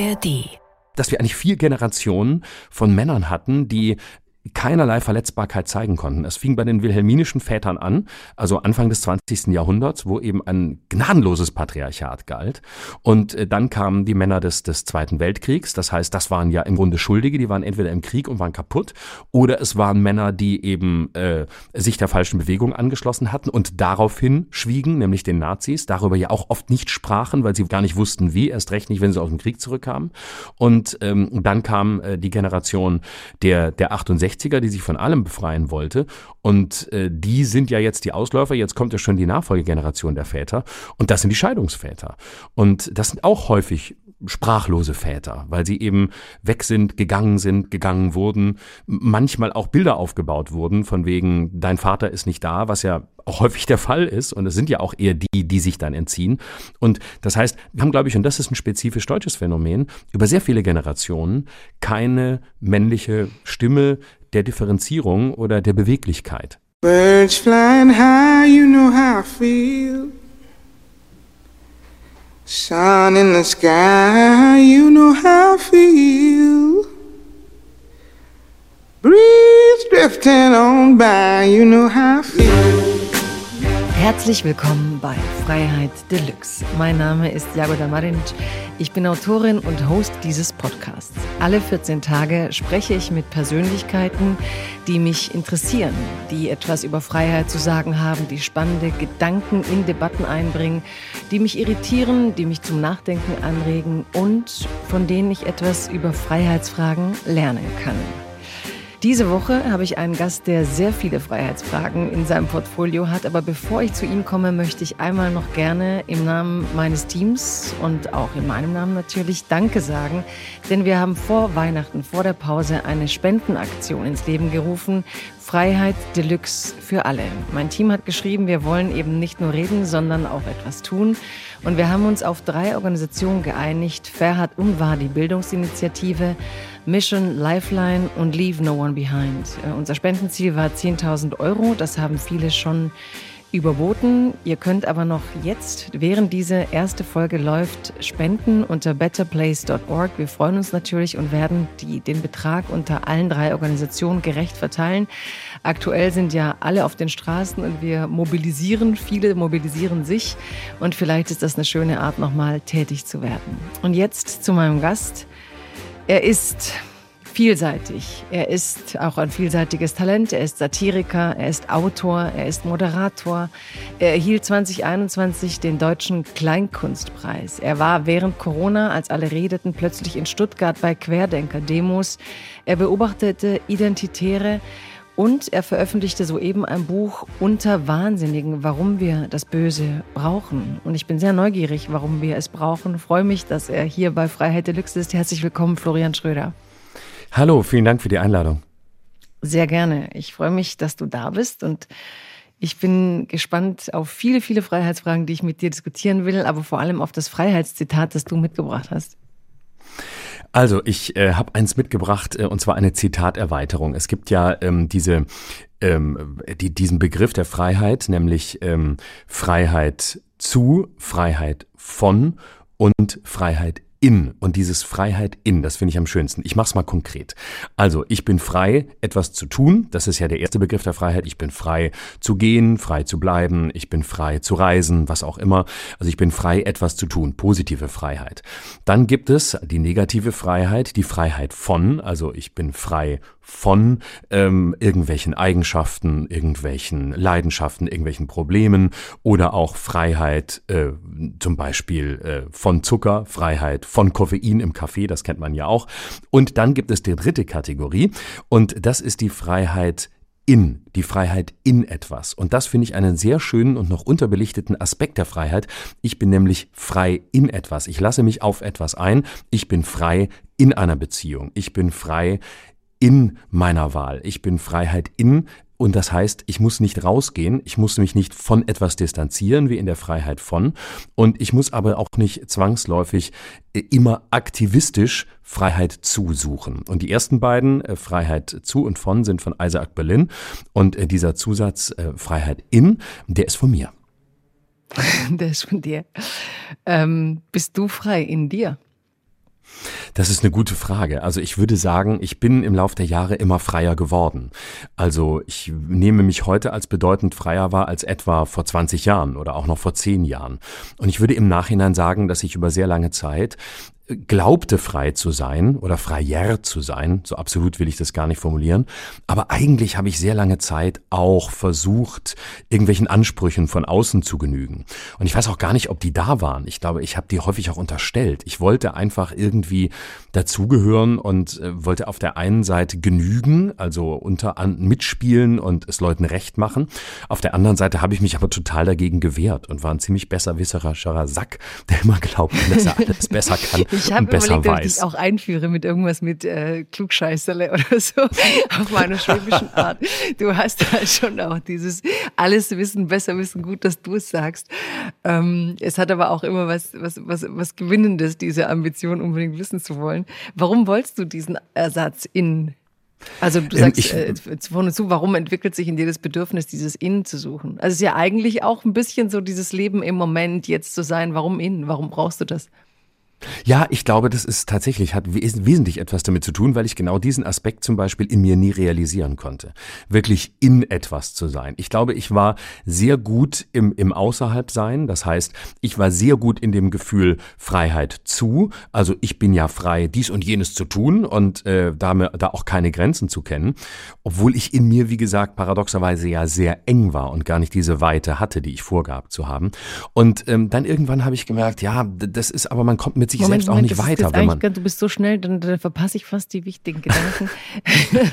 ARD dass wir eigentlich vier Generationen von Männern hatten, die keinerlei Verletzbarkeit zeigen konnten. Es fing bei den wilhelminischen Vätern an, also Anfang des 20. Jahrhunderts, wo eben ein gnadenloses Patriarchat galt. Und äh, dann kamen die Männer des, des Zweiten Weltkriegs. Das heißt, das waren ja im Grunde Schuldige, die waren entweder im Krieg und waren kaputt, oder es waren Männer, die eben äh, sich der falschen Bewegung angeschlossen hatten und daraufhin schwiegen, nämlich den Nazis, darüber ja auch oft nicht sprachen, weil sie gar nicht wussten, wie, erst recht nicht, wenn sie aus dem Krieg zurückkamen. Und ähm, dann kam äh, die Generation der, der 68 60er, die sich von allem befreien wollte. Und äh, die sind ja jetzt die Ausläufer. Jetzt kommt ja schon die Nachfolgegeneration der Väter. Und das sind die Scheidungsväter. Und das sind auch häufig sprachlose Väter, weil sie eben weg sind, gegangen sind, gegangen wurden, manchmal auch Bilder aufgebaut wurden, von wegen, dein Vater ist nicht da, was ja auch häufig der Fall ist. Und es sind ja auch eher die, die sich dann entziehen. Und das heißt, wir haben, glaube ich, und das ist ein spezifisch deutsches Phänomen, über sehr viele Generationen keine männliche Stimme der Differenzierung oder der Beweglichkeit. Birds flying high, you know how I feel. Sun in the sky, you know how I feel. Breeze drifting on by, you know how I feel. Herzlich willkommen bei Freiheit Deluxe. Mein Name ist Jagoda Marinic. Ich bin Autorin und Host dieses Podcasts. Alle 14 Tage spreche ich mit Persönlichkeiten, die mich interessieren, die etwas über Freiheit zu sagen haben, die spannende Gedanken in Debatten einbringen, die mich irritieren, die mich zum Nachdenken anregen und von denen ich etwas über Freiheitsfragen lernen kann. Diese Woche habe ich einen Gast, der sehr viele Freiheitsfragen in seinem Portfolio hat. Aber bevor ich zu ihm komme, möchte ich einmal noch gerne im Namen meines Teams und auch in meinem Namen natürlich Danke sagen. Denn wir haben vor Weihnachten, vor der Pause, eine Spendenaktion ins Leben gerufen. Freiheit Deluxe für alle. Mein Team hat geschrieben, wir wollen eben nicht nur reden, sondern auch etwas tun. Und wir haben uns auf drei Organisationen geeinigt. Ferhat Unwahr, die Bildungsinitiative, Mission, Lifeline und Leave No One Behind. Äh, unser Spendenziel war 10.000 Euro. Das haben viele schon überboten. Ihr könnt aber noch jetzt, während diese erste Folge läuft, spenden unter betterplace.org. Wir freuen uns natürlich und werden die, den Betrag unter allen drei Organisationen gerecht verteilen. Aktuell sind ja alle auf den Straßen und wir mobilisieren, viele mobilisieren sich und vielleicht ist das eine schöne Art, nochmal tätig zu werden. Und jetzt zu meinem Gast. Er ist vielseitig. Er ist auch ein vielseitiges Talent. Er ist Satiriker, er ist Autor, er ist Moderator. Er erhielt 2021 den Deutschen Kleinkunstpreis. Er war während Corona, als alle redeten, plötzlich in Stuttgart bei Querdenker-Demos. Er beobachtete Identitäre und er veröffentlichte soeben ein Buch Unter Wahnsinnigen, warum wir das Böse brauchen. Und ich bin sehr neugierig, warum wir es brauchen. Ich freue mich, dass er hier bei Freiheit Deluxe ist. Herzlich willkommen, Florian Schröder. Hallo, vielen Dank für die Einladung. Sehr gerne. Ich freue mich, dass du da bist und ich bin gespannt auf viele, viele Freiheitsfragen, die ich mit dir diskutieren will, aber vor allem auf das Freiheitszitat, das du mitgebracht hast. Also, ich äh, habe eins mitgebracht, äh, und zwar eine Zitaterweiterung. Es gibt ja ähm, diese, ähm, die, diesen Begriff der Freiheit, nämlich ähm, Freiheit zu, Freiheit von und Freiheit in und dieses Freiheit in, das finde ich am schönsten. Ich mach's mal konkret. Also, ich bin frei, etwas zu tun. Das ist ja der erste Begriff der Freiheit. Ich bin frei zu gehen, frei zu bleiben. Ich bin frei zu reisen, was auch immer. Also, ich bin frei, etwas zu tun. Positive Freiheit. Dann gibt es die negative Freiheit, die Freiheit von. Also, ich bin frei von ähm, irgendwelchen Eigenschaften, irgendwelchen Leidenschaften, irgendwelchen Problemen oder auch Freiheit äh, zum Beispiel äh, von Zucker, Freiheit von Koffein im Kaffee, das kennt man ja auch. Und dann gibt es die dritte Kategorie und das ist die Freiheit in, die Freiheit in etwas. Und das finde ich einen sehr schönen und noch unterbelichteten Aspekt der Freiheit. Ich bin nämlich frei in etwas. Ich lasse mich auf etwas ein. Ich bin frei in einer Beziehung. Ich bin frei in meiner Wahl. Ich bin Freiheit in und das heißt, ich muss nicht rausgehen, ich muss mich nicht von etwas distanzieren, wie in der Freiheit von. Und ich muss aber auch nicht zwangsläufig äh, immer aktivistisch Freiheit zusuchen. Und die ersten beiden, äh, Freiheit zu und von, sind von Isaac Berlin. Und äh, dieser Zusatz Freiheit in, der ist von mir. Der ist von dir. Ähm, bist du frei in dir? Das ist eine gute Frage. Also ich würde sagen, ich bin im Laufe der Jahre immer freier geworden. Also ich nehme mich heute als bedeutend freier wahr als etwa vor 20 Jahren oder auch noch vor 10 Jahren. Und ich würde im Nachhinein sagen, dass ich über sehr lange Zeit glaubte frei zu sein oder freier zu sein, so absolut will ich das gar nicht formulieren, aber eigentlich habe ich sehr lange Zeit auch versucht, irgendwelchen Ansprüchen von außen zu genügen. Und ich weiß auch gar nicht, ob die da waren. Ich glaube, ich habe die häufig auch unterstellt. Ich wollte einfach irgendwie dazugehören und äh, wollte auf der einen Seite genügen, also unter an mitspielen und es Leuten recht machen. Auf der anderen Seite habe ich mich aber total dagegen gewehrt und war ein ziemlich besserwisserischer Sack, der immer glaubt, dass er alles besser kann ich habe überlegt, ob ich dich auch einführe mit irgendwas mit äh, Klugscheißerle oder so auf meiner schwäbischen Art. Du hast halt schon auch dieses alles wissen, besser wissen, gut, dass du es sagst. Ähm, es hat aber auch immer was, was, was, was Gewinnendes, diese Ambition, unbedingt wissen zu wollen. Warum wolltest du diesen Ersatz in also du ähm, sagst ich, äh, vorne zu, warum entwickelt sich in dir das Bedürfnis, dieses Innen zu suchen? Also es ist ja eigentlich auch ein bisschen so dieses Leben im Moment jetzt zu sein. Warum Innen? Warum brauchst du das? Ja, ich glaube, das ist tatsächlich, hat wesentlich etwas damit zu tun, weil ich genau diesen Aspekt zum Beispiel in mir nie realisieren konnte. Wirklich in etwas zu sein. Ich glaube, ich war sehr gut im, im Außerhalbsein. Das heißt, ich war sehr gut in dem Gefühl Freiheit zu. Also ich bin ja frei, dies und jenes zu tun und äh, da, da auch keine Grenzen zu kennen. Obwohl ich in mir, wie gesagt, paradoxerweise ja sehr eng war und gar nicht diese Weite hatte, die ich vorgab zu haben. Und ähm, dann irgendwann habe ich gemerkt, ja, das ist aber, man kommt mit sich Moment, selbst Moment, auch nicht weiter. wenn man du bist so schnell, dann, dann, verpasse ich fast die wichtigen Gedanken.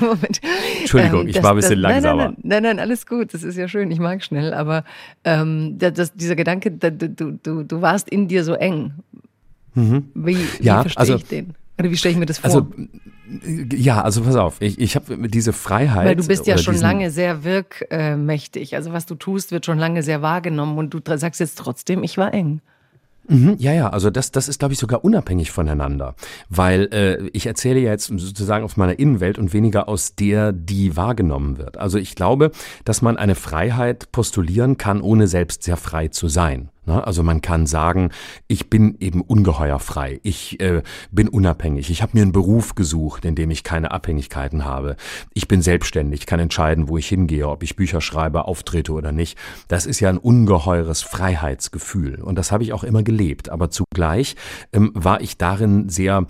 Moment. Entschuldigung, ähm, ich das, war ein bisschen das, langsamer. Nein nein, nein, nein, alles gut. Das ist ja schön. Ich mag schnell. Aber ähm, das, dieser Gedanke, du, du, du warst in dir so eng. Mhm. Wie, wie ja, verstehe also, ich den? Oder wie stelle ich mir das vor? Also, ja, also pass auf, ich, ich habe diese Freiheit. Weil du bist ja schon lange sehr wirkmächtig. Also was du tust, wird schon lange sehr wahrgenommen und du sagst jetzt trotzdem, ich war eng. Mhm, ja, ja, also das, das ist, glaube ich, sogar unabhängig voneinander, weil äh, ich erzähle ja jetzt sozusagen aus meiner Innenwelt und weniger aus der, die wahrgenommen wird. Also ich glaube, dass man eine Freiheit postulieren kann, ohne selbst sehr frei zu sein. Ne? Also man kann sagen, ich bin eben ungeheuer frei, ich äh, bin unabhängig, ich habe mir einen Beruf gesucht, in dem ich keine Abhängigkeiten habe, ich bin selbstständig, kann entscheiden, wo ich hingehe, ob ich Bücher schreibe, auftrete oder nicht. Das ist ja ein ungeheures Freiheitsgefühl und das habe ich auch immer gelebt. Aber zugleich ähm, war ich darin sehr,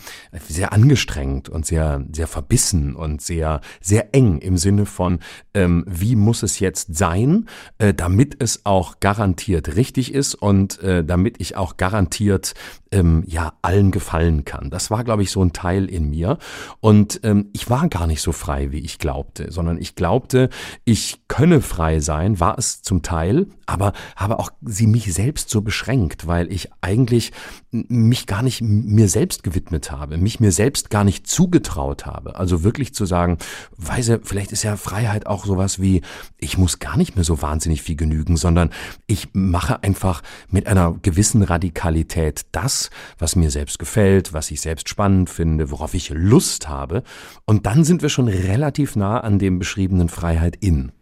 sehr angestrengt und sehr, sehr verbissen und sehr, sehr eng im Sinne von, ähm, wie muss es jetzt sein, äh, damit es auch garantiert richtig ist und äh, damit ich auch garantiert ähm, ja allen gefallen kann. Das war, glaube ich, so ein Teil in mir. Und ähm, ich war gar nicht so frei, wie ich glaubte, sondern ich glaubte, ich könne frei sein, war es zum Teil, aber habe auch sie mich selbst so beschränkt, weil ich eigentlich mich gar nicht mir selbst gewidmet habe, mich mir selbst gar nicht zugetraut habe. Also wirklich zu sagen, weise, vielleicht ist ja Freiheit auch sowas wie, ich muss gar nicht mehr so wahnsinnig viel genügen, sondern ich mache einfach mit einer gewissen Radikalität das, was mir selbst gefällt, was ich selbst spannend finde, worauf ich Lust habe. Und dann sind wir schon relativ nah an dem beschriebenen Freiheit in.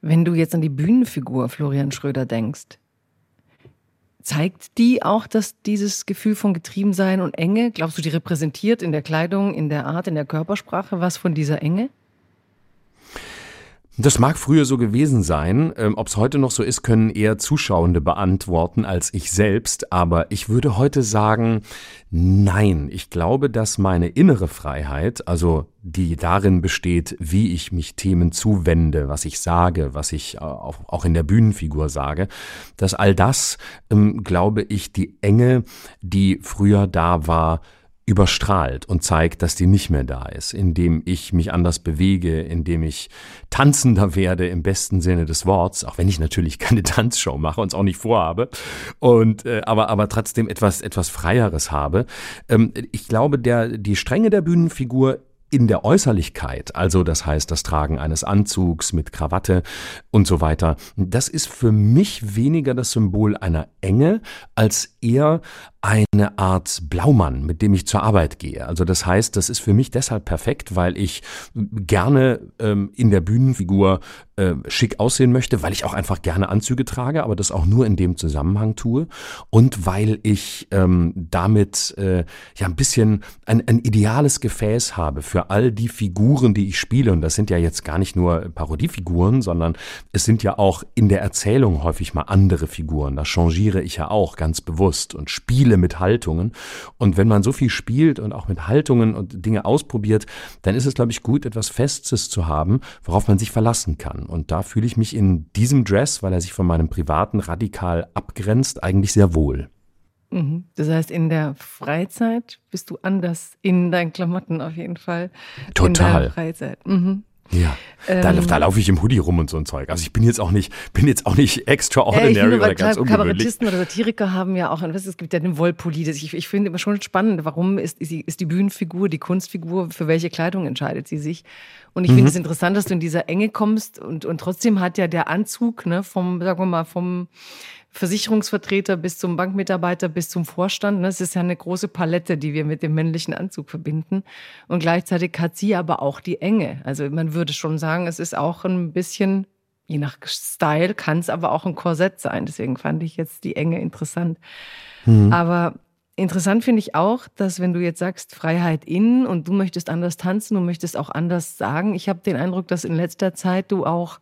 Wenn du jetzt an die Bühnenfigur Florian Schröder denkst, zeigt die auch, dass dieses Gefühl von Getriebensein und Enge, glaubst du, die repräsentiert in der Kleidung, in der Art, in der Körpersprache was von dieser Enge? Das mag früher so gewesen sein. Ähm, Ob es heute noch so ist, können eher Zuschauende beantworten als ich selbst. Aber ich würde heute sagen, nein. Ich glaube, dass meine innere Freiheit, also die darin besteht, wie ich mich Themen zuwende, was ich sage, was ich äh, auch in der Bühnenfigur sage, dass all das, ähm, glaube ich, die Enge, die früher da war, überstrahlt und zeigt, dass die nicht mehr da ist, indem ich mich anders bewege, indem ich tanzender werde im besten Sinne des Worts, auch wenn ich natürlich keine Tanzshow mache und es auch nicht vorhabe und äh, aber aber trotzdem etwas etwas freieres habe. Ähm, ich glaube, der die Strenge der Bühnenfigur in der Äußerlichkeit, also das heißt das Tragen eines Anzugs mit Krawatte und so weiter, das ist für mich weniger das Symbol einer Enge als eher eine Art Blaumann, mit dem ich zur Arbeit gehe. Also das heißt, das ist für mich deshalb perfekt, weil ich gerne ähm, in der Bühnenfigur äh, schick aussehen möchte, weil ich auch einfach gerne Anzüge trage, aber das auch nur in dem Zusammenhang tue und weil ich ähm, damit äh, ja ein bisschen ein, ein ideales Gefäß habe für all die Figuren, die ich spiele. Und das sind ja jetzt gar nicht nur Parodiefiguren, sondern es sind ja auch in der Erzählung häufig mal andere Figuren. Da changiere ich ja auch ganz bewusst und spiele mit Haltungen. Und wenn man so viel spielt und auch mit Haltungen und Dinge ausprobiert, dann ist es, glaube ich, gut, etwas Festes zu haben, worauf man sich verlassen kann. Und da fühle ich mich in diesem Dress, weil er sich von meinem privaten radikal abgrenzt, eigentlich sehr wohl. Mhm. Das heißt, in der Freizeit bist du anders in deinen Klamotten auf jeden Fall. Total. In der Freizeit. Mhm. Ja, da, ähm, da laufe ich im Hoodie rum und so ein Zeug. Also ich bin jetzt auch nicht, bin jetzt auch nicht extraordinary ja, oder ganz ungewöhnlich. Kabarettisten oder Satiriker haben ja auch, es gibt ja den Wollpulli. Ich, ich finde immer schon spannend, warum ist, ist die Bühnenfigur, die Kunstfigur, für welche Kleidung entscheidet sie sich? Und ich mhm. finde es interessant, dass du in dieser Enge kommst und, und trotzdem hat ja der Anzug, ne, vom, sagen wir mal, vom Versicherungsvertreter bis zum Bankmitarbeiter bis zum Vorstand. Das ne? ist ja eine große Palette, die wir mit dem männlichen Anzug verbinden. Und gleichzeitig hat sie aber auch die Enge. Also man würde schon sagen, es ist auch ein bisschen, je nach Style, kann es aber auch ein Korsett sein. Deswegen fand ich jetzt die Enge interessant. Mhm. Aber Interessant finde ich auch, dass wenn du jetzt sagst Freiheit in und du möchtest anders tanzen, du möchtest auch anders sagen. Ich habe den Eindruck, dass in letzter Zeit du auch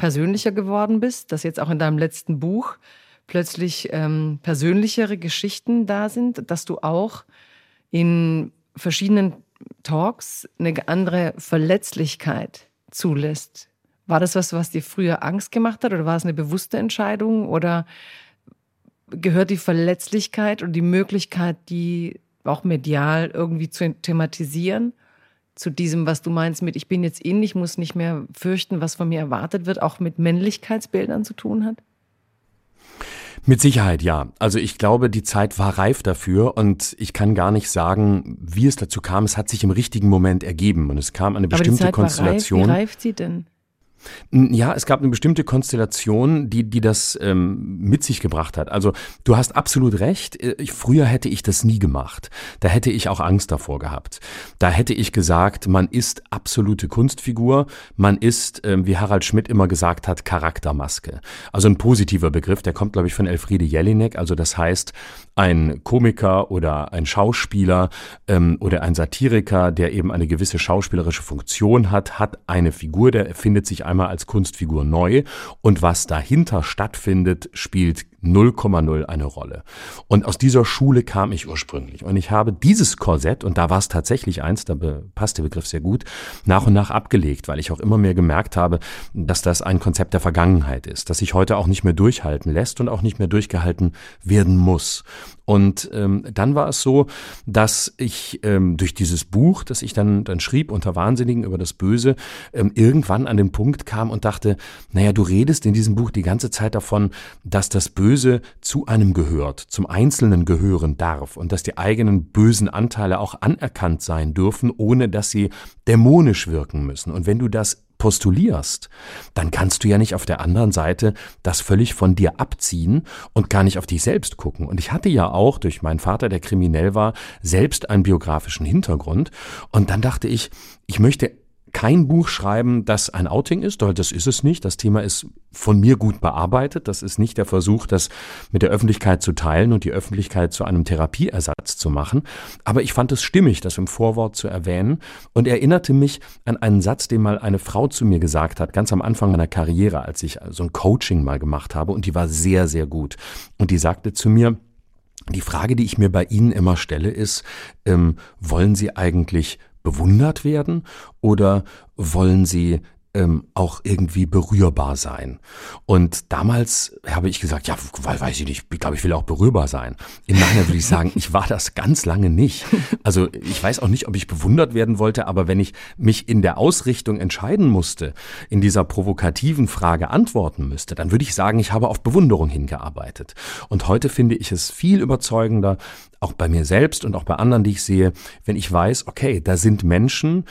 persönlicher geworden bist, dass jetzt auch in deinem letzten Buch plötzlich ähm, persönlichere Geschichten da sind, dass du auch in verschiedenen Talks eine andere Verletzlichkeit zulässt. War das was, was dir früher Angst gemacht hat oder war es eine bewusste Entscheidung oder gehört die Verletzlichkeit und die Möglichkeit, die auch medial irgendwie zu thematisieren, zu diesem, was du meinst mit ich bin jetzt in, ich muss nicht mehr fürchten, was von mir erwartet wird, auch mit Männlichkeitsbildern zu tun hat? Mit Sicherheit ja. Also ich glaube, die Zeit war reif dafür und ich kann gar nicht sagen, wie es dazu kam. Es hat sich im richtigen Moment ergeben und es kam eine bestimmte Aber die Zeit Konstellation. War reif. Wie reift sie denn? Ja, es gab eine bestimmte Konstellation, die, die das ähm, mit sich gebracht hat. Also du hast absolut recht. Äh, ich, früher hätte ich das nie gemacht. Da hätte ich auch Angst davor gehabt. Da hätte ich gesagt, man ist absolute Kunstfigur. Man ist, ähm, wie Harald Schmidt immer gesagt hat, Charaktermaske. Also ein positiver Begriff, der kommt, glaube ich, von Elfriede Jelinek. Also das heißt, ein Komiker oder ein Schauspieler ähm, oder ein Satiriker, der eben eine gewisse schauspielerische Funktion hat, hat eine Figur, der findet sich einmal als Kunstfigur neu. Und was dahinter stattfindet, spielt 0,0 eine Rolle. Und aus dieser Schule kam ich ursprünglich. Und ich habe dieses Korsett, und da war es tatsächlich eins, da passt der Begriff sehr gut, nach und nach abgelegt, weil ich auch immer mehr gemerkt habe, dass das ein Konzept der Vergangenheit ist, das sich heute auch nicht mehr durchhalten lässt und auch nicht mehr durchgehalten werden muss. Und ähm, dann war es so, dass ich ähm, durch dieses Buch, das ich dann, dann schrieb unter Wahnsinnigen über das Böse, ähm, irgendwann an den Punkt kam und dachte, naja, du redest in diesem Buch die ganze Zeit davon, dass das Böse zu einem gehört, zum Einzelnen gehören darf und dass die eigenen bösen Anteile auch anerkannt sein dürfen, ohne dass sie dämonisch wirken müssen. Und wenn du das postulierst, dann kannst du ja nicht auf der anderen Seite das völlig von dir abziehen und gar nicht auf dich selbst gucken. Und ich hatte ja auch durch meinen Vater, der kriminell war, selbst einen biografischen Hintergrund. Und dann dachte ich, ich möchte kein Buch schreiben, das ein Outing ist, weil das ist es nicht. Das Thema ist von mir gut bearbeitet. Das ist nicht der Versuch, das mit der Öffentlichkeit zu teilen und die Öffentlichkeit zu einem Therapieersatz zu machen. Aber ich fand es stimmig, das im Vorwort zu erwähnen und erinnerte mich an einen Satz, den mal eine Frau zu mir gesagt hat, ganz am Anfang meiner Karriere, als ich so ein Coaching mal gemacht habe und die war sehr, sehr gut. Und die sagte zu mir, die Frage, die ich mir bei Ihnen immer stelle, ist, ähm, wollen Sie eigentlich bewundert werden? Oder wollen sie ähm, auch irgendwie berührbar sein. Und damals habe ich gesagt, ja, weil weiß ich nicht, ich glaube, ich will auch berührbar sein. Im Nachhinein würde ich sagen, ich war das ganz lange nicht. Also ich weiß auch nicht, ob ich bewundert werden wollte, aber wenn ich mich in der Ausrichtung entscheiden musste, in dieser provokativen Frage antworten müsste, dann würde ich sagen, ich habe auf Bewunderung hingearbeitet. Und heute finde ich es viel überzeugender, auch bei mir selbst und auch bei anderen, die ich sehe, wenn ich weiß, okay, da sind Menschen,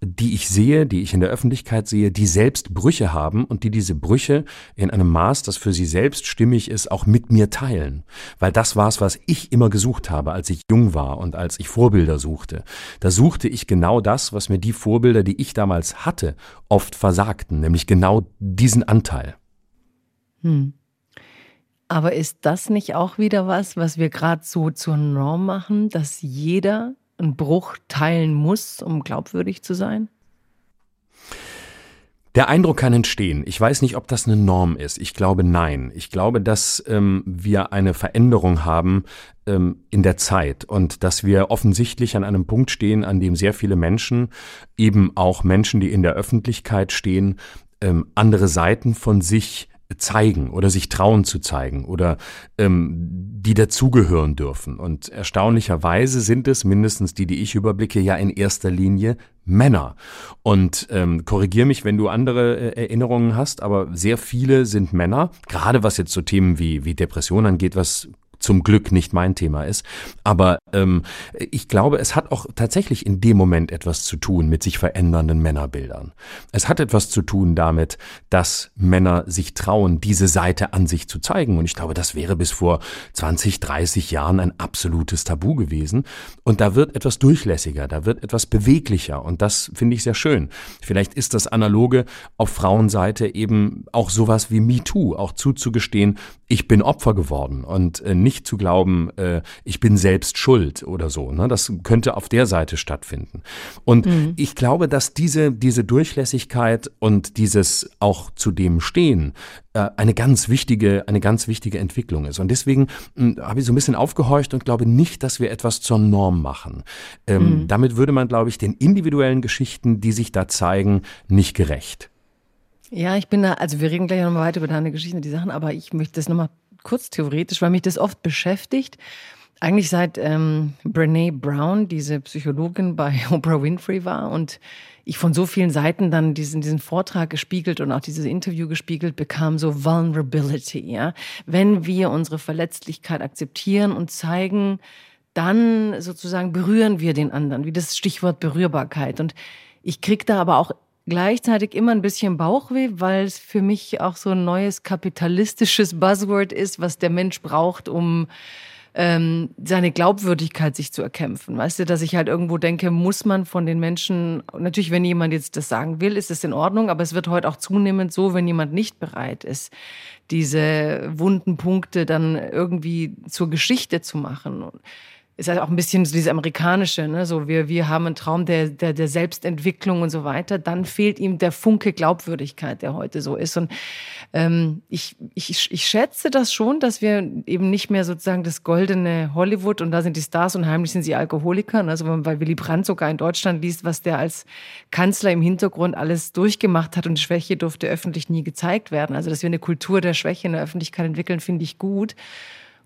die ich sehe, die ich in der Öffentlichkeit sehe, die selbst Brüche haben und die diese Brüche in einem Maß, das für sie selbst stimmig ist, auch mit mir teilen. Weil das war es, was ich immer gesucht habe, als ich jung war und als ich Vorbilder suchte. Da suchte ich genau das, was mir die Vorbilder, die ich damals hatte, oft versagten, nämlich genau diesen Anteil. Hm. Aber ist das nicht auch wieder was, was wir gerade so zur Norm machen, dass jeder einen Bruch teilen muss, um glaubwürdig zu sein? Der Eindruck kann entstehen. Ich weiß nicht, ob das eine Norm ist. Ich glaube nein. Ich glaube, dass ähm, wir eine Veränderung haben ähm, in der Zeit und dass wir offensichtlich an einem Punkt stehen, an dem sehr viele Menschen, eben auch Menschen, die in der Öffentlichkeit stehen, ähm, andere Seiten von sich zeigen oder sich trauen zu zeigen oder ähm, die dazugehören dürfen. Und erstaunlicherweise sind es mindestens die, die ich überblicke, ja in erster Linie Männer. Und ähm, korrigier mich, wenn du andere äh, Erinnerungen hast, aber sehr viele sind Männer, gerade was jetzt so Themen wie, wie Depression angeht, was zum Glück nicht mein Thema ist. Aber ähm, ich glaube, es hat auch tatsächlich in dem Moment etwas zu tun mit sich verändernden Männerbildern. Es hat etwas zu tun damit, dass Männer sich trauen, diese Seite an sich zu zeigen. Und ich glaube, das wäre bis vor 20, 30 Jahren ein absolutes Tabu gewesen. Und da wird etwas durchlässiger, da wird etwas beweglicher. Und das finde ich sehr schön. Vielleicht ist das Analoge auf Frauenseite eben auch sowas wie MeToo, auch zuzugestehen, ich bin Opfer geworden und äh, nicht zu glauben, äh, ich bin selbst schuld oder so. Ne? Das könnte auf der Seite stattfinden. Und mhm. ich glaube, dass diese, diese Durchlässigkeit und dieses auch zu dem Stehen äh, eine ganz wichtige, eine ganz wichtige Entwicklung ist. Und deswegen hm, habe ich so ein bisschen aufgehorcht und glaube nicht, dass wir etwas zur Norm machen. Ähm, mhm. Damit würde man, glaube ich, den individuellen Geschichten, die sich da zeigen, nicht gerecht. Ja, ich bin da, also wir reden gleich nochmal weiter über deine Geschichten, die Sachen, aber ich möchte das nochmal kurz theoretisch, weil mich das oft beschäftigt. Eigentlich seit ähm, Brene Brown, diese Psychologin bei Oprah Winfrey war und ich von so vielen Seiten dann diesen, diesen Vortrag gespiegelt und auch dieses Interview gespiegelt bekam, so Vulnerability, ja. Wenn wir unsere Verletzlichkeit akzeptieren und zeigen, dann sozusagen berühren wir den anderen, wie das Stichwort Berührbarkeit. Und ich krieg da aber auch gleichzeitig immer ein bisschen Bauchweh, weil es für mich auch so ein neues kapitalistisches Buzzword ist, was der Mensch braucht, um ähm, seine Glaubwürdigkeit sich zu erkämpfen. Weißt du, dass ich halt irgendwo denke, muss man von den Menschen, natürlich, wenn jemand jetzt das sagen will, ist es in Ordnung, aber es wird heute auch zunehmend so, wenn jemand nicht bereit ist, diese wunden Punkte dann irgendwie zur Geschichte zu machen ist halt auch ein bisschen so dieses Amerikanische, ne? so wir, wir haben einen Traum der, der, der Selbstentwicklung und so weiter, dann fehlt ihm der Funke Glaubwürdigkeit, der heute so ist. Und ähm, ich, ich, ich schätze das schon, dass wir eben nicht mehr sozusagen das goldene Hollywood und da sind die Stars und heimlich sind sie Alkoholiker, ne? also weil Willy Brandt sogar in Deutschland liest, was der als Kanzler im Hintergrund alles durchgemacht hat und Schwäche durfte öffentlich nie gezeigt werden. Also dass wir eine Kultur der Schwäche in der Öffentlichkeit entwickeln, finde ich gut.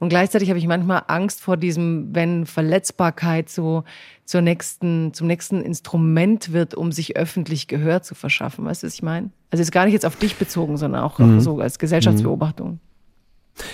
Und gleichzeitig habe ich manchmal Angst vor diesem, wenn Verletzbarkeit so zur nächsten, zum nächsten Instrument wird, um sich öffentlich Gehör zu verschaffen. Weißt du, was ich meine? Also ist gar nicht jetzt auf dich bezogen, sondern auch mhm. so als Gesellschaftsbeobachtung.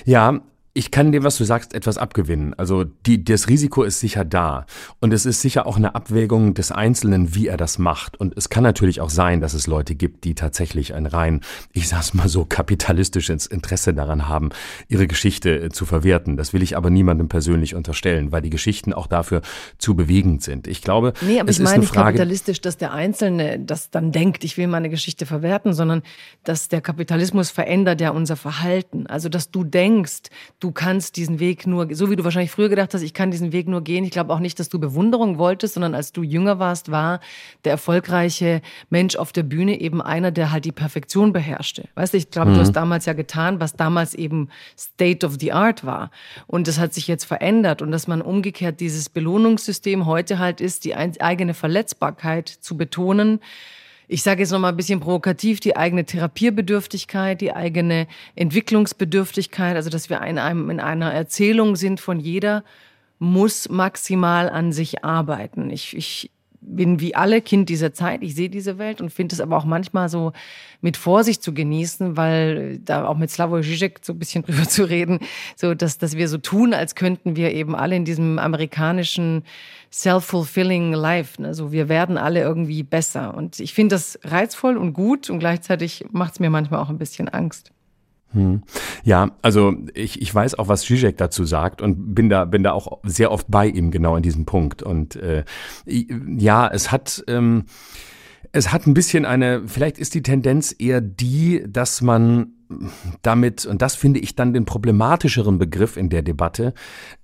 Ja, ich kann dem, was du sagst, etwas abgewinnen. Also die, das Risiko ist sicher da. Und es ist sicher auch eine Abwägung des Einzelnen, wie er das macht. Und es kann natürlich auch sein, dass es Leute gibt, die tatsächlich ein rein, ich sag's mal so, kapitalistisches Interesse daran haben, ihre Geschichte äh, zu verwerten. Das will ich aber niemandem persönlich unterstellen, weil die Geschichten auch dafür zu bewegend sind. Ich glaube, nee, aber es ich meine nicht Frage, kapitalistisch, dass der Einzelne das dann denkt, ich will meine Geschichte verwerten, sondern dass der Kapitalismus verändert ja unser Verhalten. Also, dass du denkst, du du kannst diesen Weg nur, so wie du wahrscheinlich früher gedacht hast, ich kann diesen Weg nur gehen. Ich glaube auch nicht, dass du Bewunderung wolltest, sondern als du jünger warst, war der erfolgreiche Mensch auf der Bühne eben einer, der halt die Perfektion beherrschte. Weißt du, ich glaube, mhm. du hast damals ja getan, was damals eben State of the Art war. Und das hat sich jetzt verändert und dass man umgekehrt dieses Belohnungssystem heute halt ist, die eigene Verletzbarkeit zu betonen, ich sage jetzt noch mal ein bisschen provokativ, die eigene Therapierbedürftigkeit, die eigene Entwicklungsbedürftigkeit, also dass wir in, einem, in einer Erzählung sind von jeder, muss maximal an sich arbeiten. Ich, ich bin wie alle Kind dieser Zeit. Ich sehe diese Welt und finde es aber auch manchmal so mit Vorsicht zu genießen, weil da auch mit Slavoj Žižek so ein bisschen drüber zu reden, so dass, dass wir so tun, als könnten wir eben alle in diesem amerikanischen self-fulfilling life, ne? so wir werden alle irgendwie besser. Und ich finde das reizvoll und gut und gleichzeitig macht es mir manchmal auch ein bisschen Angst. Hm. Ja, also ich, ich weiß auch, was Zizek dazu sagt und bin da, bin da auch sehr oft bei ihm genau in diesem Punkt. Und äh, ja, es hat. Ähm, es hat ein bisschen eine, vielleicht ist die Tendenz eher die, dass man damit, und das finde ich dann den problematischeren Begriff in der Debatte,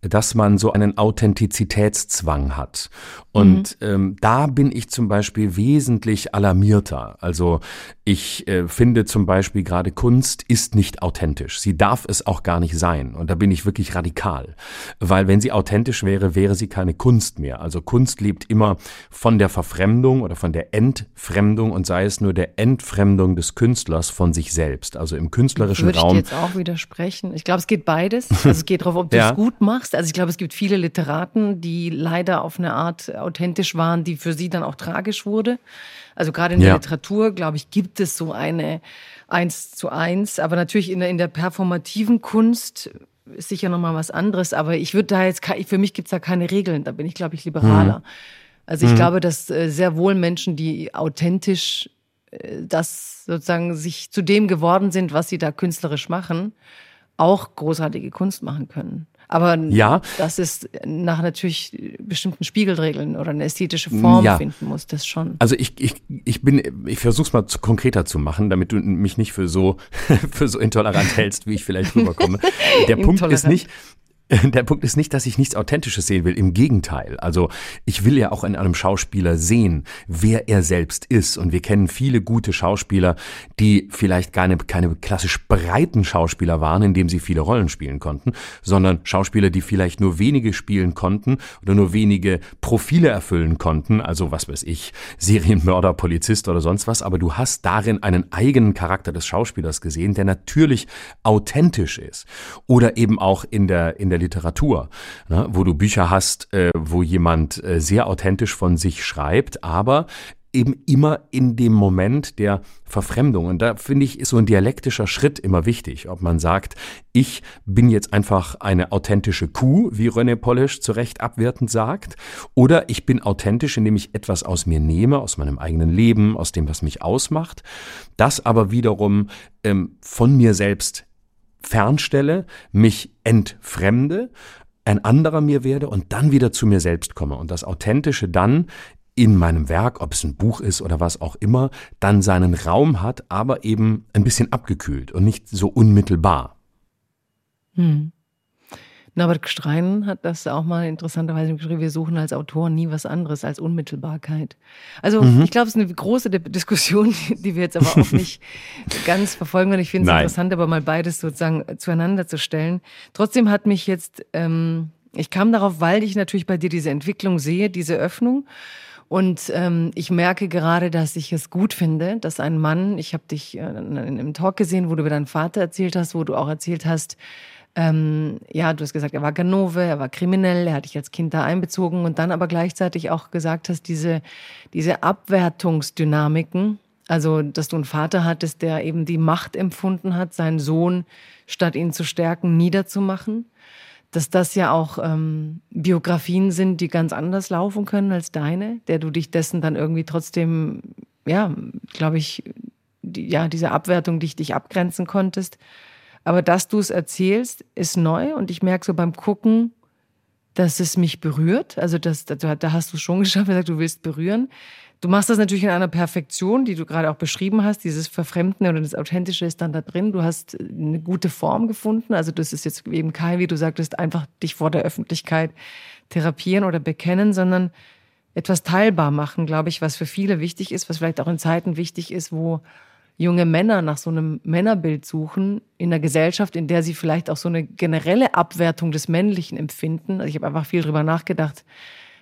dass man so einen Authentizitätszwang hat. Und mhm. ähm, da bin ich zum Beispiel wesentlich alarmierter. Also ich äh, finde zum Beispiel gerade Kunst ist nicht authentisch. Sie darf es auch gar nicht sein. Und da bin ich wirklich radikal. Weil wenn sie authentisch wäre, wäre sie keine Kunst mehr. Also Kunst lebt immer von der Verfremdung oder von der Entfremdung und sei es nur der Entfremdung des Künstlers von sich selbst. Also im künstlerischen Würde Raum. Würde ich jetzt auch widersprechen. Ich glaube, es geht beides. Also es geht darauf, ob du ja. es gut machst. Also ich glaube, es gibt viele Literaten, die leider auf eine Art authentisch waren, die für sie dann auch tragisch wurde. Also gerade in der ja. Literatur, glaube ich, gibt es so eine eins zu eins. Aber natürlich in der, in der performativen Kunst ist sicher nochmal was anderes. Aber ich würde da jetzt, für mich gibt es da keine Regeln. Da bin ich, glaube ich, liberaler. Mhm. Also ich mhm. glaube, dass äh, sehr wohl Menschen, die authentisch das sozusagen sich zu dem geworden sind, was sie da künstlerisch machen, auch großartige Kunst machen können. Aber ja. das ist nach natürlich bestimmten Spiegelregeln oder eine ästhetische Form ja. finden muss, das schon. Also ich, ich, ich bin, ich versuche es mal zu, konkreter zu machen, damit du mich nicht für so, für so intolerant hältst, wie ich vielleicht rüberkomme. Der Punkt ist nicht, Der Punkt ist nicht, dass ich nichts Authentisches sehen will. Im Gegenteil. Also ich will ja auch in einem Schauspieler sehen, wer er selbst ist. Und wir kennen viele gute Schauspieler, die vielleicht keine, keine klassisch breiten Schauspieler waren, indem sie viele Rollen spielen konnten, sondern Schauspieler, die vielleicht nur wenige spielen konnten oder nur wenige Profile erfüllen konnten. Also was weiß ich, Serienmörder, Polizist oder sonst was. Aber du hast darin einen eigenen Charakter des Schauspielers gesehen, der natürlich authentisch ist. Oder eben auch in der, in der Literatur, ne, wo du Bücher hast, äh, wo jemand äh, sehr authentisch von sich schreibt, aber eben immer in dem Moment der Verfremdung. Und da finde ich, ist so ein dialektischer Schritt immer wichtig. Ob man sagt, ich bin jetzt einfach eine authentische Kuh, wie René Polish zu Recht abwertend sagt, oder ich bin authentisch, indem ich etwas aus mir nehme, aus meinem eigenen Leben, aus dem, was mich ausmacht, das aber wiederum ähm, von mir selbst fernstelle, mich entfremde, ein anderer mir werde und dann wieder zu mir selbst komme und das Authentische dann in meinem Werk, ob es ein Buch ist oder was auch immer, dann seinen Raum hat, aber eben ein bisschen abgekühlt und nicht so unmittelbar. Hm. Norbert Gstrein hat das auch mal interessanterweise geschrieben, wir suchen als Autor nie was anderes als Unmittelbarkeit. Also mhm. ich glaube, es ist eine große Diskussion, die wir jetzt aber auch nicht ganz verfolgen können. Ich finde es interessant, aber mal beides sozusagen zueinander zu stellen. Trotzdem hat mich jetzt, ähm, ich kam darauf, weil ich natürlich bei dir diese Entwicklung sehe, diese Öffnung. Und ähm, ich merke gerade, dass ich es gut finde, dass ein Mann, ich habe dich äh, in einem Talk gesehen, wo du über deinen Vater erzählt hast, wo du auch erzählt hast, ähm, ja, du hast gesagt, er war Ganove, er war kriminell, er hat dich als Kind da einbezogen und dann aber gleichzeitig auch gesagt hast, diese, diese Abwertungsdynamiken, also dass du einen Vater hattest, der eben die Macht empfunden hat, seinen Sohn, statt ihn zu stärken, niederzumachen, dass das ja auch ähm, Biografien sind, die ganz anders laufen können als deine, der du dich dessen dann irgendwie trotzdem, ja, glaube ich, die, ja, diese Abwertung, die ich dich abgrenzen konntest. Aber dass du es erzählst, ist neu und ich merke so beim Gucken, dass es mich berührt. Also das, da hast du schon geschafft, du willst berühren. Du machst das natürlich in einer Perfektion, die du gerade auch beschrieben hast. Dieses Verfremden oder das Authentische ist dann da drin. Du hast eine gute Form gefunden. Also das ist jetzt eben kein, wie du sagtest, einfach dich vor der Öffentlichkeit therapieren oder bekennen, sondern etwas teilbar machen, glaube ich, was für viele wichtig ist, was vielleicht auch in Zeiten wichtig ist, wo junge Männer nach so einem Männerbild suchen in einer Gesellschaft, in der sie vielleicht auch so eine generelle Abwertung des Männlichen empfinden. Also ich habe einfach viel drüber nachgedacht,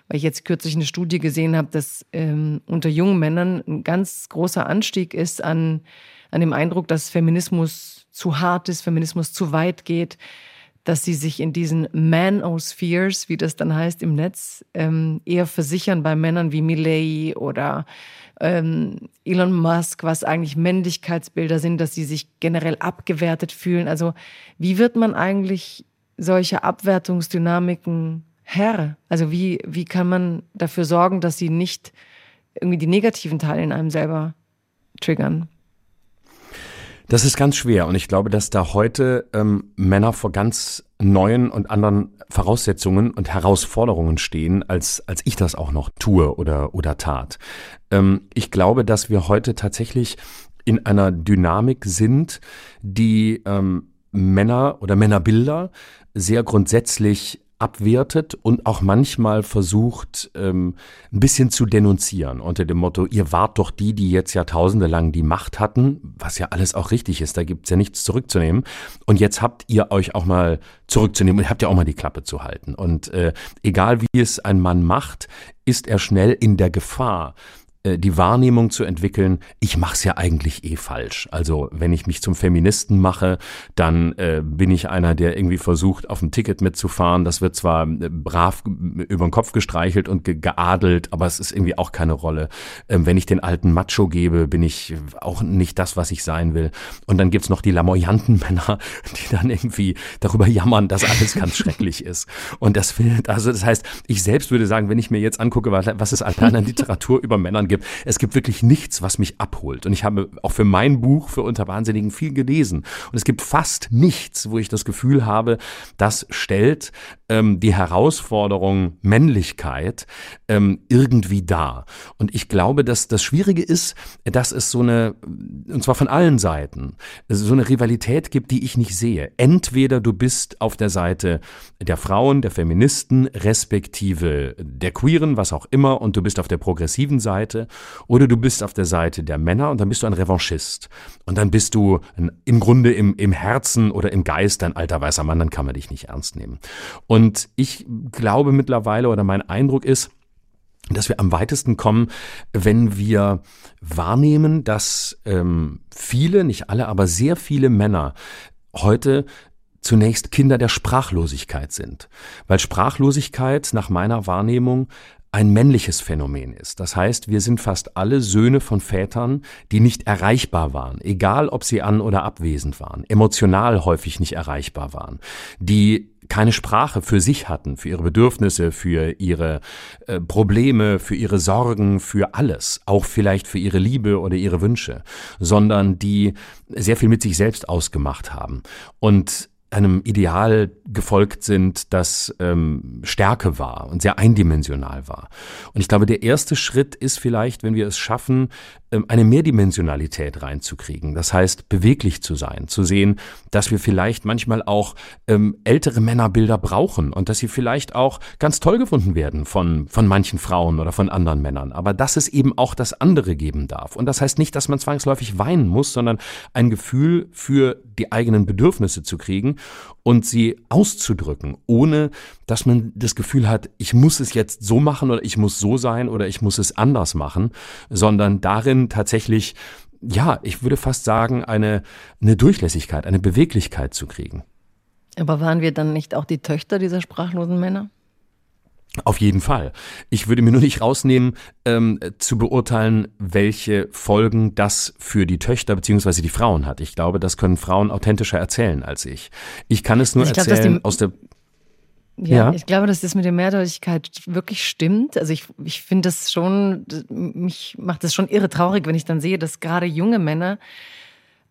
weil ich jetzt kürzlich eine Studie gesehen habe, dass ähm, unter jungen Männern ein ganz großer Anstieg ist an, an dem Eindruck, dass Feminismus zu hart ist, Feminismus zu weit geht, dass sie sich in diesen Manospheres, wie das dann heißt im Netz, ähm, eher versichern bei Männern wie Milley oder ähm, Elon Musk, was eigentlich Männlichkeitsbilder sind, dass sie sich generell abgewertet fühlen. Also wie wird man eigentlich solche Abwertungsdynamiken Herr? Also wie, wie kann man dafür sorgen, dass sie nicht irgendwie die negativen Teile in einem selber triggern? Das ist ganz schwer und ich glaube, dass da heute ähm, Männer vor ganz neuen und anderen Voraussetzungen und Herausforderungen stehen, als, als ich das auch noch tue oder, oder tat. Ähm, ich glaube, dass wir heute tatsächlich in einer Dynamik sind, die ähm, Männer oder Männerbilder sehr grundsätzlich abwertet und auch manchmal versucht, ähm, ein bisschen zu denunzieren unter dem Motto, ihr wart doch die, die jetzt Jahrtausende lang die Macht hatten, was ja alles auch richtig ist, da gibt's ja nichts zurückzunehmen. Und jetzt habt ihr euch auch mal zurückzunehmen und habt ja auch mal die Klappe zu halten. Und äh, egal wie es ein Mann macht, ist er schnell in der Gefahr, die Wahrnehmung zu entwickeln, ich mache es ja eigentlich eh falsch. Also wenn ich mich zum Feministen mache, dann äh, bin ich einer, der irgendwie versucht, auf ein Ticket mitzufahren. Das wird zwar äh, brav über den Kopf gestreichelt und ge geadelt, aber es ist irgendwie auch keine Rolle. Ähm, wenn ich den alten Macho gebe, bin ich auch nicht das, was ich sein will. Und dann gibt's noch die lamoyanten Männer, die dann irgendwie darüber jammern, dass alles ganz schrecklich ist. Und das findet, also das heißt, ich selbst würde sagen, wenn ich mir jetzt angucke, was es an Literatur über Männern gibt. Es gibt wirklich nichts, was mich abholt. Und ich habe auch für mein Buch für Unterwahnsinnigen viel gelesen. Und es gibt fast nichts, wo ich das Gefühl habe, das stellt ähm, die Herausforderung Männlichkeit ähm, irgendwie dar. Und ich glaube, dass das Schwierige ist, dass es so eine, und zwar von allen Seiten, so eine Rivalität gibt, die ich nicht sehe. Entweder du bist auf der Seite der Frauen, der Feministen, respektive der Queeren, was auch immer, und du bist auf der progressiven Seite, oder du bist auf der Seite der Männer und dann bist du ein Revanchist. Und dann bist du ein, im Grunde im, im Herzen oder im Geist ein alter weißer Mann, dann kann man dich nicht ernst nehmen. Und ich glaube mittlerweile, oder mein Eindruck ist, dass wir am weitesten kommen, wenn wir wahrnehmen, dass ähm, viele, nicht alle, aber sehr viele Männer heute zunächst Kinder der Sprachlosigkeit sind. Weil Sprachlosigkeit nach meiner Wahrnehmung ein männliches Phänomen ist. Das heißt, wir sind fast alle Söhne von Vätern, die nicht erreichbar waren, egal ob sie an oder abwesend waren, emotional häufig nicht erreichbar waren, die keine Sprache für sich hatten, für ihre Bedürfnisse, für ihre äh, Probleme, für ihre Sorgen, für alles, auch vielleicht für ihre Liebe oder ihre Wünsche, sondern die sehr viel mit sich selbst ausgemacht haben. Und einem Ideal gefolgt sind, das ähm, Stärke war und sehr eindimensional war. Und ich glaube, der erste Schritt ist vielleicht, wenn wir es schaffen, eine Mehrdimensionalität reinzukriegen. Das heißt, beweglich zu sein, zu sehen, dass wir vielleicht manchmal auch ähm, ältere Männerbilder brauchen und dass sie vielleicht auch ganz toll gefunden werden von, von manchen Frauen oder von anderen Männern. Aber dass es eben auch das andere geben darf. Und das heißt nicht, dass man zwangsläufig weinen muss, sondern ein Gefühl für die eigenen Bedürfnisse zu kriegen und sie auszudrücken, ohne dass man das Gefühl hat, ich muss es jetzt so machen oder ich muss so sein oder ich muss es anders machen, sondern darin tatsächlich, ja, ich würde fast sagen, eine, eine Durchlässigkeit, eine Beweglichkeit zu kriegen. Aber waren wir dann nicht auch die Töchter dieser sprachlosen Männer? Auf jeden Fall. Ich würde mir nur nicht rausnehmen, ähm, zu beurteilen, welche Folgen das für die Töchter beziehungsweise die Frauen hat. Ich glaube, das können Frauen authentischer erzählen als ich. Ich kann es nur also erzählen glaub, aus der ja, ja, ich glaube, dass das mit der Mehrdeutigkeit wirklich stimmt. Also ich, ich finde das schon, mich macht das schon irre traurig, wenn ich dann sehe, dass gerade junge Männer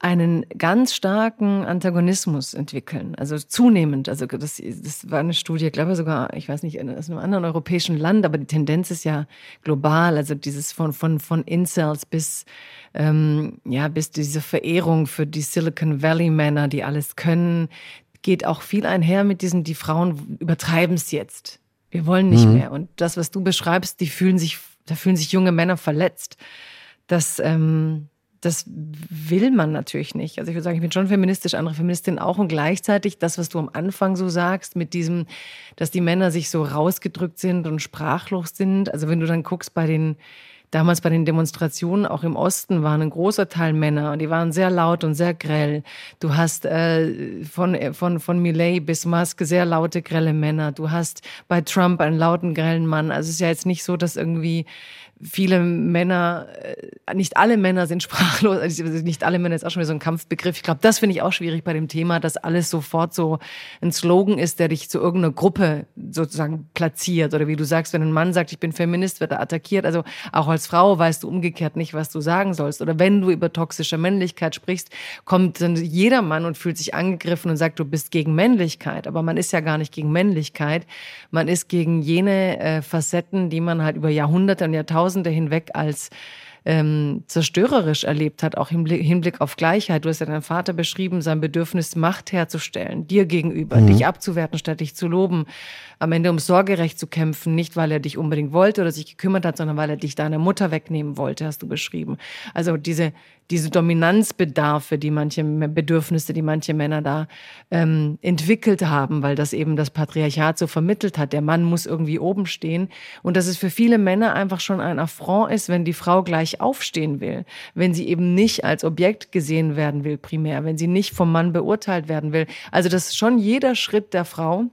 einen ganz starken Antagonismus entwickeln, also zunehmend. Also das, das war eine Studie, ich glaube sogar, ich weiß nicht, aus einem anderen europäischen Land, aber die Tendenz ist ja global. Also dieses von von von Incels bis ähm, ja bis diese Verehrung für die Silicon Valley Männer, die alles können, geht auch viel einher mit diesen, die Frauen übertreiben es jetzt. Wir wollen nicht mhm. mehr. Und das, was du beschreibst, die fühlen sich, da fühlen sich junge Männer verletzt. Das ähm, das will man natürlich nicht. Also ich würde sagen, ich bin schon feministisch, andere Feministinnen auch. Und gleichzeitig das, was du am Anfang so sagst, mit diesem, dass die Männer sich so rausgedrückt sind und sprachlos sind. Also wenn du dann guckst bei den damals bei den Demonstrationen auch im Osten waren ein großer Teil Männer und die waren sehr laut und sehr grell. Du hast äh, von, von, von Millet bis Musk sehr laute, grelle Männer. Du hast bei Trump einen lauten, grellen Mann. Also es ist ja jetzt nicht so, dass irgendwie viele Männer, äh, nicht alle Männer sind sprachlos, also nicht alle Männer ist auch schon wieder so ein Kampfbegriff. Ich glaube, das finde ich auch schwierig bei dem Thema, dass alles sofort so ein Slogan ist, der dich zu irgendeiner Gruppe sozusagen platziert. Oder wie du sagst, wenn ein Mann sagt, ich bin Feminist, wird er attackiert. Also auch als Frau weißt du umgekehrt nicht, was du sagen sollst. Oder wenn du über toxische Männlichkeit sprichst, kommt dann jeder Mann und fühlt sich angegriffen und sagt, du bist gegen Männlichkeit. Aber man ist ja gar nicht gegen Männlichkeit. Man ist gegen jene äh, Facetten, die man halt über Jahrhunderte und Jahrtausende Jahrtausende hinweg als ähm, zerstörerisch erlebt hat, auch im Hinblick auf Gleichheit. Du hast ja deinen Vater beschrieben, sein Bedürfnis, Macht herzustellen, dir gegenüber, mhm. dich abzuwerten, statt dich zu loben, am Ende um Sorgerecht zu kämpfen, nicht weil er dich unbedingt wollte oder sich gekümmert hat, sondern weil er dich deiner Mutter wegnehmen wollte, hast du beschrieben. Also diese, diese Dominanzbedarfe, die manche Bedürfnisse, die manche Männer da ähm, entwickelt haben, weil das eben das Patriarchat so vermittelt hat. Der Mann muss irgendwie oben stehen und dass es für viele Männer einfach schon ein Affront ist, wenn die Frau gleich aufstehen will, wenn sie eben nicht als Objekt gesehen werden will primär, wenn sie nicht vom Mann beurteilt werden will. Also das ist schon jeder Schritt der Frau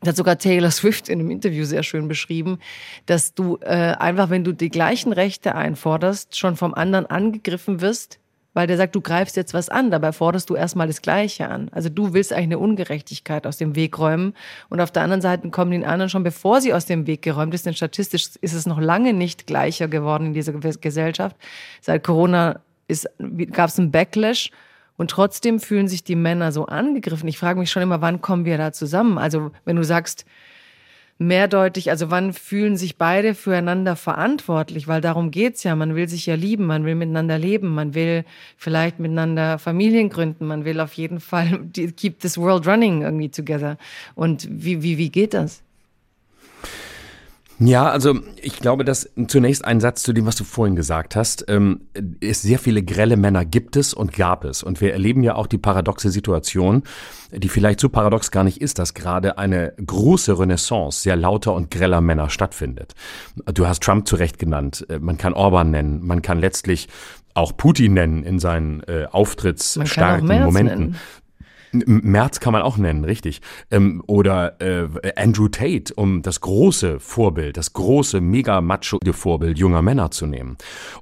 das hat sogar Taylor Swift in einem Interview sehr schön beschrieben, dass du äh, einfach, wenn du die gleichen Rechte einforderst, schon vom anderen angegriffen wirst, weil der sagt, du greifst jetzt was an, dabei forderst du erstmal das Gleiche an. Also du willst eigentlich eine Ungerechtigkeit aus dem Weg räumen und auf der anderen Seite kommen die anderen schon, bevor sie aus dem Weg geräumt ist, denn statistisch ist es noch lange nicht gleicher geworden in dieser Gesellschaft. Seit Corona gab es einen Backlash und trotzdem fühlen sich die Männer so angegriffen. Ich frage mich schon immer, wann kommen wir da zusammen? Also wenn du sagst, mehrdeutig, also wann fühlen sich beide füreinander verantwortlich? Weil darum geht's ja. Man will sich ja lieben, man will miteinander leben, man will vielleicht miteinander Familien gründen, man will auf jeden Fall keep this world running irgendwie together. Und wie, wie, wie geht das? Ja, also ich glaube, dass zunächst ein Satz zu dem, was du vorhin gesagt hast. Ähm, es sehr viele grelle Männer gibt es und gab es. Und wir erleben ja auch die paradoxe Situation, die vielleicht so paradox gar nicht ist, dass gerade eine große Renaissance sehr lauter und greller Männer stattfindet. Du hast Trump zu Recht genannt. Äh, man kann Orban nennen. Man kann letztlich auch Putin nennen in seinen äh, auftrittsstarken Momenten. Nennen. Merz kann man auch nennen, richtig. Ähm, oder äh, Andrew Tate, um das große Vorbild, das große Mega-Macho-Vorbild junger Männer zu nehmen.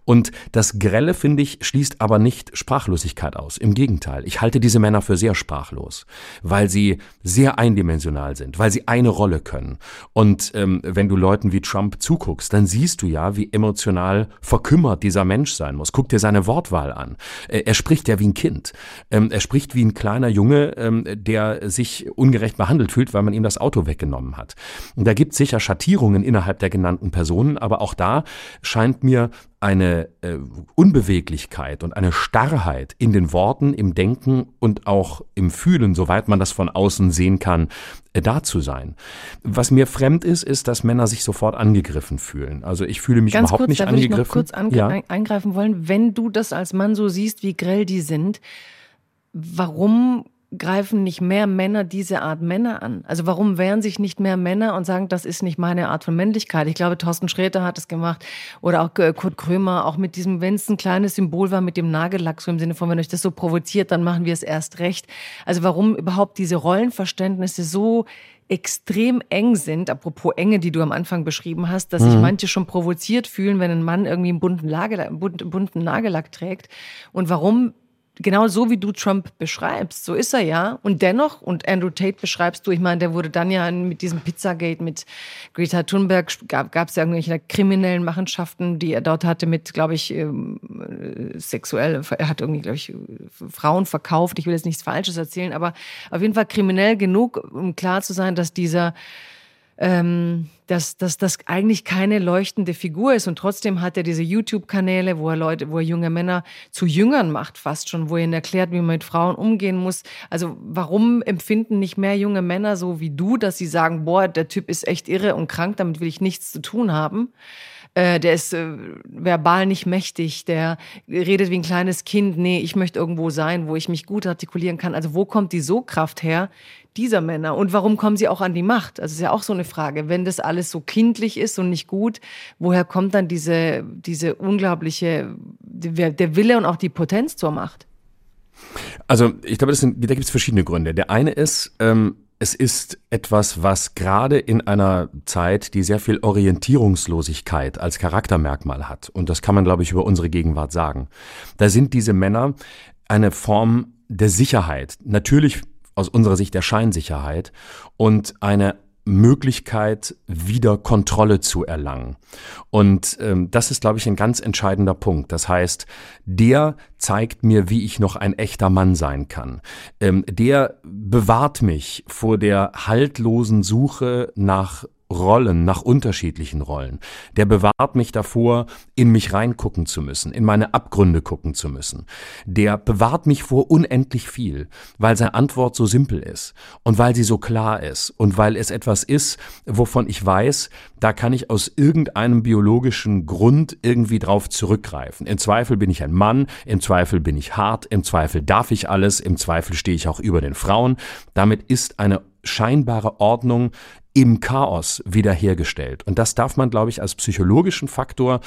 Und das Grelle, finde ich, schließt aber nicht Sprachlosigkeit aus. Im Gegenteil, ich halte diese Männer für sehr sprachlos, weil sie sehr eindimensional sind, weil sie eine Rolle können. Und ähm, wenn du Leuten wie Trump zuguckst, dann siehst du ja, wie emotional verkümmert dieser Mensch sein muss. Guck dir seine Wortwahl an. Äh, er spricht ja wie ein Kind. Ähm, er spricht wie ein kleiner Junge, ähm, der sich ungerecht behandelt fühlt, weil man ihm das Auto weggenommen hat. Und da gibt es sicher Schattierungen innerhalb der genannten Personen, aber auch da scheint mir eine äh, Unbeweglichkeit und eine Starrheit in den Worten, im Denken und auch im Fühlen, soweit man das von außen sehen kann, äh, da zu sein. Was mir fremd ist, ist, dass Männer sich sofort angegriffen fühlen. Also ich fühle mich Ganz überhaupt kurz, nicht da angegriffen. Ich noch kurz ange ja. eingreifen wollen, wenn du das als Mann so siehst, wie grell die sind warum greifen nicht mehr Männer diese Art Männer an? Also warum wehren sich nicht mehr Männer und sagen, das ist nicht meine Art von Männlichkeit? Ich glaube, Thorsten Sträter hat es gemacht oder auch Kurt Krömer, auch mit diesem, wenn es ein kleines Symbol war, mit dem Nagellack, so im Sinne von, wenn euch das so provoziert, dann machen wir es erst recht. Also warum überhaupt diese Rollenverständnisse so extrem eng sind, apropos Enge, die du am Anfang beschrieben hast, dass mhm. sich manche schon provoziert fühlen, wenn ein Mann irgendwie einen bunten, Lagellack, bunten Nagellack trägt. Und warum genau so wie du Trump beschreibst, so ist er ja. Und dennoch, und Andrew Tate beschreibst du, ich meine, der wurde dann ja mit diesem Pizzagate mit Greta Thunberg, gab es ja irgendwelche kriminellen Machenschaften, die er dort hatte mit, glaube ich, ähm, sexuell, er hat irgendwie, glaube ich, Frauen verkauft. Ich will jetzt nichts Falsches erzählen, aber auf jeden Fall kriminell genug, um klar zu sein, dass dieser ähm, dass, dass das eigentlich keine leuchtende Figur ist und trotzdem hat er diese YouTube-Kanäle, wo er Leute, wo er junge Männer zu Jüngern macht, fast schon, wo er ihnen erklärt, wie man mit Frauen umgehen muss. Also warum empfinden nicht mehr junge Männer so wie du, dass sie sagen, boah, der Typ ist echt irre und krank, damit will ich nichts zu tun haben? Äh, der ist äh, verbal nicht mächtig, der redet wie ein kleines Kind, nee, ich möchte irgendwo sein, wo ich mich gut artikulieren kann. Also wo kommt die So-Kraft her, dieser Männer? Und warum kommen sie auch an die Macht? Also ist ja auch so eine Frage. Wenn das alles so kindlich ist und nicht gut, woher kommt dann diese, diese unglaubliche, der Wille und auch die Potenz zur Macht? Also ich glaube, sind, da gibt es verschiedene Gründe. Der eine ist, ähm, es ist etwas, was gerade in einer Zeit, die sehr viel Orientierungslosigkeit als Charaktermerkmal hat, und das kann man, glaube ich, über unsere Gegenwart sagen, da sind diese Männer eine Form der Sicherheit, natürlich aus unserer Sicht der Scheinsicherheit und eine Möglichkeit, wieder Kontrolle zu erlangen. Und ähm, das ist, glaube ich, ein ganz entscheidender Punkt. Das heißt, der zeigt mir, wie ich noch ein echter Mann sein kann. Ähm, der bewahrt mich vor der haltlosen Suche nach Rollen, nach unterschiedlichen Rollen. Der bewahrt mich davor, in mich reingucken zu müssen, in meine Abgründe gucken zu müssen. Der bewahrt mich vor unendlich viel, weil seine Antwort so simpel ist und weil sie so klar ist und weil es etwas ist, wovon ich weiß, da kann ich aus irgendeinem biologischen Grund irgendwie drauf zurückgreifen. Im Zweifel bin ich ein Mann, im Zweifel bin ich hart, im Zweifel darf ich alles, im Zweifel stehe ich auch über den Frauen. Damit ist eine scheinbare Ordnung im Chaos wiederhergestellt. Und das darf man, glaube ich, als psychologischen Faktor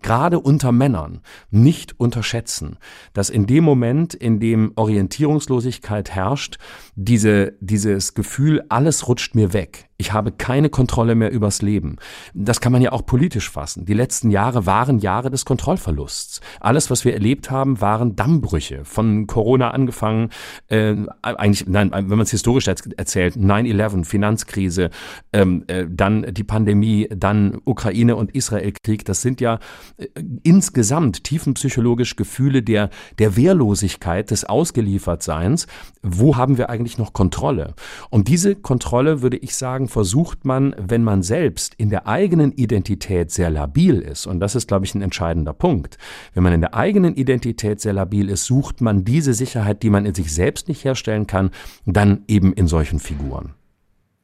gerade unter Männern nicht unterschätzen, dass in dem Moment, in dem Orientierungslosigkeit herrscht, diese, dieses Gefühl, alles rutscht mir weg. Ich habe keine Kontrolle mehr übers Leben. Das kann man ja auch politisch fassen. Die letzten Jahre waren Jahre des Kontrollverlusts. Alles, was wir erlebt haben, waren Dammbrüche. Von Corona angefangen, äh, eigentlich, nein, wenn man es historisch erzählt, 9-11, Finanzkrise, ähm, äh, dann die Pandemie, dann Ukraine und Israelkrieg. Das sind ja äh, insgesamt tiefenpsychologisch Gefühle der, der Wehrlosigkeit, des Ausgeliefertseins. Wo haben wir eigentlich noch Kontrolle? Und diese Kontrolle, würde ich sagen, versucht man, wenn man selbst in der eigenen Identität sehr labil ist, und das ist, glaube ich, ein entscheidender Punkt, wenn man in der eigenen Identität sehr labil ist, sucht man diese Sicherheit, die man in sich selbst nicht herstellen kann, dann eben in solchen Figuren.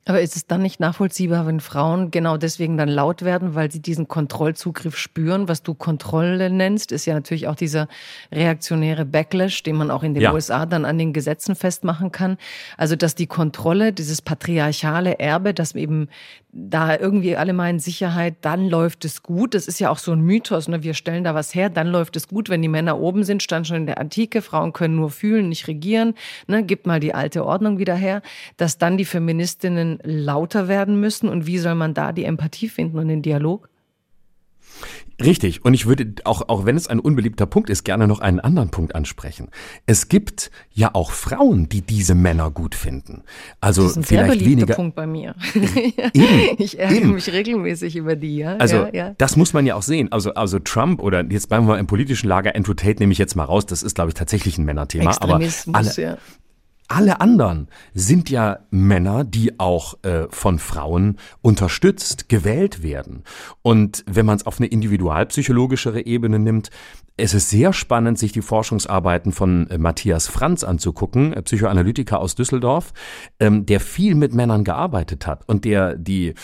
Aber ist es dann nicht nachvollziehbar, wenn Frauen genau deswegen dann laut werden, weil sie diesen Kontrollzugriff spüren? Was du Kontrolle nennst, ist ja natürlich auch dieser reaktionäre Backlash, den man auch in den ja. USA dann an den Gesetzen festmachen kann. Also, dass die Kontrolle, dieses patriarchale Erbe, dass eben da irgendwie alle meinen Sicherheit, dann läuft es gut. Das ist ja auch so ein Mythos. Ne? Wir stellen da was her, dann läuft es gut. Wenn die Männer oben sind, stand schon in der Antike, Frauen können nur fühlen, nicht regieren. Ne? Gibt mal die alte Ordnung wieder her. Dass dann die Feministinnen lauter werden müssen und wie soll man da die Empathie finden und den Dialog? Richtig. Und ich würde, auch, auch wenn es ein unbeliebter Punkt ist, gerne noch einen anderen Punkt ansprechen. Es gibt ja auch Frauen, die diese Männer gut finden. Also das ist ein vielleicht sehr weniger. Punkt bei mir. eben, ich ärgere eben. mich regelmäßig über die, ja. Also, ja, ja. das muss man ja auch sehen. Also, also Trump oder jetzt bleiben wir im politischen Lager, Andrew Tate nehme ich jetzt mal raus. Das ist, glaube ich, tatsächlich ein Männerthema. Aber alle, ja. Alle anderen sind ja Männer, die auch äh, von Frauen unterstützt, gewählt werden. Und wenn man es auf eine individualpsychologischere Ebene nimmt, es ist sehr spannend, sich die Forschungsarbeiten von äh, Matthias Franz anzugucken, äh, Psychoanalytiker aus Düsseldorf, ähm, der viel mit Männern gearbeitet hat und der die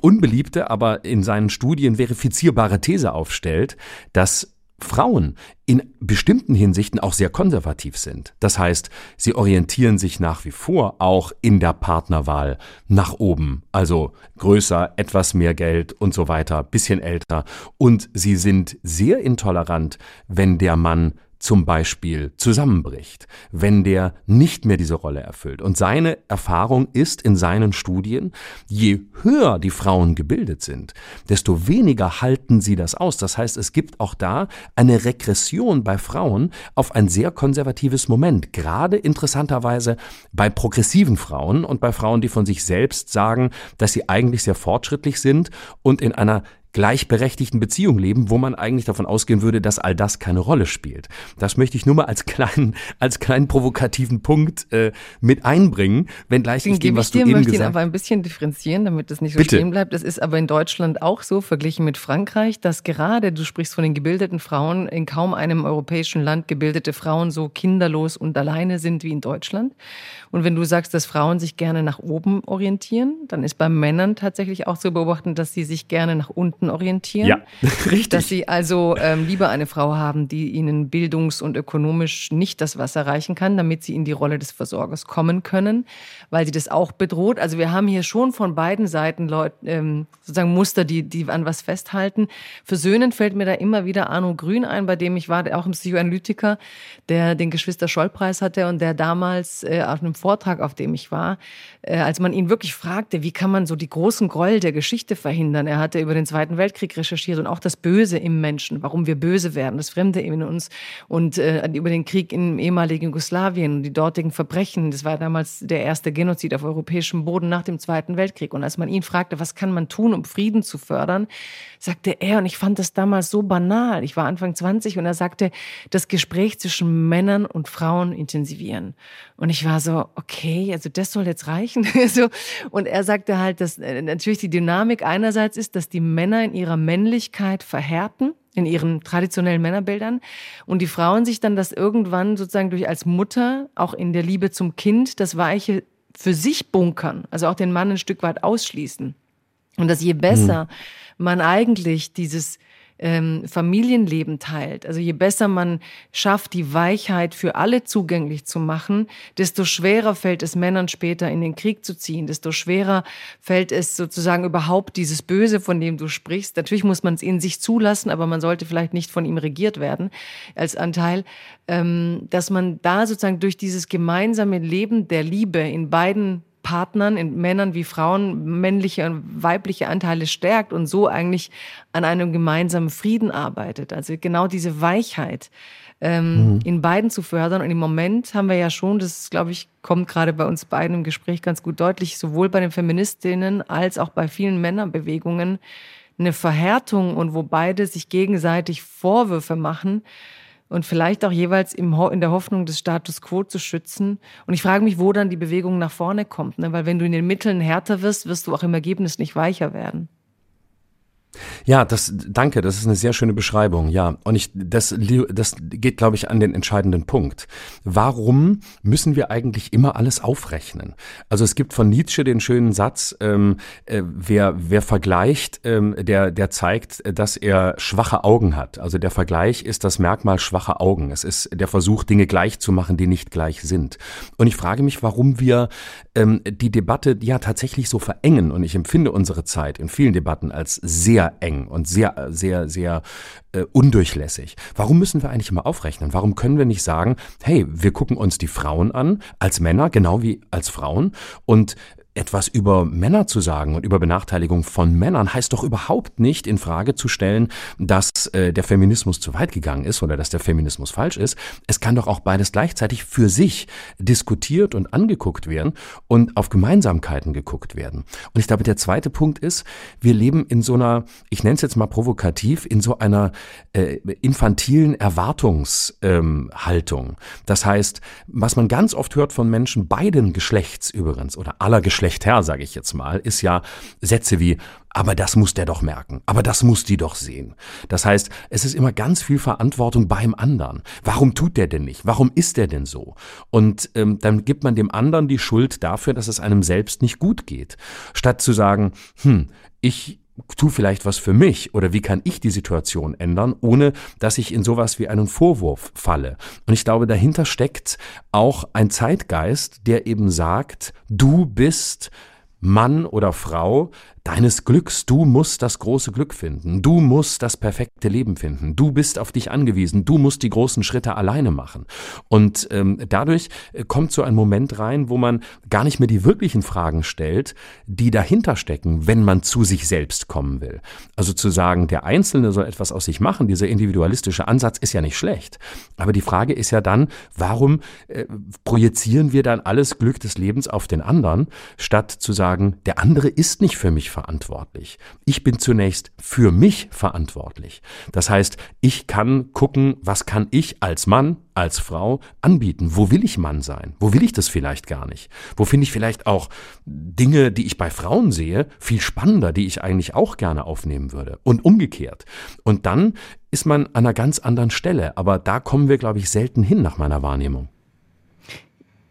unbeliebte, aber in seinen Studien verifizierbare These aufstellt, dass Frauen in bestimmten Hinsichten auch sehr konservativ sind. Das heißt, sie orientieren sich nach wie vor auch in der Partnerwahl nach oben, also größer, etwas mehr Geld und so weiter, bisschen älter. Und sie sind sehr intolerant, wenn der Mann zum Beispiel zusammenbricht, wenn der nicht mehr diese Rolle erfüllt. Und seine Erfahrung ist in seinen Studien, je höher die Frauen gebildet sind, desto weniger halten sie das aus. Das heißt, es gibt auch da eine Regression bei Frauen auf ein sehr konservatives Moment, gerade interessanterweise bei progressiven Frauen und bei Frauen, die von sich selbst sagen, dass sie eigentlich sehr fortschrittlich sind und in einer gleichberechtigten Beziehung leben, wo man eigentlich davon ausgehen würde, dass all das keine Rolle spielt. Das möchte ich nur mal als kleinen, als kleinen provokativen Punkt äh, mit einbringen, wenngleich ich dem, was du dir, eben gesagt hast. aber ein bisschen differenzieren, damit das nicht so Bitte. stehen bleibt. Es ist aber in Deutschland auch so, verglichen mit Frankreich, dass gerade, du sprichst von den gebildeten Frauen, in kaum einem europäischen Land gebildete Frauen so kinderlos und alleine sind wie in Deutschland. Und wenn du sagst, dass Frauen sich gerne nach oben orientieren, dann ist bei Männern tatsächlich auch zu beobachten, dass sie sich gerne nach unten orientieren. Ja, richtig. Dass sie also ähm, lieber eine Frau haben, die ihnen bildungs- und ökonomisch nicht das Wasser reichen kann, damit sie in die Rolle des Versorgers kommen können, weil sie das auch bedroht. Also wir haben hier schon von beiden Seiten Leute, ähm, sozusagen Muster, die, die an was festhalten. Für Söhnen fällt mir da immer wieder Arno Grün ein, bei dem ich war, auch ein Psychoanalytiker, der den Geschwister-Scholl-Preis hatte und der damals äh, auf einem Vortrag, auf dem ich war, äh, als man ihn wirklich fragte, wie kann man so die großen Gräuel der Geschichte verhindern. Er hatte über den Zweiten Weltkrieg recherchiert und auch das Böse im Menschen, warum wir böse werden, das Fremde in uns und äh, über den Krieg im ehemaligen Jugoslawien und die dortigen Verbrechen. Das war damals der erste Genozid auf europäischem Boden nach dem Zweiten Weltkrieg. Und als man ihn fragte, was kann man tun, um Frieden zu fördern, sagte er, und ich fand das damals so banal. Ich war Anfang 20 und er sagte, das Gespräch zwischen Männern und Frauen intensivieren. Und ich war so, okay, also das soll jetzt reichen. und er sagte halt, dass äh, natürlich die Dynamik einerseits ist, dass die Männer in ihrer Männlichkeit verhärten in ihren traditionellen Männerbildern und die Frauen sich dann das irgendwann sozusagen durch als Mutter auch in der Liebe zum Kind das Weiche für sich bunkern, also auch den Mann ein Stück weit ausschließen. Und dass je besser mhm. man eigentlich dieses ähm, Familienleben teilt. Also je besser man schafft, die Weichheit für alle zugänglich zu machen, desto schwerer fällt es Männern später in den Krieg zu ziehen, desto schwerer fällt es sozusagen überhaupt dieses Böse, von dem du sprichst. Natürlich muss man es in sich zulassen, aber man sollte vielleicht nicht von ihm regiert werden als Anteil, ähm, dass man da sozusagen durch dieses gemeinsame Leben der Liebe in beiden Partnern, in Männern wie Frauen, männliche und weibliche Anteile stärkt und so eigentlich an einem gemeinsamen Frieden arbeitet. Also genau diese Weichheit ähm, mhm. in beiden zu fördern. Und im Moment haben wir ja schon, das glaube ich, kommt gerade bei uns beiden im Gespräch ganz gut deutlich, sowohl bei den Feministinnen als auch bei vielen Männerbewegungen eine Verhärtung und wo beide sich gegenseitig Vorwürfe machen, und vielleicht auch jeweils im, in der Hoffnung, des Status quo zu schützen. Und ich frage mich, wo dann die Bewegung nach vorne kommt. Ne? Weil wenn du in den Mitteln härter wirst, wirst du auch im Ergebnis nicht weicher werden. Ja, das danke, das ist eine sehr schöne Beschreibung. Ja, und ich das das geht glaube ich an den entscheidenden Punkt. Warum müssen wir eigentlich immer alles aufrechnen? Also es gibt von Nietzsche den schönen Satz, ähm, äh, wer wer vergleicht, ähm, der der zeigt, dass er schwache Augen hat. Also der Vergleich ist das Merkmal schwacher Augen. Es ist der Versuch Dinge gleich zu machen, die nicht gleich sind. Und ich frage mich, warum wir ähm, die Debatte ja tatsächlich so verengen und ich empfinde unsere Zeit in vielen Debatten als sehr eng und sehr, sehr, sehr äh, undurchlässig. Warum müssen wir eigentlich immer aufrechnen? Warum können wir nicht sagen, hey, wir gucken uns die Frauen an, als Männer, genau wie als Frauen, und etwas über Männer zu sagen und über Benachteiligung von Männern heißt doch überhaupt nicht in Frage zu stellen, dass äh, der Feminismus zu weit gegangen ist oder dass der Feminismus falsch ist. Es kann doch auch beides gleichzeitig für sich diskutiert und angeguckt werden und auf Gemeinsamkeiten geguckt werden. Und ich glaube, der zweite Punkt ist, wir leben in so einer, ich nenne es jetzt mal provokativ, in so einer äh, infantilen Erwartungshaltung. Ähm, das heißt, was man ganz oft hört von Menschen beiden Geschlechts übrigens oder aller Geschlechter, schlechter, sage ich jetzt mal, ist ja Sätze wie, aber das muss der doch merken, aber das muss die doch sehen. Das heißt, es ist immer ganz viel Verantwortung beim anderen. Warum tut der denn nicht? Warum ist der denn so? Und ähm, dann gibt man dem anderen die Schuld dafür, dass es einem selbst nicht gut geht. Statt zu sagen, hm, ich tu vielleicht was für mich oder wie kann ich die Situation ändern, ohne dass ich in sowas wie einen Vorwurf falle. Und ich glaube, dahinter steckt auch ein Zeitgeist, der eben sagt, du bist Mann oder Frau, deines Glücks. Du musst das große Glück finden. Du musst das perfekte Leben finden. Du bist auf dich angewiesen. Du musst die großen Schritte alleine machen. Und ähm, dadurch äh, kommt so ein Moment rein, wo man gar nicht mehr die wirklichen Fragen stellt, die dahinter stecken, wenn man zu sich selbst kommen will. Also zu sagen, der Einzelne soll etwas aus sich machen, dieser individualistische Ansatz ist ja nicht schlecht. Aber die Frage ist ja dann, warum äh, projizieren wir dann alles Glück des Lebens auf den anderen, statt zu sagen, der andere ist nicht für mich verantwortlich. Ich bin zunächst für mich verantwortlich. Das heißt, ich kann gucken, was kann ich als Mann, als Frau anbieten? Wo will ich Mann sein? Wo will ich das vielleicht gar nicht? Wo finde ich vielleicht auch Dinge, die ich bei Frauen sehe, viel spannender, die ich eigentlich auch gerne aufnehmen würde? Und umgekehrt. Und dann ist man an einer ganz anderen Stelle. Aber da kommen wir, glaube ich, selten hin nach meiner Wahrnehmung.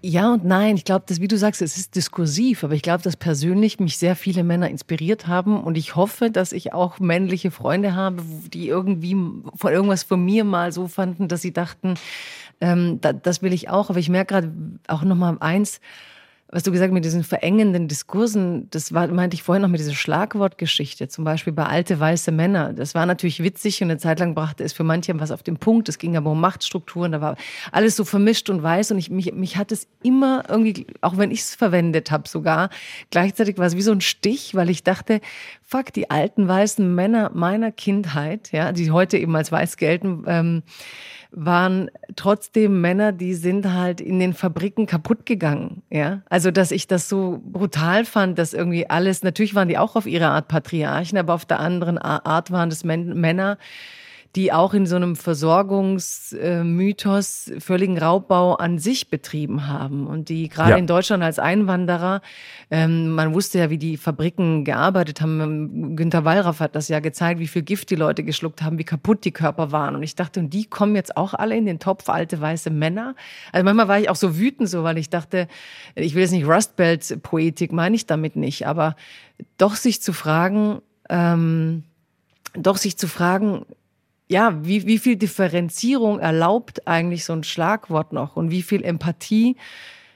Ja und nein. Ich glaube, dass, wie du sagst, es ist diskursiv, aber ich glaube, dass persönlich mich sehr viele Männer inspiriert haben und ich hoffe, dass ich auch männliche Freunde habe, die irgendwie von irgendwas von mir mal so fanden, dass sie dachten, ähm, da, das will ich auch. Aber ich merke gerade auch noch mal eins, was du gesagt hast mit diesen verengenden Diskursen, das war, meinte ich vorhin noch mit dieser Schlagwortgeschichte, zum Beispiel bei alte weiße Männer. Das war natürlich witzig und eine Zeit lang brachte es für manche was auf den Punkt. Es ging aber um Machtstrukturen, da war alles so vermischt und weiß und ich, mich, mich hat es immer irgendwie, auch wenn ich es verwendet habe sogar, gleichzeitig war es wie so ein Stich, weil ich dachte, fuck, die alten weißen Männer meiner Kindheit, ja, die heute eben als weiß gelten, ähm, waren trotzdem Männer, die sind halt in den Fabriken kaputt gegangen, ja. Also, dass ich das so brutal fand, dass irgendwie alles, natürlich waren die auch auf ihre Art Patriarchen, aber auf der anderen Art waren das Männer, die auch in so einem Versorgungsmythos völligen Raubbau an sich betrieben haben und die gerade ja. in Deutschland als Einwanderer, ähm, man wusste ja, wie die Fabriken gearbeitet haben. Günter Wallraff hat das ja gezeigt, wie viel Gift die Leute geschluckt haben, wie kaputt die Körper waren. Und ich dachte, und die kommen jetzt auch alle in den Topf, alte weiße Männer. Also manchmal war ich auch so wütend so, weil ich dachte, ich will jetzt nicht Rustbelt-Poetik, meine ich damit nicht, aber doch sich zu fragen, ähm, doch sich zu fragen, ja, wie, wie viel Differenzierung erlaubt eigentlich so ein Schlagwort noch und wie viel Empathie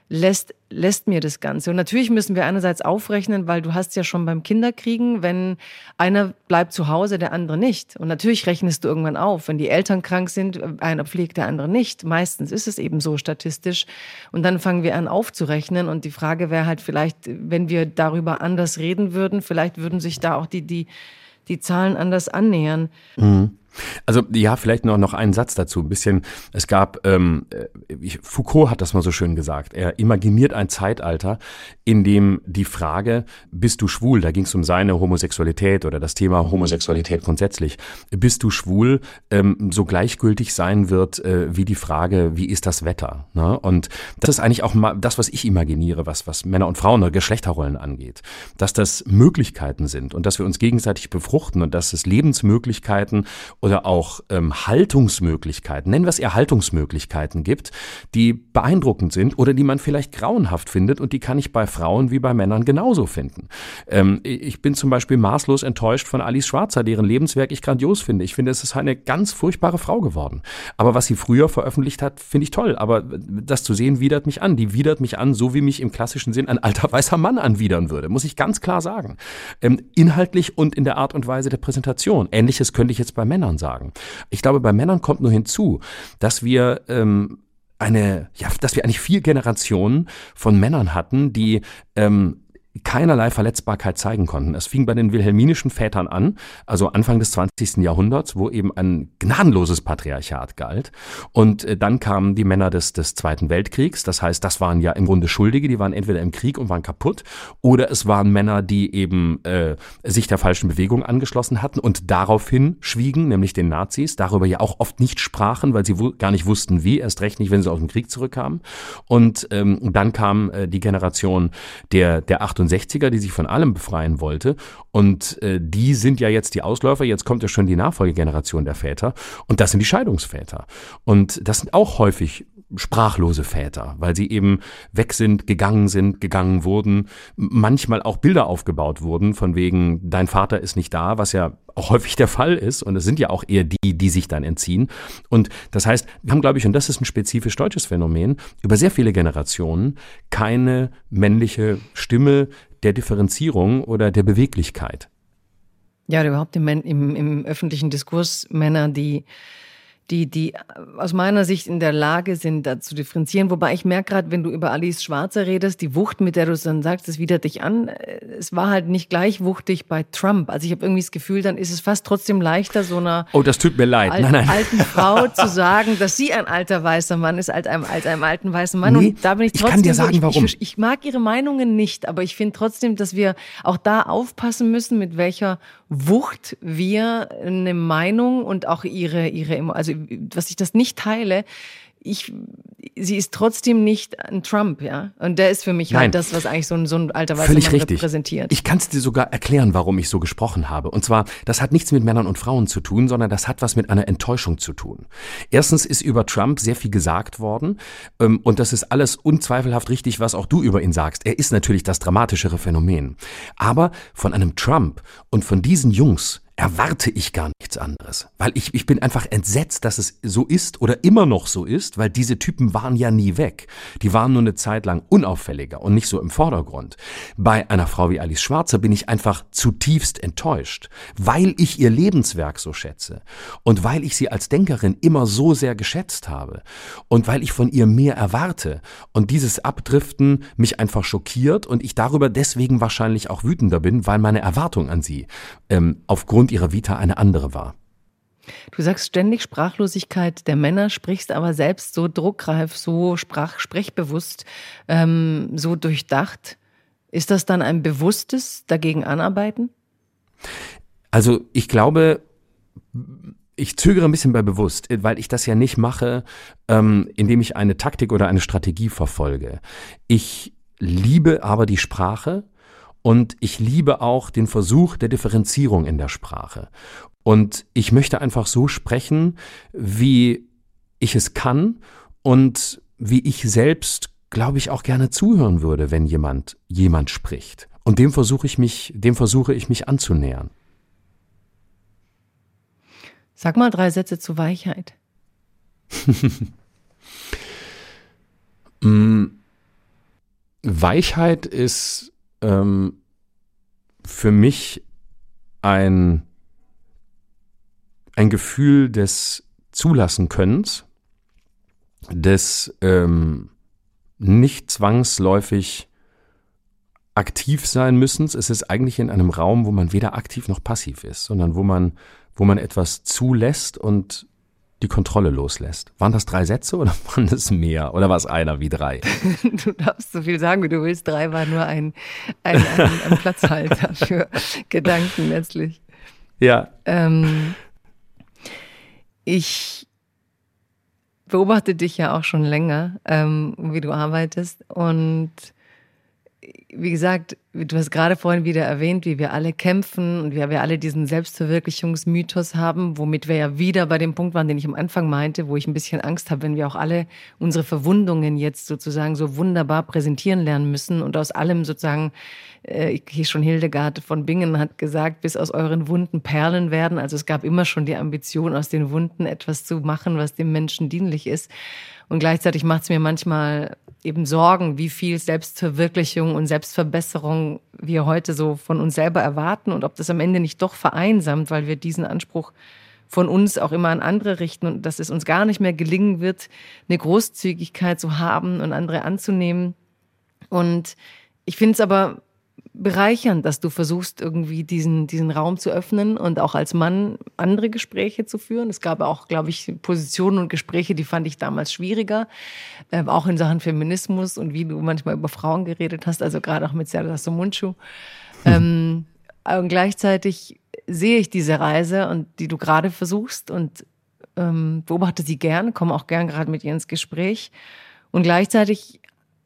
lässt, lässt mir das Ganze. Und natürlich müssen wir einerseits aufrechnen, weil du hast ja schon beim Kinderkriegen, wenn einer bleibt zu Hause, der andere nicht. Und natürlich rechnest du irgendwann auf, wenn die Eltern krank sind, einer pflegt, der andere nicht. Meistens ist es eben so statistisch. Und dann fangen wir an aufzurechnen. Und die Frage wäre halt vielleicht, wenn wir darüber anders reden würden, vielleicht würden sich da auch die, die, die Zahlen anders annähern. Mhm. Also ja, vielleicht noch, noch einen Satz dazu. Ein bisschen, es gab, ähm, äh, Foucault hat das mal so schön gesagt, er imaginiert ein Zeitalter, in dem die Frage, bist du schwul, da ging es um seine Homosexualität oder das Thema Homosexualität grundsätzlich, bist du schwul, ähm, so gleichgültig sein wird äh, wie die Frage, wie ist das Wetter? Ne? Und das ist eigentlich auch mal das, was ich imaginiere, was, was Männer und Frauen oder Geschlechterrollen angeht. Dass das Möglichkeiten sind und dass wir uns gegenseitig befruchten und dass es Lebensmöglichkeiten oder auch ähm, Haltungsmöglichkeiten, nennen wir es eher Haltungsmöglichkeiten gibt, die beeindruckend sind oder die man vielleicht grauenhaft findet und die kann ich bei Frauen wie bei Männern genauso finden. Ähm, ich bin zum Beispiel maßlos enttäuscht von Alice Schwarzer, deren Lebenswerk ich grandios finde. Ich finde, es ist eine ganz furchtbare Frau geworden. Aber was sie früher veröffentlicht hat, finde ich toll. Aber das zu sehen, widert mich an. Die widert mich an, so wie mich im klassischen Sinn ein alter weißer Mann anwidern würde, muss ich ganz klar sagen. Ähm, inhaltlich und in der Art und Weise der Präsentation. Ähnliches könnte ich jetzt bei Männern Männern sagen. Ich glaube, bei Männern kommt nur hinzu, dass wir ähm, eine, ja, dass wir eigentlich vier Generationen von Männern hatten, die ähm, keinerlei Verletzbarkeit zeigen konnten. Es fing bei den wilhelminischen Vätern an, also Anfang des 20. Jahrhunderts, wo eben ein gnadenloses Patriarchat galt. Und äh, dann kamen die Männer des, des Zweiten Weltkriegs. Das heißt, das waren ja im Grunde Schuldige, die waren entweder im Krieg und waren kaputt, oder es waren Männer, die eben äh, sich der falschen Bewegung angeschlossen hatten und daraufhin schwiegen, nämlich den Nazis, darüber ja auch oft nicht sprachen, weil sie gar nicht wussten, wie, erst recht nicht, wenn sie aus dem Krieg zurückkamen. Und ähm, dann kam äh, die Generation der, der 68 68er, die sich von allem befreien wollte. Und äh, die sind ja jetzt die Ausläufer. Jetzt kommt ja schon die Nachfolgegeneration der Väter. Und das sind die Scheidungsväter. Und das sind auch häufig sprachlose Väter, weil sie eben weg sind, gegangen sind, gegangen wurden, manchmal auch Bilder aufgebaut wurden, von wegen, dein Vater ist nicht da, was ja auch häufig der Fall ist. Und es sind ja auch eher die, die sich dann entziehen. Und das heißt, wir haben, glaube ich, und das ist ein spezifisch deutsches Phänomen, über sehr viele Generationen keine männliche Stimme der Differenzierung oder der Beweglichkeit. Ja, überhaupt im, im, im öffentlichen Diskurs Männer, die die, die aus meiner Sicht in der Lage sind, da zu differenzieren. Wobei ich merke gerade, wenn du über Alice Schwarzer redest, die Wucht, mit der du es dann sagst, das widert dich an. Es war halt nicht gleich wuchtig bei Trump. Also ich habe irgendwie das Gefühl, dann ist es fast trotzdem leichter, so einer oh, das tut mir leid. Al nein, nein. alten Frau zu sagen, dass sie ein alter weißer Mann ist, als einem, als einem alten weißen Mann. Nee, Und da bin ich trotzdem. Ich kann dir sagen, ich, warum. Ich, ich mag ihre Meinungen nicht, aber ich finde trotzdem, dass wir auch da aufpassen müssen, mit welcher Wucht wir eine Meinung und auch ihre, ihre, also was ich das nicht teile, ich, sie ist trotzdem nicht ein Trump, ja. Und der ist für mich halt Nein. halt das, was eigentlich so ein, so ein alter weißer Völlig Mann richtig. repräsentiert. Ich kann es dir sogar erklären, warum ich so gesprochen habe. Und zwar, das hat nichts mit Männern und Frauen zu tun, sondern das hat was mit einer Enttäuschung zu tun. Erstens ist über Trump sehr viel gesagt worden. Ähm, und das ist alles unzweifelhaft richtig, was auch du über ihn sagst. Er ist natürlich das dramatischere Phänomen. Aber von einem Trump und von diesen Jungs erwarte ich gar nichts anderes. Weil ich, ich bin einfach entsetzt, dass es so ist oder immer noch so ist, weil diese Typen waren ja nie weg. Die waren nur eine Zeit lang unauffälliger und nicht so im Vordergrund. Bei einer Frau wie Alice Schwarzer bin ich einfach zutiefst enttäuscht, weil ich ihr Lebenswerk so schätze und weil ich sie als Denkerin immer so sehr geschätzt habe und weil ich von ihr mehr erwarte und dieses Abdriften mich einfach schockiert und ich darüber deswegen wahrscheinlich auch wütender bin, weil meine Erwartung an sie ähm, aufgrund ihrer Vita eine andere war. Du sagst ständig Sprachlosigkeit der Männer, sprichst aber selbst so druckreif, so sprach, sprechbewusst, ähm, so durchdacht. Ist das dann ein bewusstes dagegen anarbeiten? Also ich glaube, ich zögere ein bisschen bei bewusst, weil ich das ja nicht mache, ähm, indem ich eine Taktik oder eine Strategie verfolge. Ich liebe aber die Sprache und ich liebe auch den Versuch der Differenzierung in der Sprache. Und ich möchte einfach so sprechen, wie ich es kann und wie ich selbst, glaube ich, auch gerne zuhören würde, wenn jemand jemand spricht. Und dem versuche ich mich, dem versuche ich mich anzunähern. Sag mal drei Sätze zu Weichheit. Mm, Weichheit ist ähm, für mich ein, ein Gefühl des Zulassenkönnens, des ähm, nicht zwangsläufig aktiv sein müssen. Es ist eigentlich in einem Raum, wo man weder aktiv noch passiv ist, sondern wo man, wo man etwas zulässt und die Kontrolle loslässt. Waren das drei Sätze oder waren das mehr? Oder war es einer wie drei? Du darfst so viel sagen, wie du willst. Drei war nur ein, ein, ein, ein Platzhalter für Gedanken letztlich. Ja. Ähm, ich beobachte dich ja auch schon länger, ähm, wie du arbeitest. Und wie gesagt, du hast gerade vorhin wieder erwähnt, wie wir alle kämpfen und wie wir alle diesen Selbstverwirklichungsmythos haben, womit wir ja wieder bei dem Punkt waren, den ich am Anfang meinte, wo ich ein bisschen Angst habe, wenn wir auch alle unsere Verwundungen jetzt sozusagen so wunderbar präsentieren lernen müssen und aus allem sozusagen, äh, hier schon Hildegard von Bingen hat gesagt, bis aus euren Wunden Perlen werden. Also es gab immer schon die Ambition, aus den Wunden etwas zu machen, was dem Menschen dienlich ist. Und gleichzeitig macht es mir manchmal eben Sorgen, wie viel Selbstverwirklichung und Selbstverbesserung wir heute so von uns selber erwarten und ob das am Ende nicht doch vereinsamt, weil wir diesen Anspruch von uns auch immer an andere richten und dass es uns gar nicht mehr gelingen wird, eine Großzügigkeit zu haben und andere anzunehmen. Und ich finde es aber bereichernd, dass du versuchst, irgendwie diesen, diesen Raum zu öffnen und auch als Mann andere Gespräche zu führen. Es gab auch, glaube ich, Positionen und Gespräche, die fand ich damals schwieriger, äh, auch in Sachen Feminismus und wie du manchmal über Frauen geredet hast, also gerade auch mit Serdar Somuncu. Hm. Ähm, und gleichzeitig sehe ich diese Reise und die du gerade versuchst und ähm, beobachte sie gern, komme auch gern gerade mit ihr ins Gespräch. Und gleichzeitig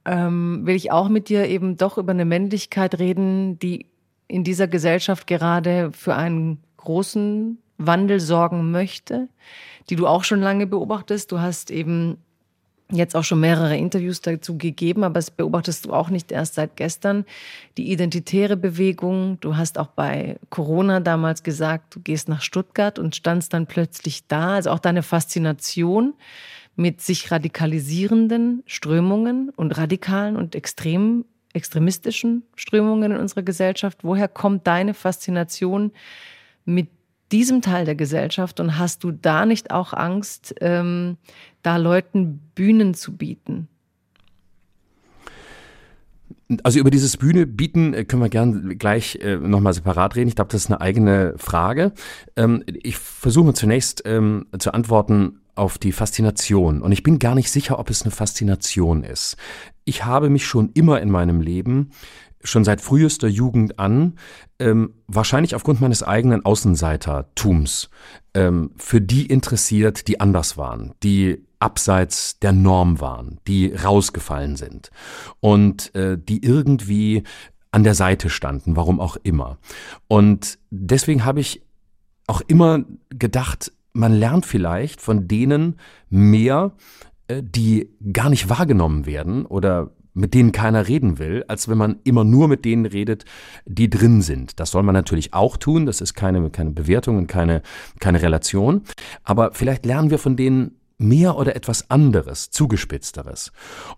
ähm, will ich auch mit dir eben doch über eine Männlichkeit reden, die in dieser Gesellschaft gerade für einen großen Wandel sorgen möchte, die du auch schon lange beobachtest. Du hast eben jetzt auch schon mehrere Interviews dazu gegeben, aber das beobachtest du auch nicht erst seit gestern. Die identitäre Bewegung, du hast auch bei Corona damals gesagt, du gehst nach Stuttgart und standst dann plötzlich da. Also auch deine Faszination mit sich radikalisierenden Strömungen und radikalen und extremen, extremistischen Strömungen in unserer Gesellschaft. Woher kommt deine Faszination mit diesem Teil der Gesellschaft und hast du da nicht auch Angst, ähm, da Leuten Bühnen zu bieten? Also über dieses Bühne bieten äh, können wir gern gleich äh, nochmal separat reden. Ich glaube, das ist eine eigene Frage. Ähm, ich versuche zunächst ähm, zu antworten auf die Faszination. Und ich bin gar nicht sicher, ob es eine Faszination ist. Ich habe mich schon immer in meinem Leben schon seit frühester Jugend an, ähm, wahrscheinlich aufgrund meines eigenen Außenseitertums, ähm, für die interessiert, die anders waren, die abseits der Norm waren, die rausgefallen sind und äh, die irgendwie an der Seite standen, warum auch immer. Und deswegen habe ich auch immer gedacht, man lernt vielleicht von denen mehr, äh, die gar nicht wahrgenommen werden oder mit denen keiner reden will, als wenn man immer nur mit denen redet, die drin sind. Das soll man natürlich auch tun, das ist keine, keine Bewertung und keine, keine Relation. Aber vielleicht lernen wir von denen mehr oder etwas anderes, zugespitzteres.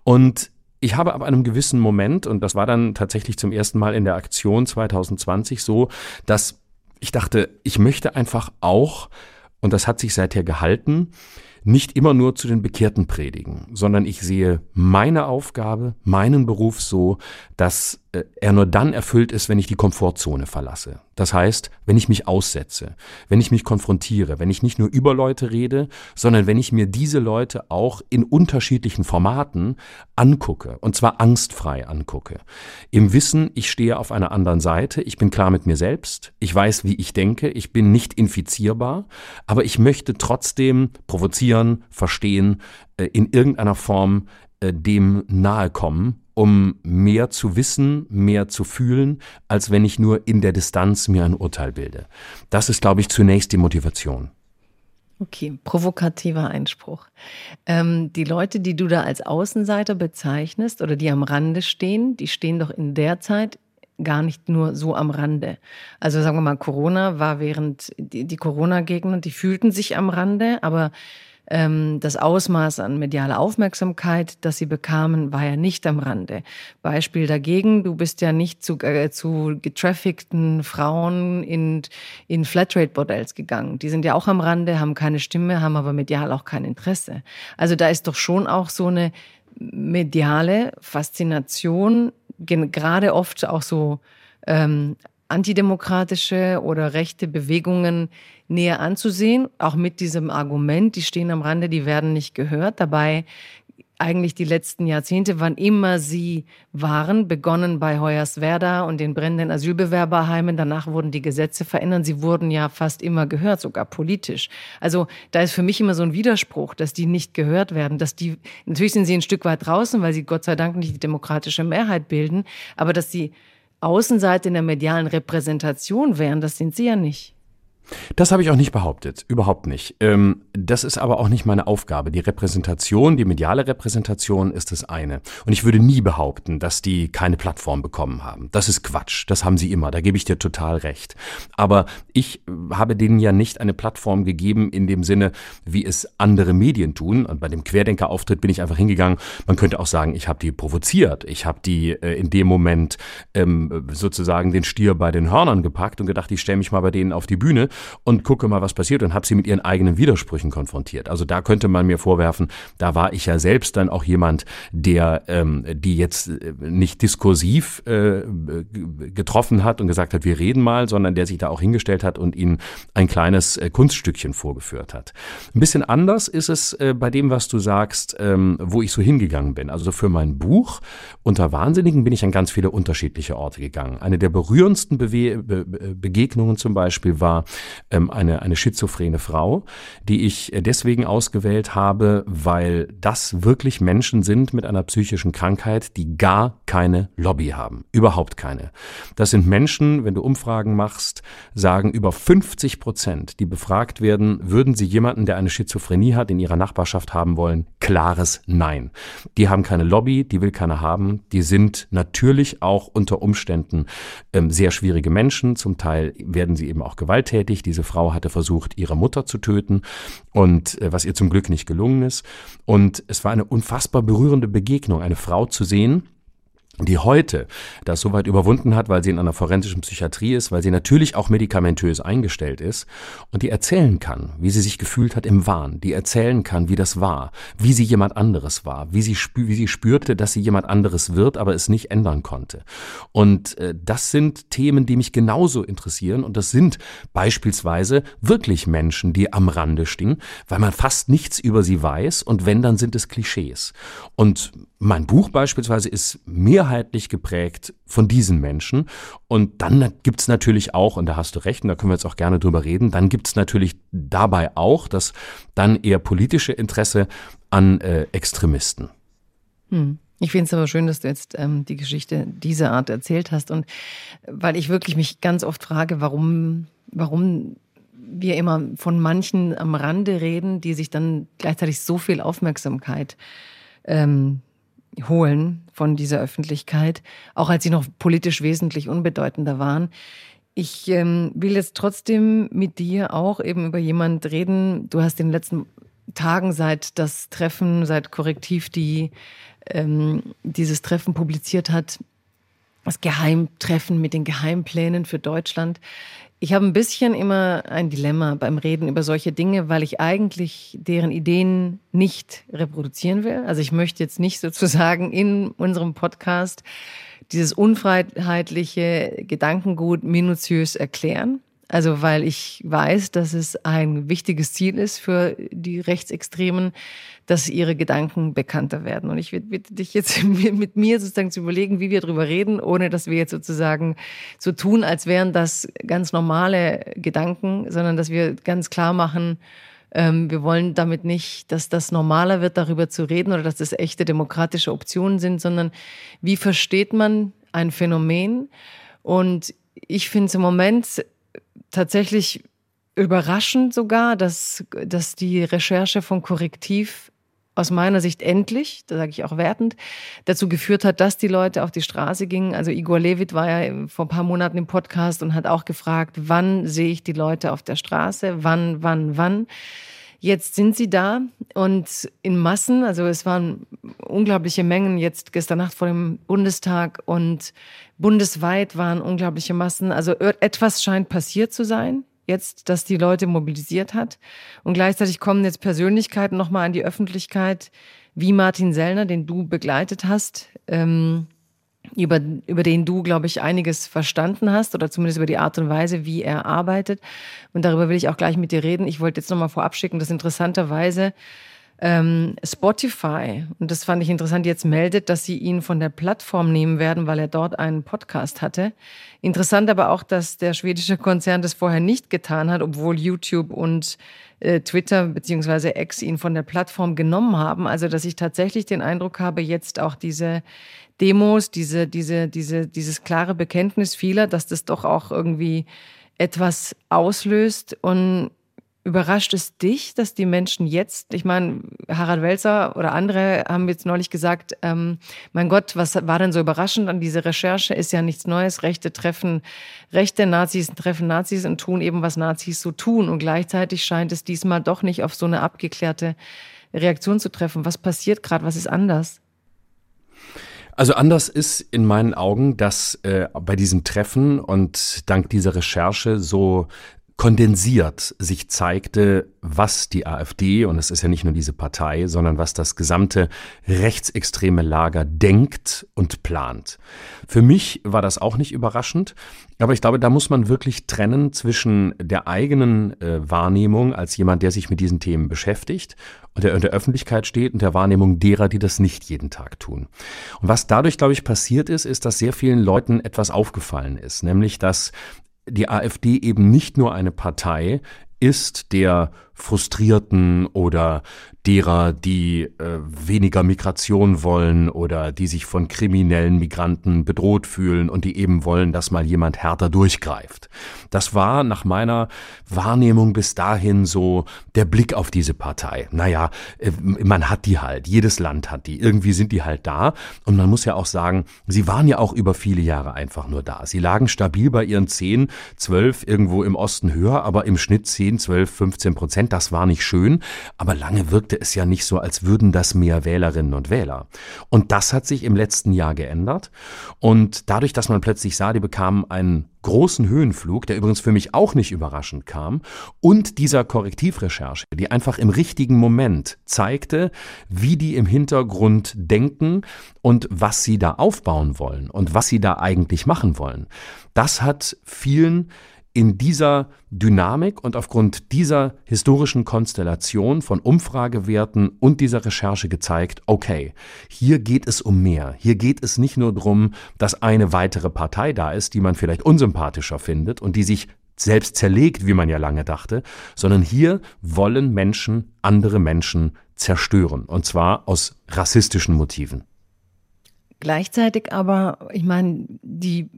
Und ich habe ab einem gewissen Moment, und das war dann tatsächlich zum ersten Mal in der Aktion 2020 so, dass ich dachte, ich möchte einfach auch, und das hat sich seither gehalten, nicht immer nur zu den Bekehrten predigen, sondern ich sehe meine Aufgabe, meinen Beruf so, dass er nur dann erfüllt ist, wenn ich die Komfortzone verlasse. Das heißt, wenn ich mich aussetze, wenn ich mich konfrontiere, wenn ich nicht nur über Leute rede, sondern wenn ich mir diese Leute auch in unterschiedlichen Formaten angucke, und zwar angstfrei angucke. Im Wissen, ich stehe auf einer anderen Seite, ich bin klar mit mir selbst, ich weiß, wie ich denke, ich bin nicht infizierbar, aber ich möchte trotzdem provozieren, verstehen, äh, in irgendeiner Form äh, dem nahe kommen um mehr zu wissen, mehr zu fühlen, als wenn ich nur in der Distanz mir ein Urteil bilde. Das ist, glaube ich, zunächst die Motivation. Okay, provokativer Einspruch. Ähm, die Leute, die du da als Außenseiter bezeichnest oder die am Rande stehen, die stehen doch in der Zeit gar nicht nur so am Rande. Also sagen wir mal, Corona war während die, die Corona-Gegner, die fühlten sich am Rande, aber ähm, das Ausmaß an medialer Aufmerksamkeit, das sie bekamen, war ja nicht am Rande. Beispiel dagegen, du bist ja nicht zu, äh, zu getraffickten Frauen in, in Flatrate-Bordells gegangen. Die sind ja auch am Rande, haben keine Stimme, haben aber medial auch kein Interesse. Also da ist doch schon auch so eine mediale Faszination, gerade oft auch so ähm, antidemokratische oder rechte Bewegungen näher anzusehen, auch mit diesem Argument, die stehen am Rande, die werden nicht gehört. Dabei eigentlich die letzten Jahrzehnte, wann immer sie waren, begonnen bei Hoyerswerda und den brennenden Asylbewerberheimen. Danach wurden die Gesetze verändert. Sie wurden ja fast immer gehört, sogar politisch. Also da ist für mich immer so ein Widerspruch, dass die nicht gehört werden, dass die, natürlich sind sie ein Stück weit draußen, weil sie Gott sei Dank nicht die demokratische Mehrheit bilden, aber dass sie Außenseite in der medialen Repräsentation wären, das sind sie ja nicht. Das habe ich auch nicht behauptet, überhaupt nicht. Ähm, das ist aber auch nicht meine Aufgabe. Die Repräsentation, die mediale Repräsentation ist das eine. Und ich würde nie behaupten, dass die keine Plattform bekommen haben. Das ist Quatsch. Das haben sie immer. Da gebe ich dir total recht. Aber ich habe denen ja nicht eine Plattform gegeben in dem Sinne, wie es andere Medien tun. Und bei dem Querdenker-Auftritt bin ich einfach hingegangen. Man könnte auch sagen, ich habe die provoziert. Ich habe die äh, in dem Moment ähm, sozusagen den Stier bei den Hörnern gepackt und gedacht, ich stelle mich mal bei denen auf die Bühne und gucke mal, was passiert und habe sie mit ihren eigenen Widersprüchen konfrontiert. Also da könnte man mir vorwerfen, da war ich ja selbst dann auch jemand, der ähm, die jetzt äh, nicht diskursiv äh, getroffen hat und gesagt hat, wir reden mal, sondern der sich da auch hingestellt hat und ihnen ein kleines äh, Kunststückchen vorgeführt hat. Ein bisschen anders ist es äh, bei dem, was du sagst, ähm, wo ich so hingegangen bin. Also für mein Buch unter Wahnsinnigen bin ich an ganz viele unterschiedliche Orte gegangen. Eine der berührendsten Bewe Be Begegnungen zum Beispiel war ähm, eine, eine schizophrene Frau, die ich deswegen ausgewählt habe, weil das wirklich Menschen sind mit einer psychischen Krankheit, die gar keine Lobby haben. Überhaupt keine. Das sind Menschen, wenn du Umfragen machst, sagen über 50 Prozent, die befragt werden, würden sie jemanden, der eine Schizophrenie hat, in ihrer Nachbarschaft haben wollen? Klares Nein. Die haben keine Lobby, die will keiner haben. Die sind natürlich auch unter Umständen ähm, sehr schwierige Menschen. Zum Teil werden sie eben auch gewalttätig. Diese Frau hatte versucht, ihre Mutter zu töten und äh, was ihr zum Glück nicht gelungen ist. Und es war eine unfassbar berührende Begegnung, eine Frau zu sehen, die heute das soweit überwunden hat, weil sie in einer forensischen Psychiatrie ist, weil sie natürlich auch medikamentös eingestellt ist und die erzählen kann, wie sie sich gefühlt hat im Wahn, die erzählen kann, wie das war, wie sie jemand anderes war, wie sie, wie sie spürte, dass sie jemand anderes wird, aber es nicht ändern konnte. Und äh, das sind Themen, die mich genauso interessieren und das sind beispielsweise wirklich Menschen, die am Rande stehen, weil man fast nichts über sie weiß und wenn, dann sind es Klischees. Und mein Buch beispielsweise ist mehrheitlich geprägt von diesen Menschen. Und dann gibt es natürlich auch, und da hast du recht, und da können wir jetzt auch gerne drüber reden, dann gibt es natürlich dabei auch das dann eher politische Interesse an äh, Extremisten. Hm. Ich finde es aber schön, dass du jetzt ähm, die Geschichte dieser Art erzählt hast. Und weil ich wirklich mich ganz oft frage, warum, warum wir immer von manchen am Rande reden, die sich dann gleichzeitig so viel Aufmerksamkeit ähm, holen von dieser Öffentlichkeit, auch als sie noch politisch wesentlich unbedeutender waren. Ich ähm, will jetzt trotzdem mit dir auch eben über jemand reden. Du hast in den letzten Tagen seit das Treffen, seit Korrektiv die ähm, dieses Treffen publiziert hat, das Geheimtreffen mit den Geheimplänen für Deutschland. Ich habe ein bisschen immer ein Dilemma beim Reden über solche Dinge, weil ich eigentlich deren Ideen nicht reproduzieren will. Also ich möchte jetzt nicht sozusagen in unserem Podcast dieses unfreiheitliche Gedankengut minutiös erklären. Also weil ich weiß, dass es ein wichtiges Ziel ist für die Rechtsextremen, dass ihre Gedanken bekannter werden. Und ich bitte dich jetzt mit mir sozusagen zu überlegen, wie wir darüber reden, ohne dass wir jetzt sozusagen so tun, als wären das ganz normale Gedanken, sondern dass wir ganz klar machen, ähm, wir wollen damit nicht, dass das normaler wird, darüber zu reden oder dass das echte demokratische Optionen sind, sondern wie versteht man ein Phänomen? Und ich finde es im Moment tatsächlich überraschend sogar, dass, dass die Recherche von Korrektiv aus meiner Sicht endlich, da sage ich auch wertend, dazu geführt hat, dass die Leute auf die Straße gingen. Also Igor Levit war ja vor ein paar Monaten im Podcast und hat auch gefragt, wann sehe ich die Leute auf der Straße? Wann, wann, wann? Jetzt sind sie da und in Massen, also es waren unglaubliche Mengen jetzt gestern Nacht vor dem Bundestag und bundesweit waren unglaubliche Massen. Also etwas scheint passiert zu sein jetzt, dass die Leute mobilisiert hat. Und gleichzeitig kommen jetzt Persönlichkeiten nochmal an die Öffentlichkeit, wie Martin Sellner, den du begleitet hast, ähm, über, über den du, glaube ich, einiges verstanden hast oder zumindest über die Art und Weise, wie er arbeitet. Und darüber will ich auch gleich mit dir reden. Ich wollte jetzt nochmal vorab schicken, dass interessanterweise ähm, Spotify, und das fand ich interessant, jetzt meldet, dass sie ihn von der Plattform nehmen werden, weil er dort einen Podcast hatte. Interessant aber auch, dass der schwedische Konzern das vorher nicht getan hat, obwohl YouTube und äh, Twitter beziehungsweise X ihn von der Plattform genommen haben. Also, dass ich tatsächlich den Eindruck habe, jetzt auch diese Demos, diese, diese, diese, dieses klare Bekenntnis vieler, dass das doch auch irgendwie etwas auslöst und Überrascht es dich, dass die Menschen jetzt, ich meine, Harald Welzer oder andere haben jetzt neulich gesagt, ähm, mein Gott, was war denn so überraschend an dieser Recherche? Ist ja nichts Neues. Rechte treffen Rechte, Nazis treffen Nazis und tun eben, was Nazis so tun. Und gleichzeitig scheint es diesmal doch nicht auf so eine abgeklärte Reaktion zu treffen. Was passiert gerade? Was ist anders? Also anders ist in meinen Augen, dass äh, bei diesem Treffen und dank dieser Recherche so kondensiert sich zeigte, was die AfD, und es ist ja nicht nur diese Partei, sondern was das gesamte rechtsextreme Lager denkt und plant. Für mich war das auch nicht überraschend, aber ich glaube, da muss man wirklich trennen zwischen der eigenen äh, Wahrnehmung als jemand, der sich mit diesen Themen beschäftigt und der in der Öffentlichkeit steht und der Wahrnehmung derer, die das nicht jeden Tag tun. Und was dadurch, glaube ich, passiert ist, ist, dass sehr vielen Leuten etwas aufgefallen ist, nämlich dass die AfD eben nicht nur eine Partei ist der Frustrierten oder derer, die äh, weniger Migration wollen oder die sich von kriminellen Migranten bedroht fühlen und die eben wollen, dass mal jemand härter durchgreift. Das war nach meiner Wahrnehmung bis dahin so der Blick auf diese Partei. Naja, äh, man hat die halt, jedes Land hat die, irgendwie sind die halt da und man muss ja auch sagen, sie waren ja auch über viele Jahre einfach nur da. Sie lagen stabil bei ihren 10, 12, irgendwo im Osten höher, aber im Schnitt 10, 12, 15 Prozent, das war nicht schön, aber lange wirkte wirkte es ja nicht so, als würden das mehr Wählerinnen und Wähler. Und das hat sich im letzten Jahr geändert. Und dadurch, dass man plötzlich sah, die bekamen einen großen Höhenflug, der übrigens für mich auch nicht überraschend kam, und dieser Korrektivrecherche, die einfach im richtigen Moment zeigte, wie die im Hintergrund denken und was sie da aufbauen wollen und was sie da eigentlich machen wollen. Das hat vielen in dieser Dynamik und aufgrund dieser historischen Konstellation von Umfragewerten und dieser Recherche gezeigt, okay, hier geht es um mehr. Hier geht es nicht nur darum, dass eine weitere Partei da ist, die man vielleicht unsympathischer findet und die sich selbst zerlegt, wie man ja lange dachte, sondern hier wollen Menschen andere Menschen zerstören. Und zwar aus rassistischen Motiven. Gleichzeitig aber, ich meine, die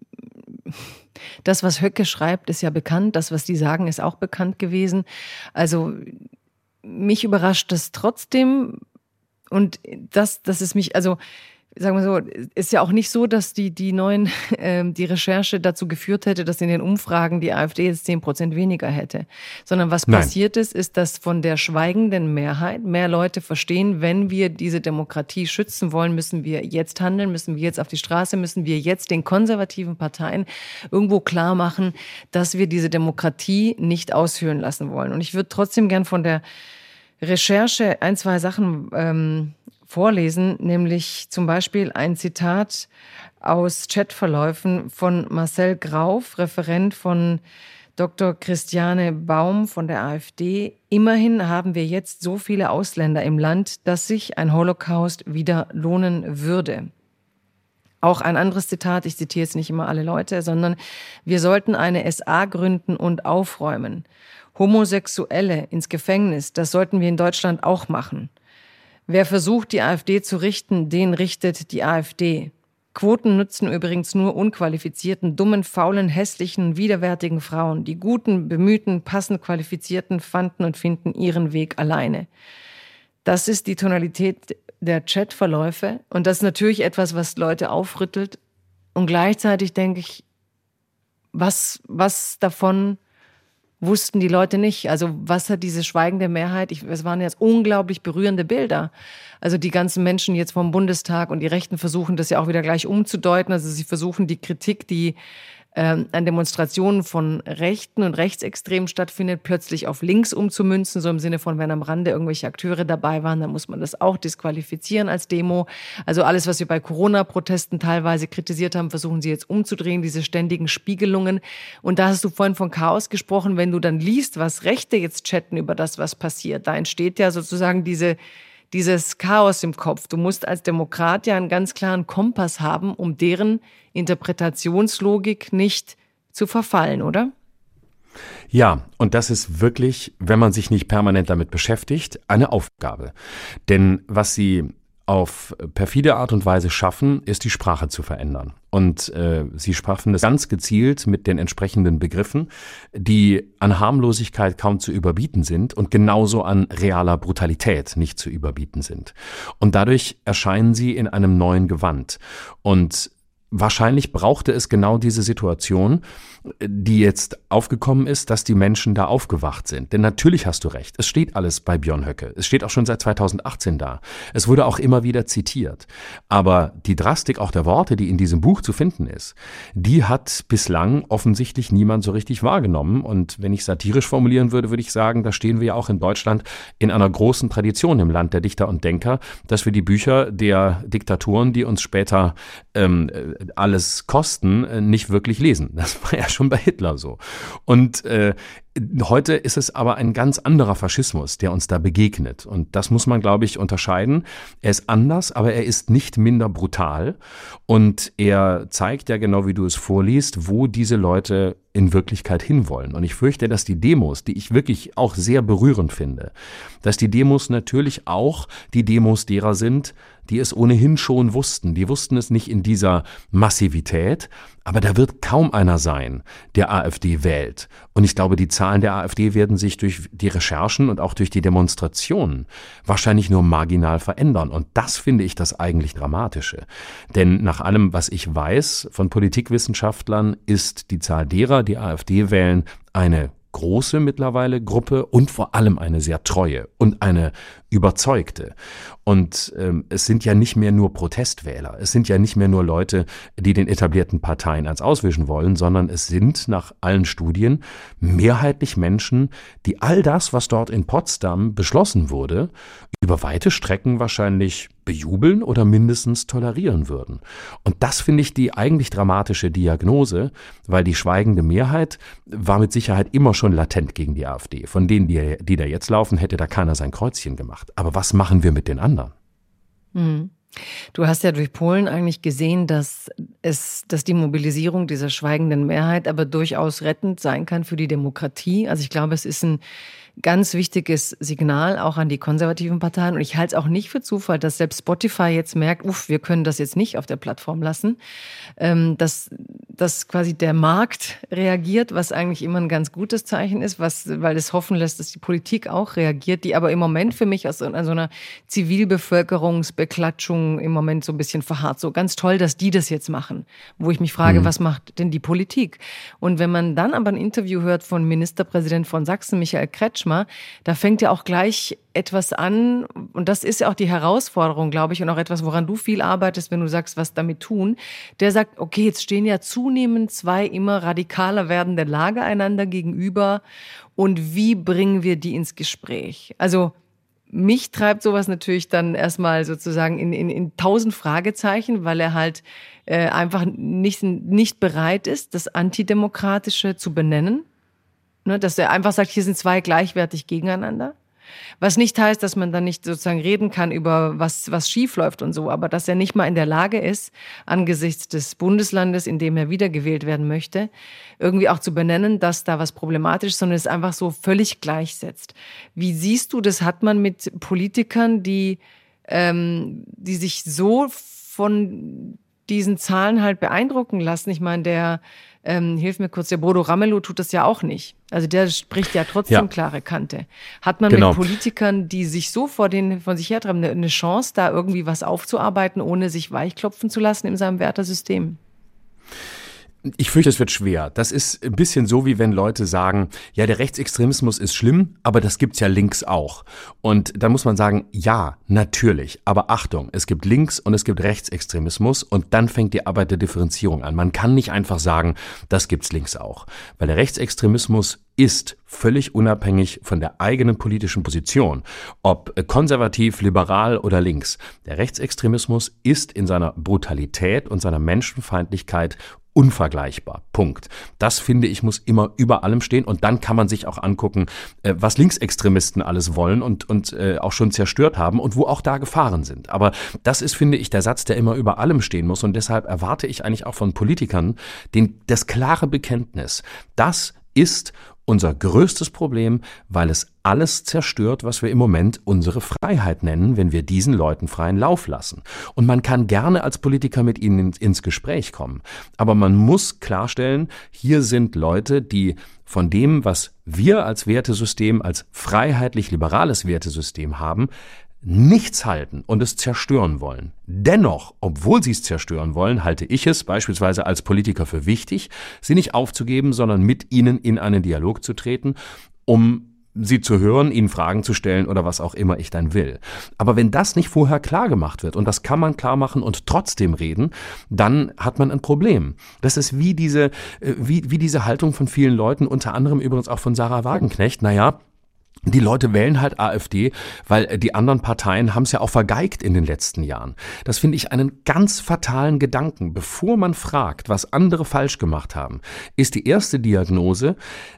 das, was Höcke schreibt, ist ja bekannt. Das, was die sagen, ist auch bekannt gewesen. Also mich überrascht das trotzdem. Und das, das ist mich, also sagen wir so, ist ja auch nicht so, dass die, die neuen, äh, die Recherche dazu geführt hätte, dass in den Umfragen die AfD jetzt zehn Prozent weniger hätte. Sondern was Nein. passiert ist, ist, dass von der schweigenden Mehrheit mehr Leute verstehen, wenn wir diese Demokratie schützen wollen, müssen wir jetzt handeln, müssen wir jetzt auf die Straße, müssen wir jetzt den konservativen Parteien irgendwo klar machen, dass wir diese Demokratie nicht ausführen lassen wollen. Und ich würde trotzdem gern von der Recherche ein, zwei Sachen ähm, vorlesen, nämlich zum Beispiel ein Zitat aus Chatverläufen von Marcel Grauf, Referent von Dr. Christiane Baum von der AfD. Immerhin haben wir jetzt so viele Ausländer im Land, dass sich ein Holocaust wieder lohnen würde. Auch ein anderes Zitat, ich zitiere jetzt nicht immer alle Leute, sondern wir sollten eine SA gründen und aufräumen. Homosexuelle ins Gefängnis, das sollten wir in Deutschland auch machen. Wer versucht, die AfD zu richten, den richtet die AfD. Quoten nützen übrigens nur unqualifizierten, dummen, faulen, hässlichen, widerwärtigen Frauen. Die guten, bemühten, passend qualifizierten fanden und finden ihren Weg alleine. Das ist die Tonalität der Chatverläufe und das ist natürlich etwas, was Leute aufrüttelt. Und gleichzeitig denke ich, was, was davon wussten die Leute nicht. Also was hat diese schweigende Mehrheit? Ich, es waren jetzt unglaublich berührende Bilder. Also die ganzen Menschen jetzt vom Bundestag und die Rechten versuchen das ja auch wieder gleich umzudeuten. Also sie versuchen die Kritik, die ähm, an Demonstrationen von Rechten und Rechtsextremen stattfindet, plötzlich auf links umzumünzen, so im Sinne von, wenn am Rande irgendwelche Akteure dabei waren, dann muss man das auch disqualifizieren als Demo. Also alles, was wir bei Corona-Protesten teilweise kritisiert haben, versuchen sie jetzt umzudrehen, diese ständigen Spiegelungen. Und da hast du vorhin von Chaos gesprochen, wenn du dann liest, was Rechte jetzt chatten über das, was passiert, da entsteht ja sozusagen diese dieses Chaos im Kopf. Du musst als Demokrat ja einen ganz klaren Kompass haben, um deren Interpretationslogik nicht zu verfallen, oder? Ja, und das ist wirklich, wenn man sich nicht permanent damit beschäftigt, eine Aufgabe. Denn was sie auf perfide Art und Weise schaffen, ist die Sprache zu verändern. Und äh, sie schaffen das ganz gezielt mit den entsprechenden Begriffen, die an Harmlosigkeit kaum zu überbieten sind und genauso an realer Brutalität nicht zu überbieten sind. Und dadurch erscheinen sie in einem neuen Gewand. Und wahrscheinlich brauchte es genau diese Situation, die jetzt aufgekommen ist, dass die Menschen da aufgewacht sind. Denn natürlich hast du recht, es steht alles bei Björn Höcke. Es steht auch schon seit 2018 da. Es wurde auch immer wieder zitiert. Aber die Drastik auch der Worte, die in diesem Buch zu finden ist, die hat bislang offensichtlich niemand so richtig wahrgenommen. Und wenn ich satirisch formulieren würde, würde ich sagen, da stehen wir ja auch in Deutschland in einer großen Tradition im Land der Dichter und Denker, dass wir die Bücher der Diktaturen, die uns später ähm, alles kosten, äh, nicht wirklich lesen. Das war ja schon bei Hitler so. Und äh, Heute ist es aber ein ganz anderer Faschismus, der uns da begegnet. Und das muss man, glaube ich, unterscheiden. Er ist anders, aber er ist nicht minder brutal. Und er zeigt ja genau, wie du es vorliest, wo diese Leute in Wirklichkeit hinwollen. Und ich fürchte, dass die Demos, die ich wirklich auch sehr berührend finde, dass die Demos natürlich auch die Demos derer sind, die es ohnehin schon wussten. Die wussten es nicht in dieser Massivität, aber da wird kaum einer sein, der AfD wählt. Und ich glaube, die Zahlen der AfD werden sich durch die Recherchen und auch durch die Demonstrationen wahrscheinlich nur marginal verändern. Und das finde ich das eigentlich Dramatische. Denn nach allem, was ich weiß von Politikwissenschaftlern, ist die Zahl derer, die AfD wählen, eine große mittlerweile Gruppe und vor allem eine sehr treue und eine überzeugte. Und ähm, es sind ja nicht mehr nur Protestwähler, es sind ja nicht mehr nur Leute, die den etablierten Parteien ans Auswischen wollen, sondern es sind nach allen Studien mehrheitlich Menschen, die all das, was dort in Potsdam beschlossen wurde, über weite Strecken wahrscheinlich bejubeln oder mindestens tolerieren würden. Und das finde ich die eigentlich dramatische Diagnose, weil die schweigende Mehrheit war mit Sicherheit immer schon latent gegen die AfD. Von denen, die, die da jetzt laufen, hätte da keiner sein Kreuzchen gemacht. Aber was machen wir mit den anderen? Mhm. Du hast ja durch Polen eigentlich gesehen, dass es, dass die Mobilisierung dieser schweigenden Mehrheit aber durchaus rettend sein kann für die Demokratie. Also ich glaube, es ist ein ganz wichtiges Signal auch an die konservativen Parteien. Und ich halte es auch nicht für Zufall, dass selbst Spotify jetzt merkt, uff, wir können das jetzt nicht auf der Plattform lassen, ähm, dass, dass quasi der Markt reagiert, was eigentlich immer ein ganz gutes Zeichen ist, was, weil es hoffen lässt, dass die Politik auch reagiert, die aber im Moment für mich aus so einer Zivilbevölkerungsbeklatschung im Moment so ein bisschen verharrt. So ganz toll, dass die das jetzt machen, wo ich mich frage, mhm. was macht denn die Politik? Und wenn man dann aber ein Interview hört von Ministerpräsident von Sachsen, Michael Kretsch, Kretschmer, da fängt ja auch gleich etwas an, und das ist ja auch die Herausforderung, glaube ich, und auch etwas, woran du viel arbeitest, wenn du sagst, was damit tun. Der sagt, okay, jetzt stehen ja zunehmend zwei immer radikaler werdende Lager einander gegenüber und wie bringen wir die ins Gespräch? Also mich treibt sowas natürlich dann erstmal sozusagen in, in, in tausend Fragezeichen, weil er halt äh, einfach nicht, nicht bereit ist, das Antidemokratische zu benennen Ne, dass er einfach sagt, hier sind zwei gleichwertig gegeneinander. Was nicht heißt, dass man dann nicht sozusagen reden kann über was, was schief und so, aber dass er nicht mal in der Lage ist, angesichts des Bundeslandes, in dem er wiedergewählt werden möchte, irgendwie auch zu benennen, dass da was problematisch ist, sondern es einfach so völlig gleichsetzt. Wie siehst du, das hat man mit Politikern, die, ähm, die sich so von diesen Zahlen halt beeindrucken lassen. Ich meine, der ähm, hilf mir kurz, der Bodo Ramelow tut das ja auch nicht. Also der spricht ja trotzdem ja. klare Kante. Hat man genau. mit Politikern, die sich so vor den, von sich hertreiben, eine, eine Chance, da irgendwie was aufzuarbeiten, ohne sich weichklopfen zu lassen in seinem Wertesystem? Ich fürchte, es wird schwer. Das ist ein bisschen so, wie wenn Leute sagen, ja, der Rechtsextremismus ist schlimm, aber das gibt's ja links auch. Und da muss man sagen, ja, natürlich. Aber Achtung, es gibt links und es gibt Rechtsextremismus und dann fängt die Arbeit der Differenzierung an. Man kann nicht einfach sagen, das gibt's links auch. Weil der Rechtsextremismus ist völlig unabhängig von der eigenen politischen Position, ob konservativ, liberal oder links. Der Rechtsextremismus ist in seiner Brutalität und seiner Menschenfeindlichkeit unvergleichbar. Punkt. Das finde ich muss immer über allem stehen und dann kann man sich auch angucken, äh, was Linksextremisten alles wollen und, und äh, auch schon zerstört haben und wo auch da Gefahren sind. Aber das ist, finde ich, der Satz, der immer über allem stehen muss und deshalb erwarte ich eigentlich auch von Politikern den, das klare Bekenntnis. Das ist unser größtes Problem, weil es alles zerstört, was wir im Moment unsere Freiheit nennen, wenn wir diesen Leuten freien Lauf lassen. Und man kann gerne als Politiker mit ihnen ins Gespräch kommen. Aber man muss klarstellen, hier sind Leute, die von dem, was wir als Wertesystem, als freiheitlich-liberales Wertesystem haben, nichts halten und es zerstören wollen. Dennoch, obwohl sie es zerstören wollen, halte ich es beispielsweise als Politiker für wichtig, sie nicht aufzugeben, sondern mit ihnen in einen Dialog zu treten, um sie zu hören, ihnen Fragen zu stellen oder was auch immer ich dann will. Aber wenn das nicht vorher klar gemacht wird, und das kann man klar machen und trotzdem reden, dann hat man ein Problem. Das ist wie diese, äh, wie, wie diese Haltung von vielen Leuten, unter anderem übrigens auch von Sarah Wagenknecht, naja, die Leute wählen halt AfD, weil die anderen Parteien haben es ja auch vergeigt in den letzten Jahren. Das finde ich einen ganz fatalen Gedanken. Bevor man fragt, was andere falsch gemacht haben, ist die erste Diagnose,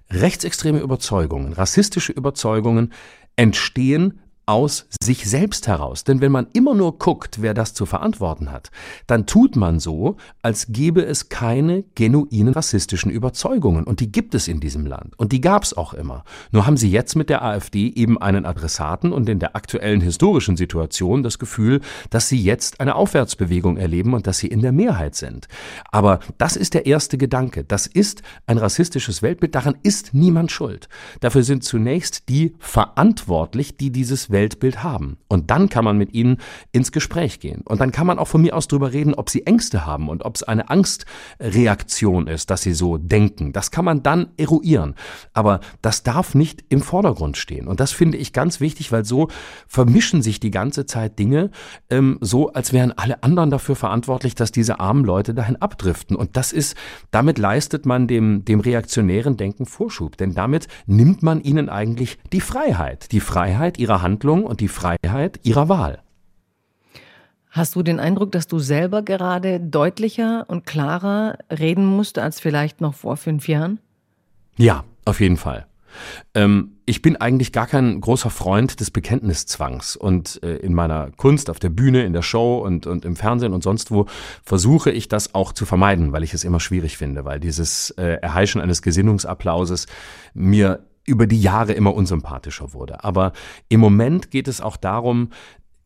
rechtsextreme Überzeugungen, rassistische Überzeugungen entstehen aus sich selbst heraus. Denn wenn man immer nur guckt, wer das zu verantworten hat, dann tut man so, als gäbe es keine genuinen rassistischen Überzeugungen. Und die gibt es in diesem Land. Und die gab es auch immer. Nur haben sie jetzt mit der AfD eben einen Adressaten und in der aktuellen historischen Situation das Gefühl, dass sie jetzt eine Aufwärtsbewegung erleben und dass sie in der Mehrheit sind. Aber das ist der erste Gedanke. Das ist ein rassistisches Weltbild. Daran ist niemand schuld. Dafür sind zunächst die verantwortlich, die dieses Weltbild Weltbild haben. Und dann kann man mit ihnen ins Gespräch gehen. Und dann kann man auch von mir aus drüber reden, ob sie Ängste haben und ob es eine Angstreaktion ist, dass sie so denken. Das kann man dann eruieren. Aber das darf nicht im Vordergrund stehen. Und das finde ich ganz wichtig, weil so vermischen sich die ganze Zeit Dinge ähm, so, als wären alle anderen dafür verantwortlich, dass diese armen Leute dahin abdriften. Und das ist, damit leistet man dem, dem reaktionären Denken Vorschub. Denn damit nimmt man ihnen eigentlich die Freiheit. Die Freiheit ihrer Handlung Handlung und die Freiheit ihrer Wahl. Hast du den Eindruck, dass du selber gerade deutlicher und klarer reden musst als vielleicht noch vor fünf Jahren? Ja, auf jeden Fall. Ähm, ich bin eigentlich gar kein großer Freund des Bekenntniszwangs und äh, in meiner Kunst, auf der Bühne, in der Show und, und im Fernsehen und sonst wo versuche ich das auch zu vermeiden, weil ich es immer schwierig finde, weil dieses äh, Erheischen eines Gesinnungsapplauses mir über die Jahre immer unsympathischer wurde. Aber im Moment geht es auch darum,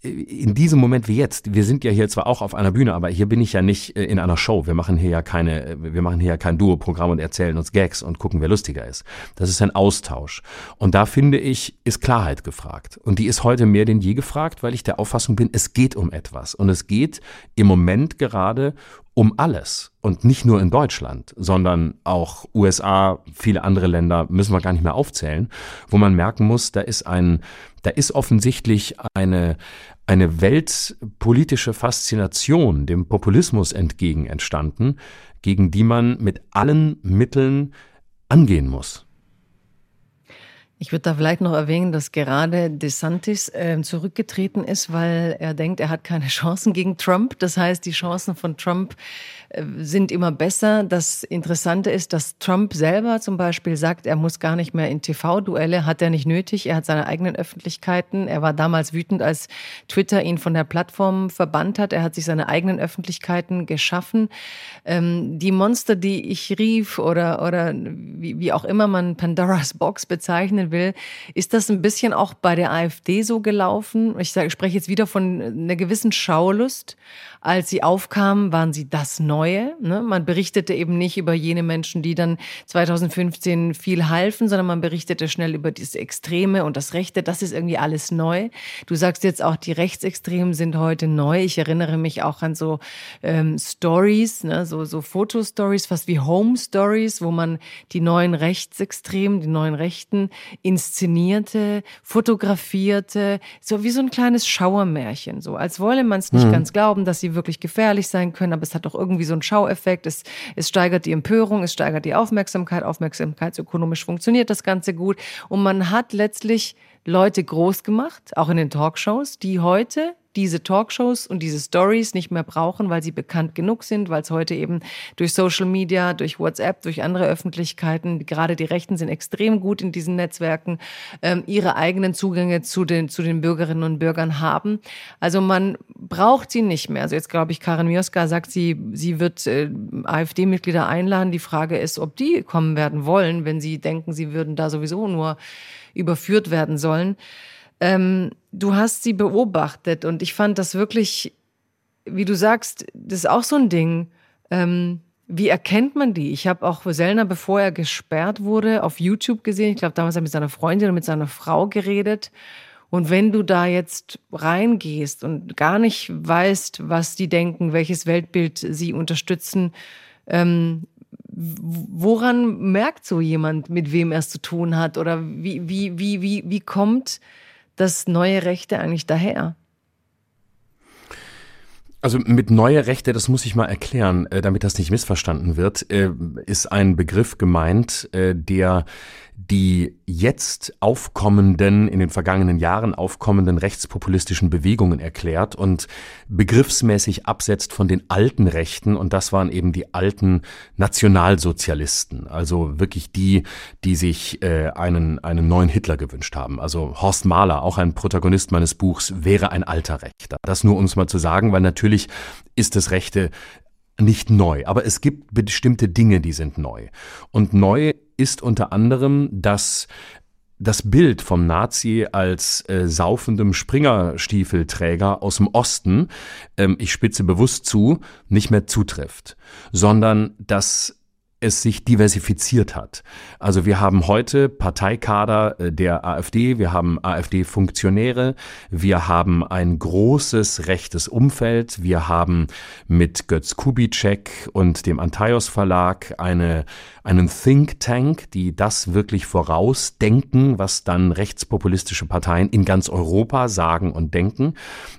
in diesem Moment wie jetzt, wir sind ja hier zwar auch auf einer Bühne, aber hier bin ich ja nicht äh, in einer Show. Wir machen hier ja keine, wir machen hier ja kein Duo-Programm und erzählen uns Gags und gucken, wer lustiger ist. Das ist ein Austausch. Und da finde ich, ist Klarheit gefragt. Und die ist heute mehr denn je gefragt, weil ich der Auffassung bin, es geht um etwas. Und es geht im Moment gerade um alles. Und nicht nur in Deutschland, sondern auch USA, viele andere Länder, müssen wir gar nicht mehr aufzählen, wo man merken muss, da ist ein, da ist offensichtlich eine, eine weltpolitische Faszination dem Populismus entgegen entstanden, gegen die man mit allen Mitteln angehen muss. Ich würde da vielleicht noch erwähnen, dass gerade DeSantis äh, zurückgetreten ist, weil er denkt, er hat keine Chancen gegen Trump. Das heißt, die Chancen von Trump sind immer besser. Das Interessante ist, dass Trump selber zum Beispiel sagt, er muss gar nicht mehr in TV-Duelle, hat er nicht nötig. Er hat seine eigenen Öffentlichkeiten. Er war damals wütend, als Twitter ihn von der Plattform verbannt hat. Er hat sich seine eigenen Öffentlichkeiten geschaffen. Ähm, die Monster, die ich rief oder, oder wie, wie auch immer man Pandoras Box bezeichnen will. Ist das ein bisschen auch bei der AfD so gelaufen? Ich, sage, ich spreche jetzt wieder von einer gewissen Schaulust. Als sie aufkamen, waren sie das Neue. Ne? Man berichtete eben nicht über jene Menschen, die dann 2015 viel halfen, sondern man berichtete schnell über das Extreme und das Rechte. Das ist irgendwie alles neu. Du sagst jetzt auch, die Rechtsextremen sind heute neu. Ich erinnere mich auch an so ähm, Stories, ne? so, so Fotostories, fast wie Home Stories, wo man die neuen Rechtsextremen, die neuen Rechten inszenierte, fotografierte, so wie so ein kleines Schauermärchen, so als wolle man es nicht mhm. ganz glauben, dass sie wirklich gefährlich sein können, aber es hat doch irgendwie so einen Schaueffekt. Es, es steigert die Empörung, es steigert die Aufmerksamkeit. Aufmerksamkeitsökonomisch funktioniert das Ganze gut. Und man hat letztlich Leute groß gemacht, auch in den Talkshows, die heute diese Talkshows und diese Stories nicht mehr brauchen, weil sie bekannt genug sind, weil es heute eben durch Social Media, durch WhatsApp, durch andere Öffentlichkeiten, gerade die Rechten sind extrem gut in diesen Netzwerken, ähm, ihre eigenen Zugänge zu den, zu den Bürgerinnen und Bürgern haben. Also man braucht sie nicht mehr. Also jetzt glaube ich, Karin Mioska sagt, sie, sie wird äh, AfD-Mitglieder einladen. Die Frage ist, ob die kommen werden wollen, wenn sie denken, sie würden da sowieso nur überführt werden sollen. Ähm, du hast sie beobachtet und ich fand das wirklich, wie du sagst, das ist auch so ein Ding. Ähm, wie erkennt man die? Ich habe auch Sellner, bevor er gesperrt wurde, auf YouTube gesehen. Ich glaube, damals hat er mit seiner Freundin oder mit seiner Frau geredet. Und wenn du da jetzt reingehst und gar nicht weißt, was die denken, welches Weltbild sie unterstützen, ähm, woran merkt so jemand, mit wem er es zu tun hat? Oder wie, wie, wie, wie, wie kommt das neue Rechte eigentlich daher? Also mit neue Rechte, das muss ich mal erklären, äh, damit das nicht missverstanden wird, äh, ist ein Begriff gemeint, äh, der die jetzt aufkommenden, in den vergangenen Jahren aufkommenden rechtspopulistischen Bewegungen erklärt und begriffsmäßig absetzt von den alten Rechten. Und das waren eben die alten Nationalsozialisten. Also wirklich die, die sich äh, einen, einen neuen Hitler gewünscht haben. Also Horst Mahler, auch ein Protagonist meines Buchs, wäre ein alter Rechter. Das nur, um es mal zu sagen, weil natürlich ist das Rechte nicht neu, aber es gibt bestimmte Dinge, die sind neu. Und neu ist unter anderem, dass das Bild vom Nazi als äh, saufendem Springerstiefelträger aus dem Osten, ähm, ich spitze bewusst zu, nicht mehr zutrifft, sondern dass es sich diversifiziert hat. Also wir haben heute Parteikader äh, der AfD, wir haben AfD-Funktionäre, wir haben ein großes rechtes Umfeld, wir haben mit Götz Kubitschek und dem Antaios Verlag eine, einen Think Tank, die das wirklich vorausdenken, was dann rechtspopulistische Parteien in ganz Europa sagen und denken.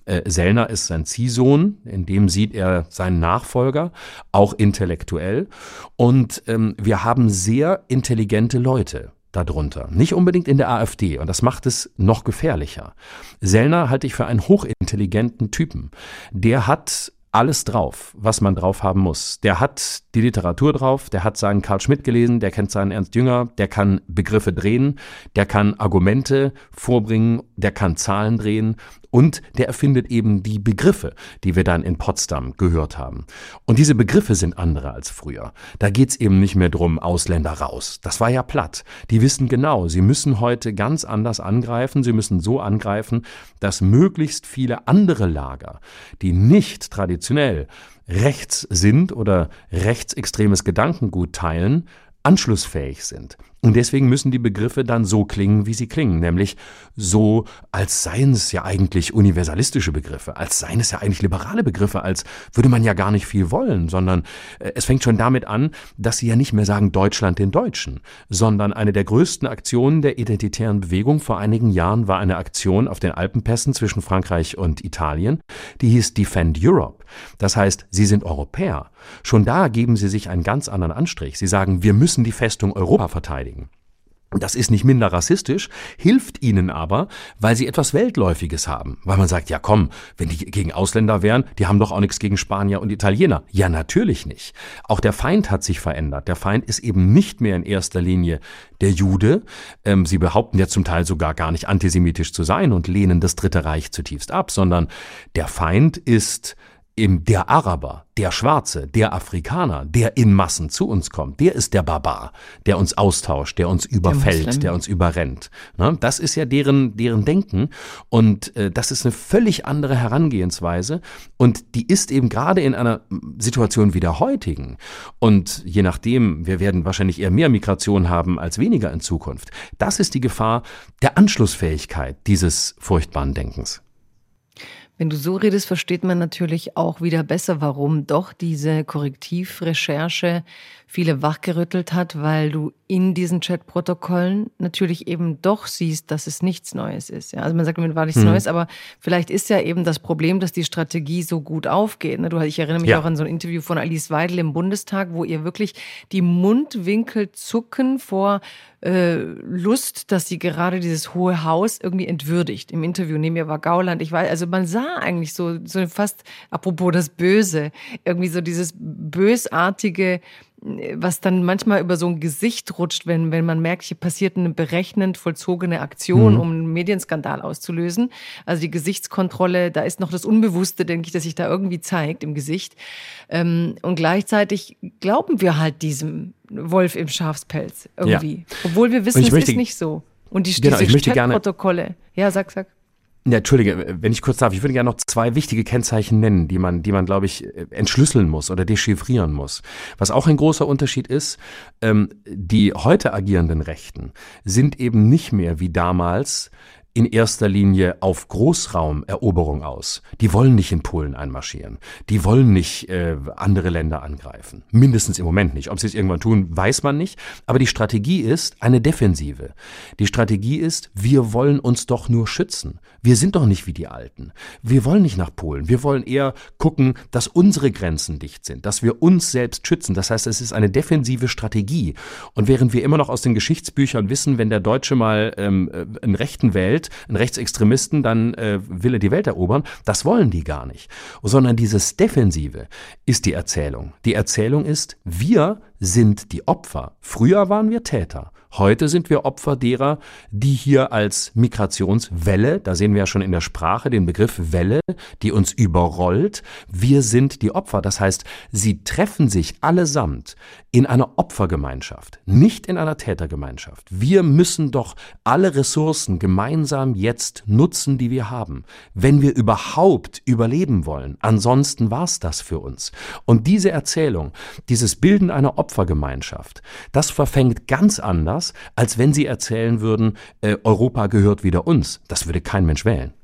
Äh, Sellner ist sein Ziehsohn, in dem sieht er seinen Nachfolger, auch intellektuell. Und ähm, wir haben sehr intelligente Leute darunter. Nicht unbedingt in der AfD und das macht es noch gefährlicher. Sellner halte ich für einen hochintelligenten Typen. Der hat alles drauf, was man drauf haben muss. Der hat die Literatur drauf, der hat seinen Karl Schmidt gelesen, der kennt seinen Ernst Jünger, der kann Begriffe drehen, der kann Argumente vorbringen, der kann Zahlen drehen und der erfindet eben die Begriffe, die wir dann in Potsdam gehört haben. Und diese Begriffe sind andere als früher. Da geht's eben nicht mehr drum, Ausländer raus. Das war ja platt. Die wissen genau, sie müssen heute ganz anders angreifen. Sie müssen so angreifen, dass möglichst viele andere Lager, die nicht traditionell rechts sind oder rechtsextremes Gedankengut teilen, anschlussfähig sind. Und deswegen müssen die Begriffe dann so klingen, wie sie klingen, nämlich so, als seien es ja eigentlich universalistische Begriffe, als seien es ja eigentlich liberale Begriffe, als würde man ja gar nicht viel wollen, sondern äh, es fängt schon damit an, dass sie ja nicht mehr sagen Deutschland den Deutschen, sondern eine der größten Aktionen der identitären Bewegung vor einigen Jahren war eine Aktion auf den Alpenpässen zwischen Frankreich und Italien, die hieß Defend Europe. Das heißt, sie sind Europäer. Schon da geben sie sich einen ganz anderen Anstrich. Sie sagen, wir müssen die Festung Europa verteidigen. Das ist nicht minder rassistisch, hilft ihnen aber, weil sie etwas Weltläufiges haben. Weil man sagt, ja komm, wenn die gegen Ausländer wären, die haben doch auch nichts gegen Spanier und Italiener. Ja, natürlich nicht. Auch der Feind hat sich verändert. Der Feind ist eben nicht mehr in erster Linie der Jude. Ähm, sie behaupten ja zum Teil sogar gar nicht antisemitisch zu sein und lehnen das Dritte Reich zutiefst ab, sondern der Feind ist im der Araber, der Schwarze, der Afrikaner, der in Massen zu uns kommt, der ist der Barbar, der uns austauscht, der uns überfällt, der, der uns überrennt. Ne? Das ist ja deren, deren Denken und äh, das ist eine völlig andere Herangehensweise und die ist eben gerade in einer Situation wie der heutigen und je nachdem, wir werden wahrscheinlich eher mehr Migration haben als weniger in Zukunft. Das ist die Gefahr der Anschlussfähigkeit dieses furchtbaren Denkens. Wenn du so redest, versteht man natürlich auch wieder besser, warum doch diese Korrektivrecherche viele wachgerüttelt hat, weil du in diesen Chatprotokollen natürlich eben doch siehst, dass es nichts Neues ist. Ja, also man sagt, es war nichts mhm. Neues, aber vielleicht ist ja eben das Problem, dass die Strategie so gut aufgeht. Ne? Du, ich erinnere mich ja. auch an so ein Interview von Alice Weidel im Bundestag, wo ihr wirklich die Mundwinkel zucken vor äh, Lust, dass sie gerade dieses hohe Haus irgendwie entwürdigt. Im Interview neben mir war Gauland. Ich weiß, also man sah eigentlich so, so fast, apropos das Böse, irgendwie so dieses bösartige, was dann manchmal über so ein Gesicht rutscht, wenn, wenn man merkt, hier passiert eine berechnend vollzogene Aktion, mhm. um einen Medienskandal auszulösen. Also die Gesichtskontrolle, da ist noch das Unbewusste, denke ich, dass sich da irgendwie zeigt im Gesicht. Ähm, und gleichzeitig glauben wir halt diesem Wolf im Schafspelz irgendwie. Ja. Obwohl wir wissen, es möchte, ist nicht so. Und die, genau, diese Protokolle. Ja, sag, sag. Ja, Entschuldige, wenn ich kurz darf, ich würde gerne noch zwei wichtige Kennzeichen nennen, die man, die man, glaube ich, entschlüsseln muss oder dechiffrieren muss. Was auch ein großer Unterschied ist, ähm, die heute agierenden Rechten sind eben nicht mehr wie damals in erster Linie auf Großraumeroberung aus. Die wollen nicht in Polen einmarschieren. Die wollen nicht äh, andere Länder angreifen. Mindestens im Moment nicht. Ob sie es irgendwann tun, weiß man nicht. Aber die Strategie ist eine Defensive. Die Strategie ist, wir wollen uns doch nur schützen. Wir sind doch nicht wie die Alten. Wir wollen nicht nach Polen. Wir wollen eher gucken, dass unsere Grenzen dicht sind, dass wir uns selbst schützen. Das heißt, es ist eine defensive Strategie. Und während wir immer noch aus den Geschichtsbüchern wissen, wenn der Deutsche mal ähm, äh, einen Rechten wählt, Welt, einen Rechtsextremisten, dann äh, will er die Welt erobern. Das wollen die gar nicht. Sondern dieses Defensive ist die Erzählung. Die Erzählung ist, wir sind die Opfer. Früher waren wir Täter. Heute sind wir Opfer derer, die hier als Migrationswelle, da sehen wir ja schon in der Sprache den Begriff Welle, die uns überrollt, wir sind die Opfer. Das heißt, sie treffen sich allesamt in einer Opfergemeinschaft, nicht in einer Tätergemeinschaft. Wir müssen doch alle Ressourcen gemeinsam jetzt nutzen, die wir haben, wenn wir überhaupt überleben wollen. Ansonsten war's das für uns. Und diese Erzählung, dieses Bilden einer Opfergemeinschaft, das verfängt ganz anders als wenn sie erzählen würden, äh, Europa gehört wieder uns. Das würde kein Mensch wählen.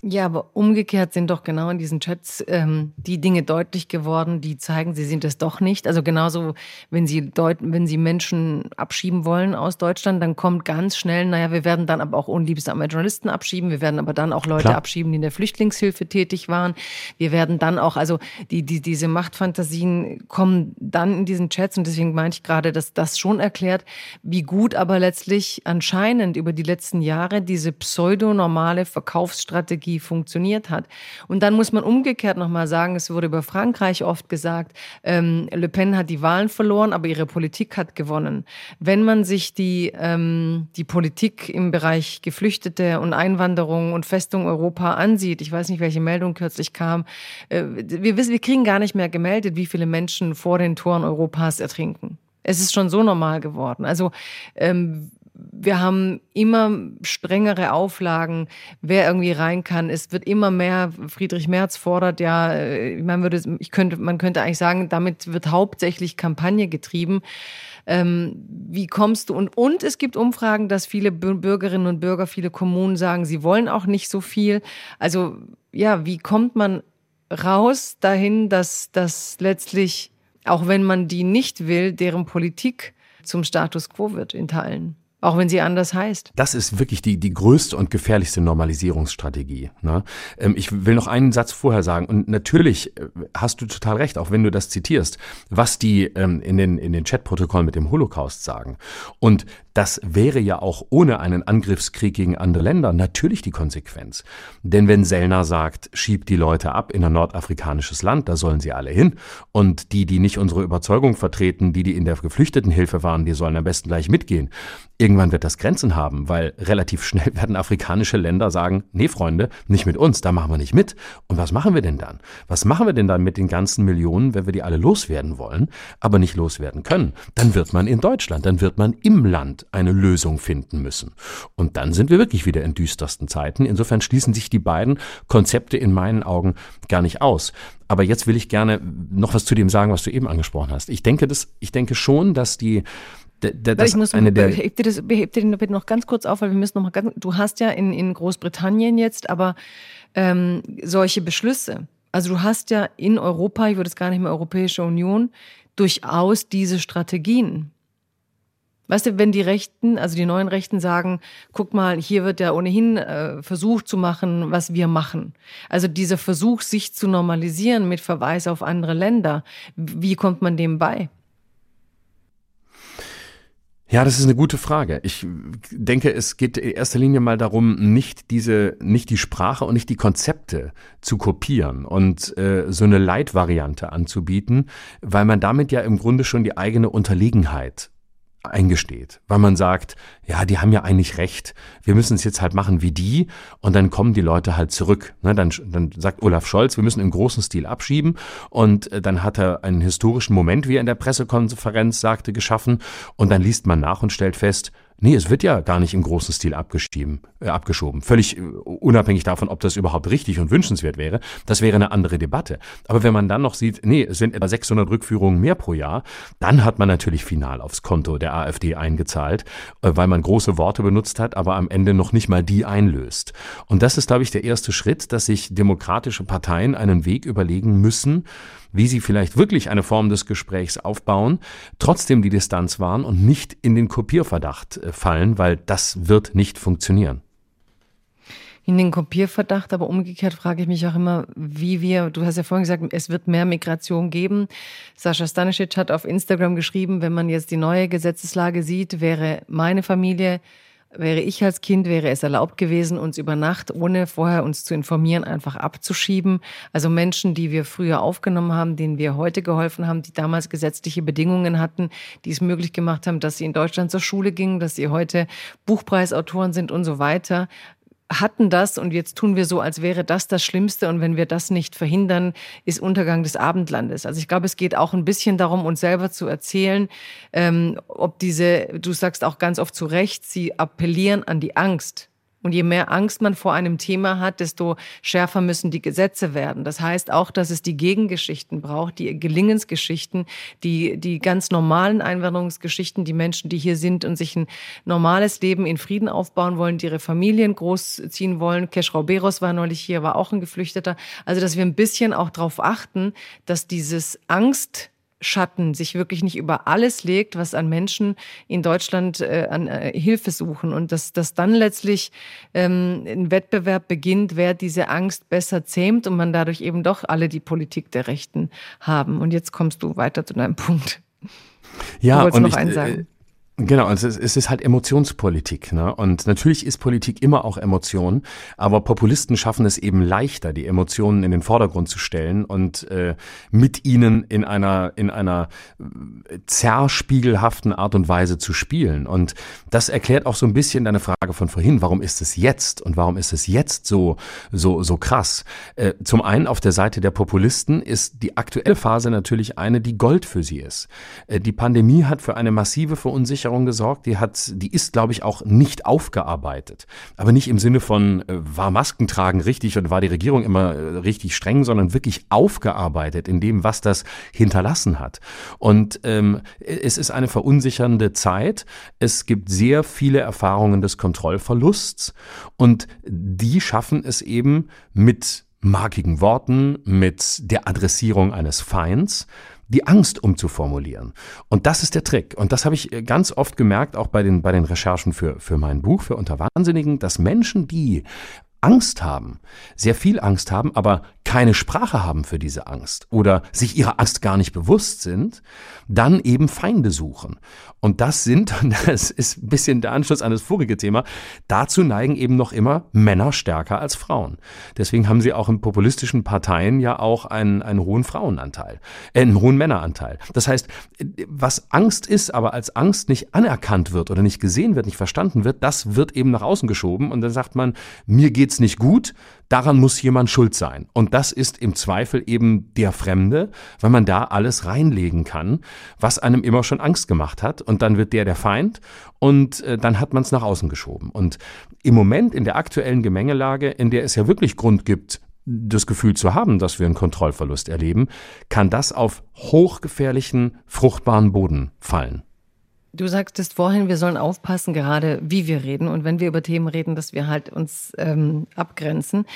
Ja, aber umgekehrt sind doch genau in diesen Chats ähm, die Dinge deutlich geworden, die zeigen, sie sind es doch nicht. Also genauso, wenn sie deuten, wenn sie Menschen abschieben wollen aus Deutschland, dann kommt ganz schnell, naja, wir werden dann aber auch unliebsame Journalisten abschieben, wir werden aber dann auch Leute Klar. abschieben, die in der Flüchtlingshilfe tätig waren. Wir werden dann auch, also die, die, diese Machtfantasien kommen dann in diesen Chats und deswegen meinte ich gerade, dass das schon erklärt, wie gut aber letztlich anscheinend über die letzten Jahre diese pseudonormale Verkaufsstrategie Strategie funktioniert hat. Und dann muss man umgekehrt nochmal sagen, es wurde über Frankreich oft gesagt, ähm, Le Pen hat die Wahlen verloren, aber ihre Politik hat gewonnen. Wenn man sich die, ähm, die Politik im Bereich Geflüchtete und Einwanderung und Festung Europa ansieht, ich weiß nicht, welche Meldung kürzlich kam, äh, wir wissen, wir kriegen gar nicht mehr gemeldet, wie viele Menschen vor den Toren Europas ertrinken. Es ist schon so normal geworden. Also ähm, wir haben immer strengere Auflagen, wer irgendwie rein kann. Es wird immer mehr, Friedrich Merz fordert ja, äh, man würde, ich könnte, man könnte eigentlich sagen, damit wird hauptsächlich Kampagne getrieben. Ähm, wie kommst du? Und, und es gibt Umfragen, dass viele Bürgerinnen und Bürger, viele Kommunen sagen, sie wollen auch nicht so viel. Also, ja, wie kommt man raus dahin, dass, dass letztlich, auch wenn man die nicht will, deren Politik zum Status quo wird in Teilen? Auch wenn sie anders heißt. Das ist wirklich die, die größte und gefährlichste Normalisierungsstrategie. Ne? Ähm, ich will noch einen Satz vorher sagen. Und natürlich äh, hast du total recht, auch wenn du das zitierst, was die ähm, in den, in den Chatprotokollen mit dem Holocaust sagen. Und das wäre ja auch ohne einen Angriffskrieg gegen andere Länder natürlich die Konsequenz. Denn wenn Sellner sagt, schiebt die Leute ab in ein nordafrikanisches Land, da sollen sie alle hin. Und die, die nicht unsere Überzeugung vertreten, die, die in der Geflüchtetenhilfe waren, die sollen am besten gleich mitgehen. Irgendwann wird das Grenzen haben, weil relativ schnell werden afrikanische Länder sagen, nee Freunde, nicht mit uns, da machen wir nicht mit. Und was machen wir denn dann? Was machen wir denn dann mit den ganzen Millionen, wenn wir die alle loswerden wollen, aber nicht loswerden können? Dann wird man in Deutschland, dann wird man im Land eine Lösung finden müssen. Und dann sind wir wirklich wieder in düstersten Zeiten. Insofern schließen sich die beiden Konzepte in meinen Augen gar nicht aus. Aber jetzt will ich gerne noch was zu dem sagen, was du eben angesprochen hast. Ich denke, das, ich denke schon, dass die, das ich muss, eine der beheb dir, das, beheb dir bitte noch ganz kurz auf, weil wir müssen noch mal ganz, du hast ja in, in Großbritannien jetzt aber ähm, solche Beschlüsse. Also du hast ja in Europa, ich würde es gar nicht mehr Europäische Union, durchaus diese Strategien. Weißt du, wenn die Rechten, also die neuen Rechten sagen, guck mal, hier wird ja ohnehin äh, versucht zu machen, was wir machen. Also dieser Versuch, sich zu normalisieren mit Verweis auf andere Länder, wie kommt man dem bei? Ja, das ist eine gute Frage. Ich denke, es geht in erster Linie mal darum, nicht diese, nicht die Sprache und nicht die Konzepte zu kopieren und äh, so eine Leitvariante anzubieten, weil man damit ja im Grunde schon die eigene Unterlegenheit eingesteht, weil man sagt, ja, die haben ja eigentlich recht, wir müssen es jetzt halt machen wie die und dann kommen die Leute halt zurück. Ne, dann, dann sagt Olaf Scholz, wir müssen im großen Stil abschieben und äh, dann hat er einen historischen Moment, wie er in der Pressekonferenz sagte, geschaffen und dann liest man nach und stellt fest, Nee, es wird ja gar nicht im großen Stil abgeschoben, äh, abgeschoben. Völlig äh, unabhängig davon, ob das überhaupt richtig und wünschenswert wäre. Das wäre eine andere Debatte. Aber wenn man dann noch sieht, nee, es sind etwa 600 Rückführungen mehr pro Jahr, dann hat man natürlich final aufs Konto der AfD eingezahlt, äh, weil man große Worte benutzt hat, aber am Ende noch nicht mal die einlöst. Und das ist, glaube ich, der erste Schritt, dass sich demokratische Parteien einen Weg überlegen müssen, wie sie vielleicht wirklich eine Form des Gesprächs aufbauen, trotzdem die Distanz wahren und nicht in den Kopierverdacht äh, fallen, weil das wird nicht funktionieren. In den Kopierverdacht, aber umgekehrt frage ich mich auch immer, wie wir, du hast ja vorhin gesagt, es wird mehr Migration geben. Sascha Stanisic hat auf Instagram geschrieben, wenn man jetzt die neue Gesetzeslage sieht, wäre meine Familie Wäre ich als Kind, wäre es erlaubt gewesen, uns über Nacht, ohne vorher uns zu informieren, einfach abzuschieben. Also Menschen, die wir früher aufgenommen haben, denen wir heute geholfen haben, die damals gesetzliche Bedingungen hatten, die es möglich gemacht haben, dass sie in Deutschland zur Schule gingen, dass sie heute Buchpreisautoren sind und so weiter hatten das und jetzt tun wir so, als wäre das das Schlimmste und wenn wir das nicht verhindern, ist Untergang des Abendlandes. Also ich glaube, es geht auch ein bisschen darum, uns selber zu erzählen, ähm, ob diese, du sagst auch ganz oft zu Recht, sie appellieren an die Angst. Und je mehr Angst man vor einem Thema hat, desto schärfer müssen die Gesetze werden. Das heißt auch, dass es die Gegengeschichten braucht, die Gelingensgeschichten, die, die ganz normalen Einwanderungsgeschichten, die Menschen, die hier sind und sich ein normales Leben in Frieden aufbauen wollen, die ihre Familien großziehen wollen. Keschrau Beros war neulich hier, war auch ein Geflüchteter. Also, dass wir ein bisschen auch darauf achten, dass dieses Angst Schatten sich wirklich nicht über alles legt, was an Menschen in Deutschland äh, an äh, Hilfe suchen und dass, dass dann letztlich ähm, ein Wettbewerb beginnt, wer diese Angst besser zähmt und man dadurch eben doch alle die Politik der Rechten haben. Und jetzt kommst du weiter zu deinem Punkt. Ja, und noch ich, einen sagen. Genau, also es, es ist halt Emotionspolitik. Ne? Und natürlich ist Politik immer auch Emotion, aber Populisten schaffen es eben leichter, die Emotionen in den Vordergrund zu stellen und äh, mit ihnen in einer, in einer äh, zerspiegelhaften Art und Weise zu spielen. Und das erklärt auch so ein bisschen deine Frage von vorhin, warum ist es jetzt und warum ist es jetzt so, so, so krass? Äh, zum einen auf der Seite der Populisten ist die aktuelle Phase natürlich eine, die Gold für sie ist. Äh, die Pandemie hat für eine massive Verunsicherung Verunsicherung gesorgt. Die hat, die ist, glaube ich, auch nicht aufgearbeitet. Aber nicht im Sinne von, äh, war Maskentragen richtig und war die Regierung immer äh, richtig streng, sondern wirklich aufgearbeitet in dem, was das hinterlassen hat. Und ähm, es ist eine verunsichernde Zeit. Es gibt sehr viele Erfahrungen des Kontrollverlusts und die schaffen es eben mit markigen Worten, mit der Adressierung eines Feinds, die Angst umzuformulieren. Und das ist der Trick. Und das habe ich äh, ganz oft gemerkt, auch bei den, bei den Recherchen für, für mein Buch, für Unterwahnsinnigen, dass Menschen, die Angst haben, sehr viel Angst haben, aber keine Sprache haben für diese Angst oder sich ihrer Angst gar nicht bewusst sind, dann eben Feinde suchen. Und das sind, und das ist ein bisschen der Anschluss an das vorige Thema, dazu neigen eben noch immer Männer stärker als Frauen. Deswegen haben sie auch in populistischen Parteien ja auch einen, einen hohen Frauenanteil, äh, einen hohen Männeranteil. Das heißt, was Angst ist, aber als Angst nicht anerkannt wird oder nicht gesehen wird, nicht verstanden wird, das wird eben nach außen geschoben und dann sagt man, mir geht's nicht gut, daran muss jemand schuld sein. Und das ist im Zweifel eben der Fremde, weil man da alles reinlegen kann, was einem immer schon Angst gemacht hat. Und dann wird der der Feind und äh, dann hat man es nach außen geschoben. Und im Moment in der aktuellen Gemengelage, in der es ja wirklich Grund gibt, das Gefühl zu haben, dass wir einen Kontrollverlust erleben, kann das auf hochgefährlichen, fruchtbaren Boden fallen. Du sagtest vorhin, wir sollen aufpassen, gerade wie wir reden und wenn wir über Themen reden, dass wir halt uns ähm, abgrenzen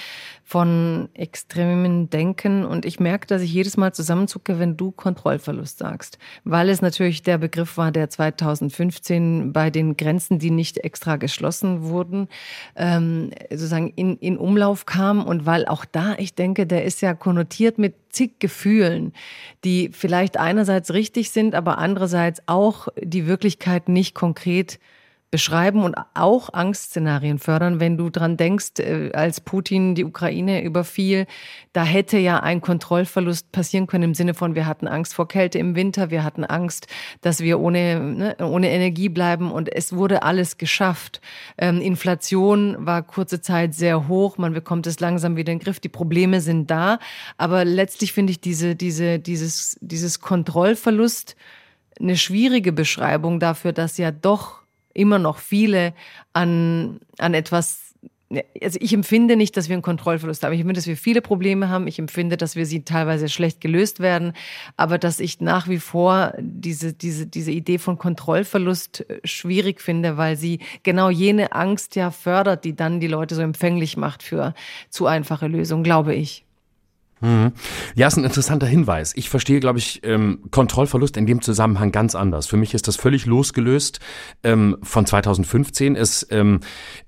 von extremen Denken. Und ich merke, dass ich jedes Mal zusammenzucke, wenn du Kontrollverlust sagst, weil es natürlich der Begriff war, der 2015 bei den Grenzen, die nicht extra geschlossen wurden, ähm, sozusagen in, in Umlauf kam und weil auch da, ich denke, der ist ja konnotiert mit zig Gefühlen, die vielleicht einerseits richtig sind, aber andererseits auch die Wirklichkeit nicht konkret beschreiben und auch Angstszenarien fördern. Wenn du dran denkst, äh, als Putin die Ukraine überfiel, da hätte ja ein Kontrollverlust passieren können im Sinne von, wir hatten Angst vor Kälte im Winter, wir hatten Angst, dass wir ohne, ne, ohne Energie bleiben und es wurde alles geschafft. Ähm, Inflation war kurze Zeit sehr hoch, man bekommt es langsam wieder in den Griff, die Probleme sind da, aber letztlich finde ich diese, diese, dieses, dieses Kontrollverlust eine schwierige Beschreibung dafür, dass ja doch immer noch viele an, an etwas also ich empfinde nicht, dass wir einen Kontrollverlust haben. Ich empfinde, dass wir viele Probleme haben. Ich empfinde, dass wir sie teilweise schlecht gelöst werden. Aber dass ich nach wie vor diese, diese, diese Idee von Kontrollverlust äh, schwierig finde, weil sie genau jene Angst ja fördert, die dann die Leute so empfänglich macht für zu einfache Lösungen, glaube ich. Mhm. Ja, ist ein interessanter Hinweis. Ich verstehe, glaube ich, ähm, Kontrollverlust in dem Zusammenhang ganz anders. Für mich ist das völlig losgelöst ähm, von 2015. Es, ähm,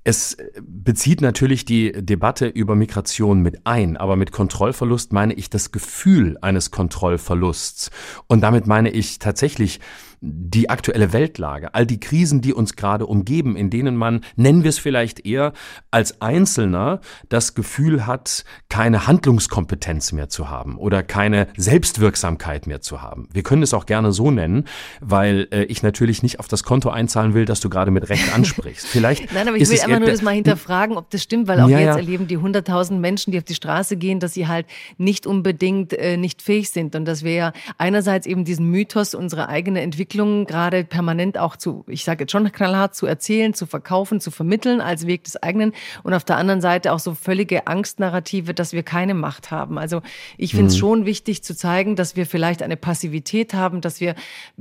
es bezieht natürlich die Debatte über Migration mit ein, aber mit Kontrollverlust meine ich das Gefühl eines Kontrollverlusts. Und damit meine ich tatsächlich die aktuelle Weltlage, all die Krisen, die uns gerade umgeben, in denen man, nennen wir es vielleicht eher, als Einzelner das Gefühl hat, keine Handlungskompetenz mehr zu haben oder keine Selbstwirksamkeit mehr zu haben. Wir können es auch gerne so nennen, weil äh, ich natürlich nicht auf das Konto einzahlen will, das du gerade mit Recht ansprichst. Vielleicht Nein, aber ich will, einfach nur das mal hinterfragen, ob das stimmt, weil auch ja, jetzt ja. erleben die 100.000 Menschen, die auf die Straße gehen, dass sie halt nicht unbedingt äh, nicht fähig sind und dass wir ja einerseits eben diesen Mythos, unsere eigene Entwicklung gerade permanent auch zu, ich sage jetzt schon knallhart, zu erzählen, zu verkaufen, zu vermitteln als Weg des eigenen und auf der anderen Seite auch so völlige Angstnarrative, dass wir keine Macht haben. Also ich finde es mhm. schon wichtig zu zeigen, dass wir vielleicht eine Passivität haben, dass wir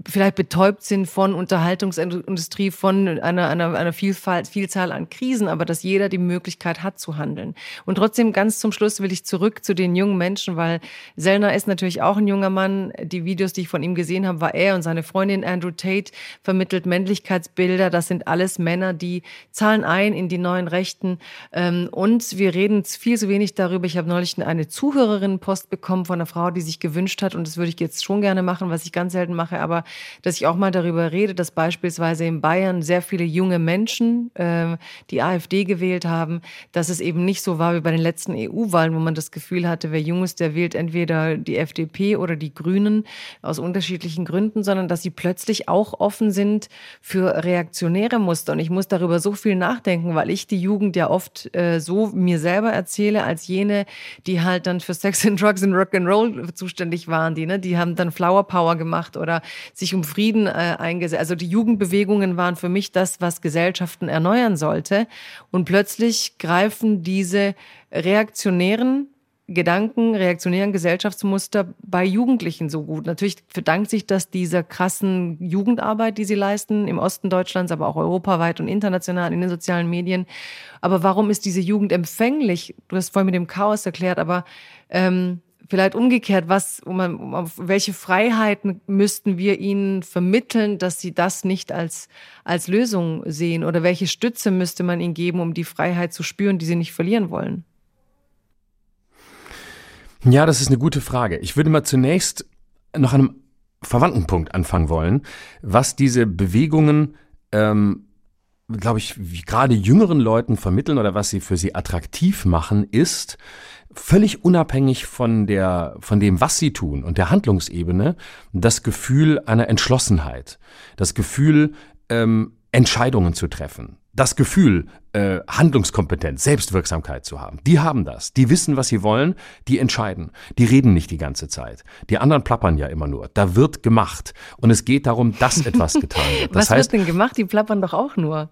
vielleicht betäubt sind von Unterhaltungsindustrie, von einer, einer, einer Vielfalt, Vielzahl an Krisen, aber dass jeder die Möglichkeit hat zu handeln. Und trotzdem ganz zum Schluss will ich zurück zu den jungen Menschen, weil Sellner ist natürlich auch ein junger Mann. Die Videos, die ich von ihm gesehen habe, war er und seine Freundin Andrew Tate vermittelt Männlichkeitsbilder. Das sind alles Männer, die zahlen ein in die neuen Rechten. Ähm, und wir reden viel zu wenig darüber. Ich habe neulich eine Zuhörerin-Post bekommen von einer Frau, die sich gewünscht hat, und das würde ich jetzt schon gerne machen, was ich ganz selten mache, aber dass ich auch mal darüber rede, dass beispielsweise in Bayern sehr viele junge Menschen äh, die AfD gewählt haben, dass es eben nicht so war wie bei den letzten EU-Wahlen, wo man das Gefühl hatte, wer jung ist, der wählt entweder die FDP oder die Grünen aus unterschiedlichen Gründen, sondern dass sie plötzlich auch offen sind für reaktionäre Muster. Und ich muss darüber so viel nachdenken, weil ich die Jugend ja oft äh, so mir selber erzähle, als jene, die halt dann für Sex and Drugs and Rock'n'Roll zuständig waren, die, ne, die haben dann Flower Power gemacht oder sich um Frieden äh, eingesetzt. Also die Jugendbewegungen waren für mich das, was Gesellschaften erneuern sollte. Und plötzlich greifen diese reaktionären Gedanken, reaktionären Gesellschaftsmuster bei Jugendlichen so gut. Natürlich verdankt sich das dieser krassen Jugendarbeit, die sie leisten, im Osten Deutschlands, aber auch europaweit und international in den sozialen Medien. Aber warum ist diese Jugend empfänglich? Du hast vorhin mit dem Chaos erklärt, aber ähm, vielleicht umgekehrt, was, um, um, welche Freiheiten müssten wir ihnen vermitteln, dass sie das nicht als, als Lösung sehen? Oder welche Stütze müsste man ihnen geben, um die Freiheit zu spüren, die sie nicht verlieren wollen? Ja, das ist eine gute Frage. Ich würde mal zunächst noch an einem verwandten Punkt anfangen wollen, was diese Bewegungen, ähm, glaube ich, gerade jüngeren Leuten vermitteln oder was sie für sie attraktiv machen, ist völlig unabhängig von der, von dem, was sie tun und der Handlungsebene, das Gefühl einer Entschlossenheit, das Gefühl, ähm, Entscheidungen zu treffen, das Gefühl, äh, Handlungskompetenz, Selbstwirksamkeit zu haben. Die haben das. Die wissen, was sie wollen, die entscheiden. Die reden nicht die ganze Zeit. Die anderen plappern ja immer nur. Da wird gemacht. Und es geht darum, dass etwas getan wird. Das was heißt, wird denn gemacht? Die plappern doch auch nur.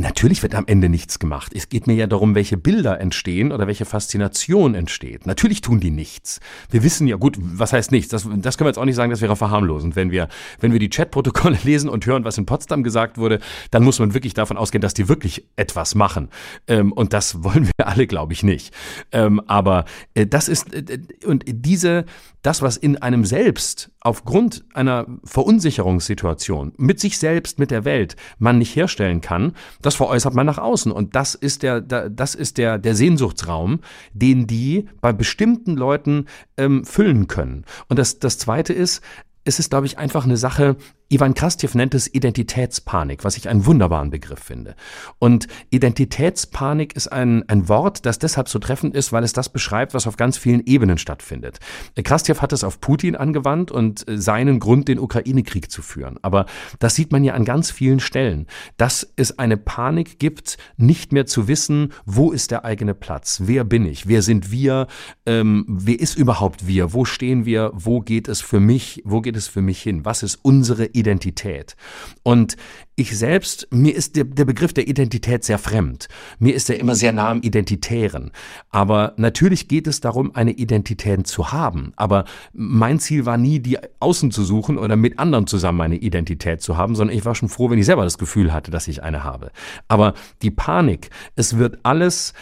Natürlich wird am Ende nichts gemacht. Es geht mir ja darum, welche Bilder entstehen oder welche Faszination entsteht. Natürlich tun die nichts. Wir wissen ja, gut, was heißt nichts? Das, das können wir jetzt auch nicht sagen, das wäre verharmlosend. Wenn wir, wenn wir die Chatprotokolle lesen und hören, was in Potsdam gesagt wurde, dann muss man wirklich davon ausgehen, dass die wirklich etwas machen. Ähm, und das wollen wir alle, glaube ich, nicht. Ähm, aber äh, das ist, äh, und diese, das, was in einem selbst aufgrund einer Verunsicherungssituation mit sich selbst, mit der Welt man nicht herstellen kann, das veräußert man nach außen. Und das ist der, das ist der, der Sehnsuchtsraum, den die bei bestimmten Leuten ähm, füllen können. Und das, das zweite ist, es ist, glaube ich, einfach eine Sache, Ivan Krastjew nennt es Identitätspanik, was ich einen wunderbaren Begriff finde. Und Identitätspanik ist ein, ein Wort, das deshalb so treffend ist, weil es das beschreibt, was auf ganz vielen Ebenen stattfindet. Krastjew hat es auf Putin angewandt und äh, seinen Grund, den Ukraine-Krieg zu führen. Aber das sieht man ja an ganz vielen Stellen, dass es eine Panik gibt, nicht mehr zu wissen, wo ist der eigene Platz, wer bin ich, wer sind wir, ähm, wer ist überhaupt wir, wo stehen wir, wo geht es für mich, wo geht es für mich hin, was ist unsere Identität. Identität. Und ich selbst, mir ist der, der, Begriff der Identität sehr fremd. Mir ist er immer sehr nah am Identitären. Aber natürlich geht es darum, eine Identität zu haben. Aber mein Ziel war nie, die außen zu suchen oder mit anderen zusammen eine Identität zu haben, sondern ich war schon froh, wenn ich selber das Gefühl hatte, dass ich eine habe. Aber die Panik, es wird alles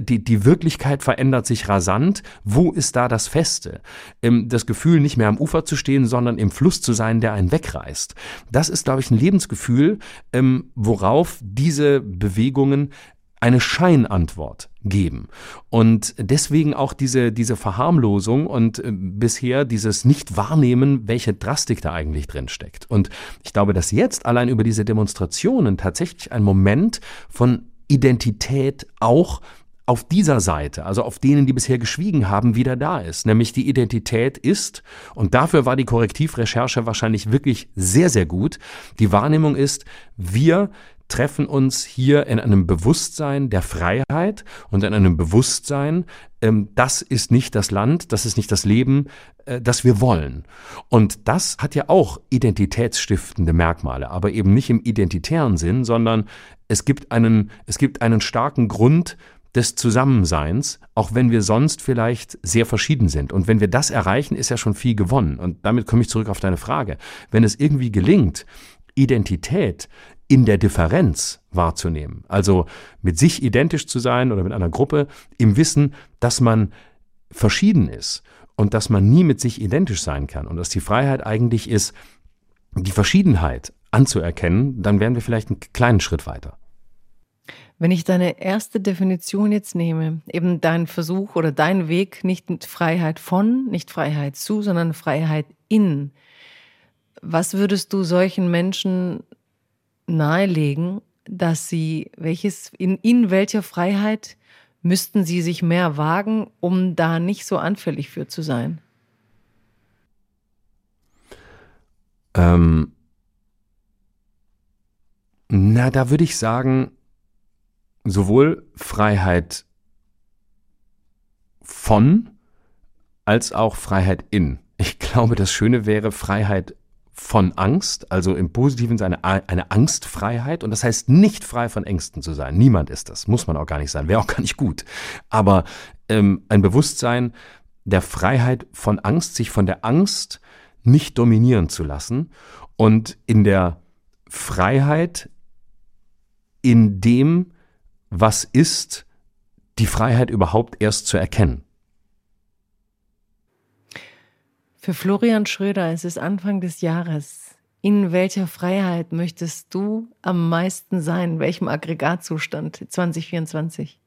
die, die Wirklichkeit verändert sich rasant. Wo ist da das Feste? Das Gefühl, nicht mehr am Ufer zu stehen, sondern im Fluss zu sein, der einen wegreißt. Das ist, glaube ich, ein Lebensgefühl, ähm, worauf diese Bewegungen eine Scheinantwort geben. Und deswegen auch diese, diese Verharmlosung und äh, bisher dieses Nicht-Wahrnehmen, welche Drastik da eigentlich drin steckt. Und ich glaube, dass jetzt allein über diese Demonstrationen tatsächlich ein Moment von Identität auch auf dieser Seite, also auf denen, die bisher geschwiegen haben, wieder da ist. Nämlich die Identität ist, und dafür war die Korrektivrecherche wahrscheinlich wirklich sehr, sehr gut, die Wahrnehmung ist, wir treffen uns hier in einem Bewusstsein der Freiheit und in einem Bewusstsein, ähm, das ist nicht das Land, das ist nicht das Leben, äh, das wir wollen. Und das hat ja auch identitätsstiftende Merkmale, aber eben nicht im identitären Sinn, sondern es gibt einen, es gibt einen starken Grund, des Zusammenseins, auch wenn wir sonst vielleicht sehr verschieden sind. Und wenn wir das erreichen, ist ja schon viel gewonnen. Und damit komme ich zurück auf deine Frage. Wenn es irgendwie gelingt, Identität in der Differenz wahrzunehmen, also mit sich identisch zu sein oder mit einer Gruppe, im Wissen, dass man verschieden ist und dass man nie mit sich identisch sein kann und dass die Freiheit eigentlich ist, die Verschiedenheit anzuerkennen, dann wären wir vielleicht einen kleinen Schritt weiter. Wenn ich deine erste Definition jetzt nehme, eben dein Versuch oder dein Weg, nicht Freiheit von, nicht Freiheit zu, sondern Freiheit in, was würdest du solchen Menschen nahelegen, dass sie, welches, in, in welcher Freiheit müssten sie sich mehr wagen, um da nicht so anfällig für zu sein? Ähm, na, da würde ich sagen, sowohl Freiheit von als auch Freiheit in. Ich glaube, das Schöne wäre Freiheit von Angst, also im positiven Sinne eine Angstfreiheit. Und das heißt nicht frei von Ängsten zu sein. Niemand ist das, muss man auch gar nicht sein, wäre auch gar nicht gut. Aber ähm, ein Bewusstsein der Freiheit von Angst, sich von der Angst nicht dominieren zu lassen und in der Freiheit in dem was ist die Freiheit überhaupt erst zu erkennen? Für Florian Schröder ist es Anfang des Jahres. In welcher Freiheit möchtest du am meisten sein? In welchem Aggregatzustand 2024?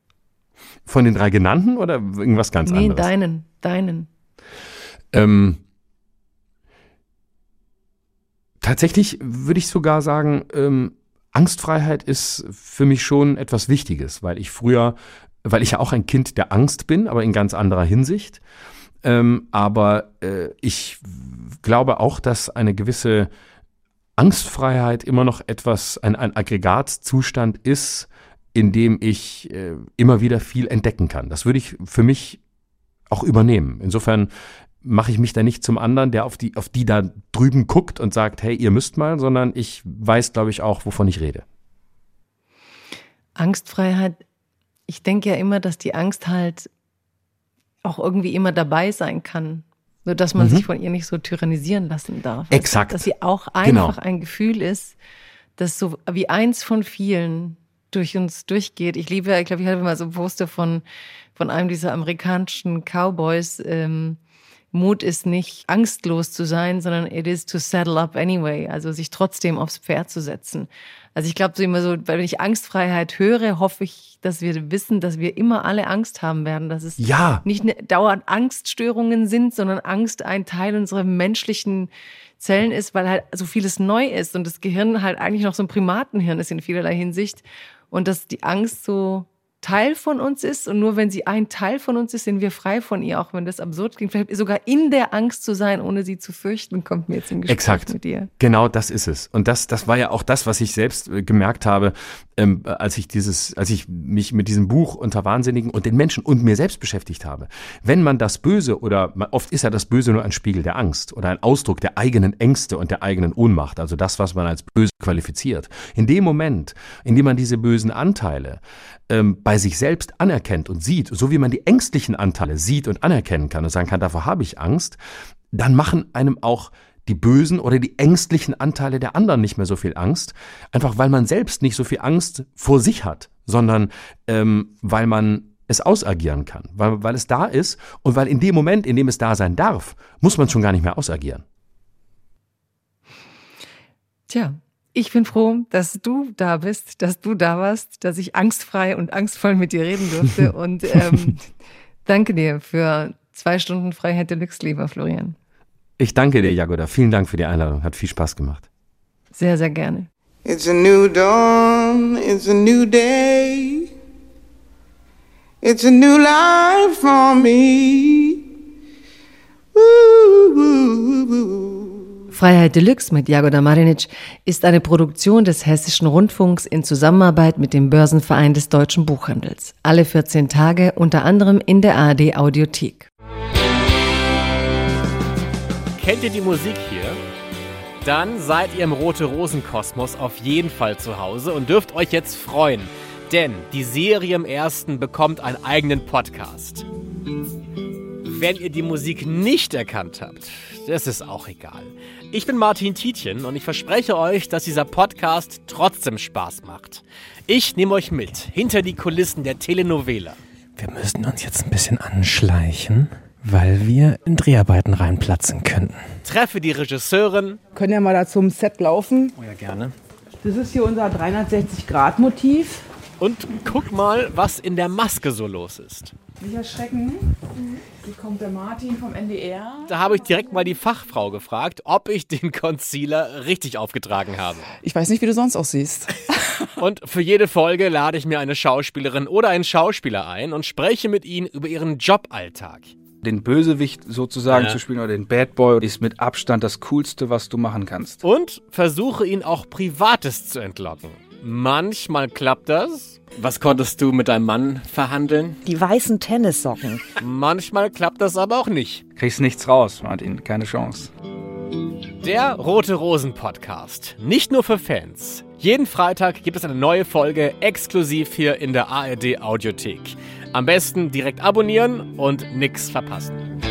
Von den drei genannten oder irgendwas ganz nee, anderes? Nee, deinen, deinen. Ähm, tatsächlich würde ich sogar sagen, ähm, Angstfreiheit ist für mich schon etwas Wichtiges, weil ich früher, weil ich ja auch ein Kind der Angst bin, aber in ganz anderer Hinsicht. Ähm, aber äh, ich glaube auch, dass eine gewisse Angstfreiheit immer noch etwas, ein, ein Aggregatzustand ist, in dem ich äh, immer wieder viel entdecken kann. Das würde ich für mich auch übernehmen. Insofern mache ich mich da nicht zum anderen, der auf die, auf die da drüben guckt und sagt, hey, ihr müsst mal, sondern ich weiß, glaube ich, auch, wovon ich rede. Angstfreiheit, ich denke ja immer, dass die Angst halt auch irgendwie immer dabei sein kann. Nur dass man mhm. sich von ihr nicht so tyrannisieren lassen darf. Exakt. Dass sie auch einfach genau. ein Gefühl ist, das so wie eins von vielen durch uns durchgeht. Ich liebe, ich glaube, ich hatte mal so ein Poster von, von einem dieser amerikanischen Cowboys, ähm, Mut ist nicht angstlos zu sein, sondern it is to settle up anyway, also sich trotzdem aufs Pferd zu setzen. Also ich glaube so immer so, wenn ich Angstfreiheit höre, hoffe ich, dass wir wissen, dass wir immer alle Angst haben werden, dass es ja. nicht ne, dauernd Angststörungen sind, sondern Angst ein Teil unserer menschlichen Zellen ist, weil halt so vieles neu ist und das Gehirn halt eigentlich noch so ein Primatenhirn ist in vielerlei Hinsicht und dass die Angst so Teil von uns ist und nur wenn sie ein Teil von uns ist, sind wir frei von ihr, auch wenn das absurd klingt. Vielleicht sogar in der Angst zu sein, ohne sie zu fürchten, kommt mir jetzt im Gespräch Exakt. mit dir. Genau, das ist es. Und das, das war ja auch das, was ich selbst äh, gemerkt habe, ähm, als ich dieses, als ich mich mit diesem Buch unter Wahnsinnigen und den Menschen und mir selbst beschäftigt habe. Wenn man das Böse oder oft ist ja das Böse nur ein Spiegel der Angst oder ein Ausdruck der eigenen Ängste und der eigenen Ohnmacht, also das, was man als böse qualifiziert. In dem Moment, in dem man diese bösen Anteile ähm, bei sich selbst anerkennt und sieht, so wie man die ängstlichen Anteile sieht und anerkennen kann und sagen kann, davor habe ich Angst, dann machen einem auch die bösen oder die ängstlichen Anteile der anderen nicht mehr so viel Angst, einfach weil man selbst nicht so viel Angst vor sich hat, sondern ähm, weil man es ausagieren kann, weil, weil es da ist und weil in dem Moment, in dem es da sein darf, muss man schon gar nicht mehr ausagieren. Tja, ich bin froh, dass du da bist, dass du da warst, dass ich angstfrei und angstvoll mit dir reden durfte. und ähm, danke dir für zwei Stunden Freiheit Deluxe, lieber Florian. Ich danke dir, Jagoda. Vielen Dank für die Einladung. Hat viel Spaß gemacht. Sehr, sehr gerne. It's a new dawn, it's a new day. It's a new life for me. Ooh, ooh, ooh, Freiheit Deluxe mit Jagoda Marinic ist eine Produktion des Hessischen Rundfunks in Zusammenarbeit mit dem Börsenverein des deutschen Buchhandels. Alle 14 Tage unter anderem in der ARD Audiothek. Kennt ihr die Musik hier? Dann seid ihr im Rote Rosen Kosmos auf jeden Fall zu Hause und dürft euch jetzt freuen, denn die Serie im ersten bekommt einen eigenen Podcast. Wenn ihr die Musik nicht erkannt habt, das ist auch egal. Ich bin Martin Tietjen und ich verspreche euch, dass dieser Podcast trotzdem Spaß macht. Ich nehme euch mit hinter die Kulissen der Telenovela. Wir müssen uns jetzt ein bisschen anschleichen, weil wir in Dreharbeiten reinplatzen könnten. Treffe die Regisseurin. Können ja mal da zum Set laufen. Oh ja, gerne. Das ist hier unser 360-Grad-Motiv. Und guck mal, was in der Maske so los ist. Nicht erschrecken. Hier kommt der Martin vom NDR. Da habe ich direkt mal die Fachfrau gefragt, ob ich den Concealer richtig aufgetragen habe. Ich weiß nicht, wie du sonst aussiehst. Und für jede Folge lade ich mir eine Schauspielerin oder einen Schauspieler ein und spreche mit ihnen über ihren Joballtag. Den Bösewicht sozusagen ja. zu spielen oder den Bad Boy ist mit Abstand das Coolste, was du machen kannst. Und versuche ihn auch Privates zu entlocken. Manchmal klappt das. Was konntest du mit deinem Mann verhandeln? Die weißen Tennissocken. Manchmal klappt das aber auch nicht. Kriegst nichts raus, Martin. Keine Chance. Der Rote Rosen Podcast. Nicht nur für Fans. Jeden Freitag gibt es eine neue Folge exklusiv hier in der ARD Audiothek. Am besten direkt abonnieren und nichts verpassen.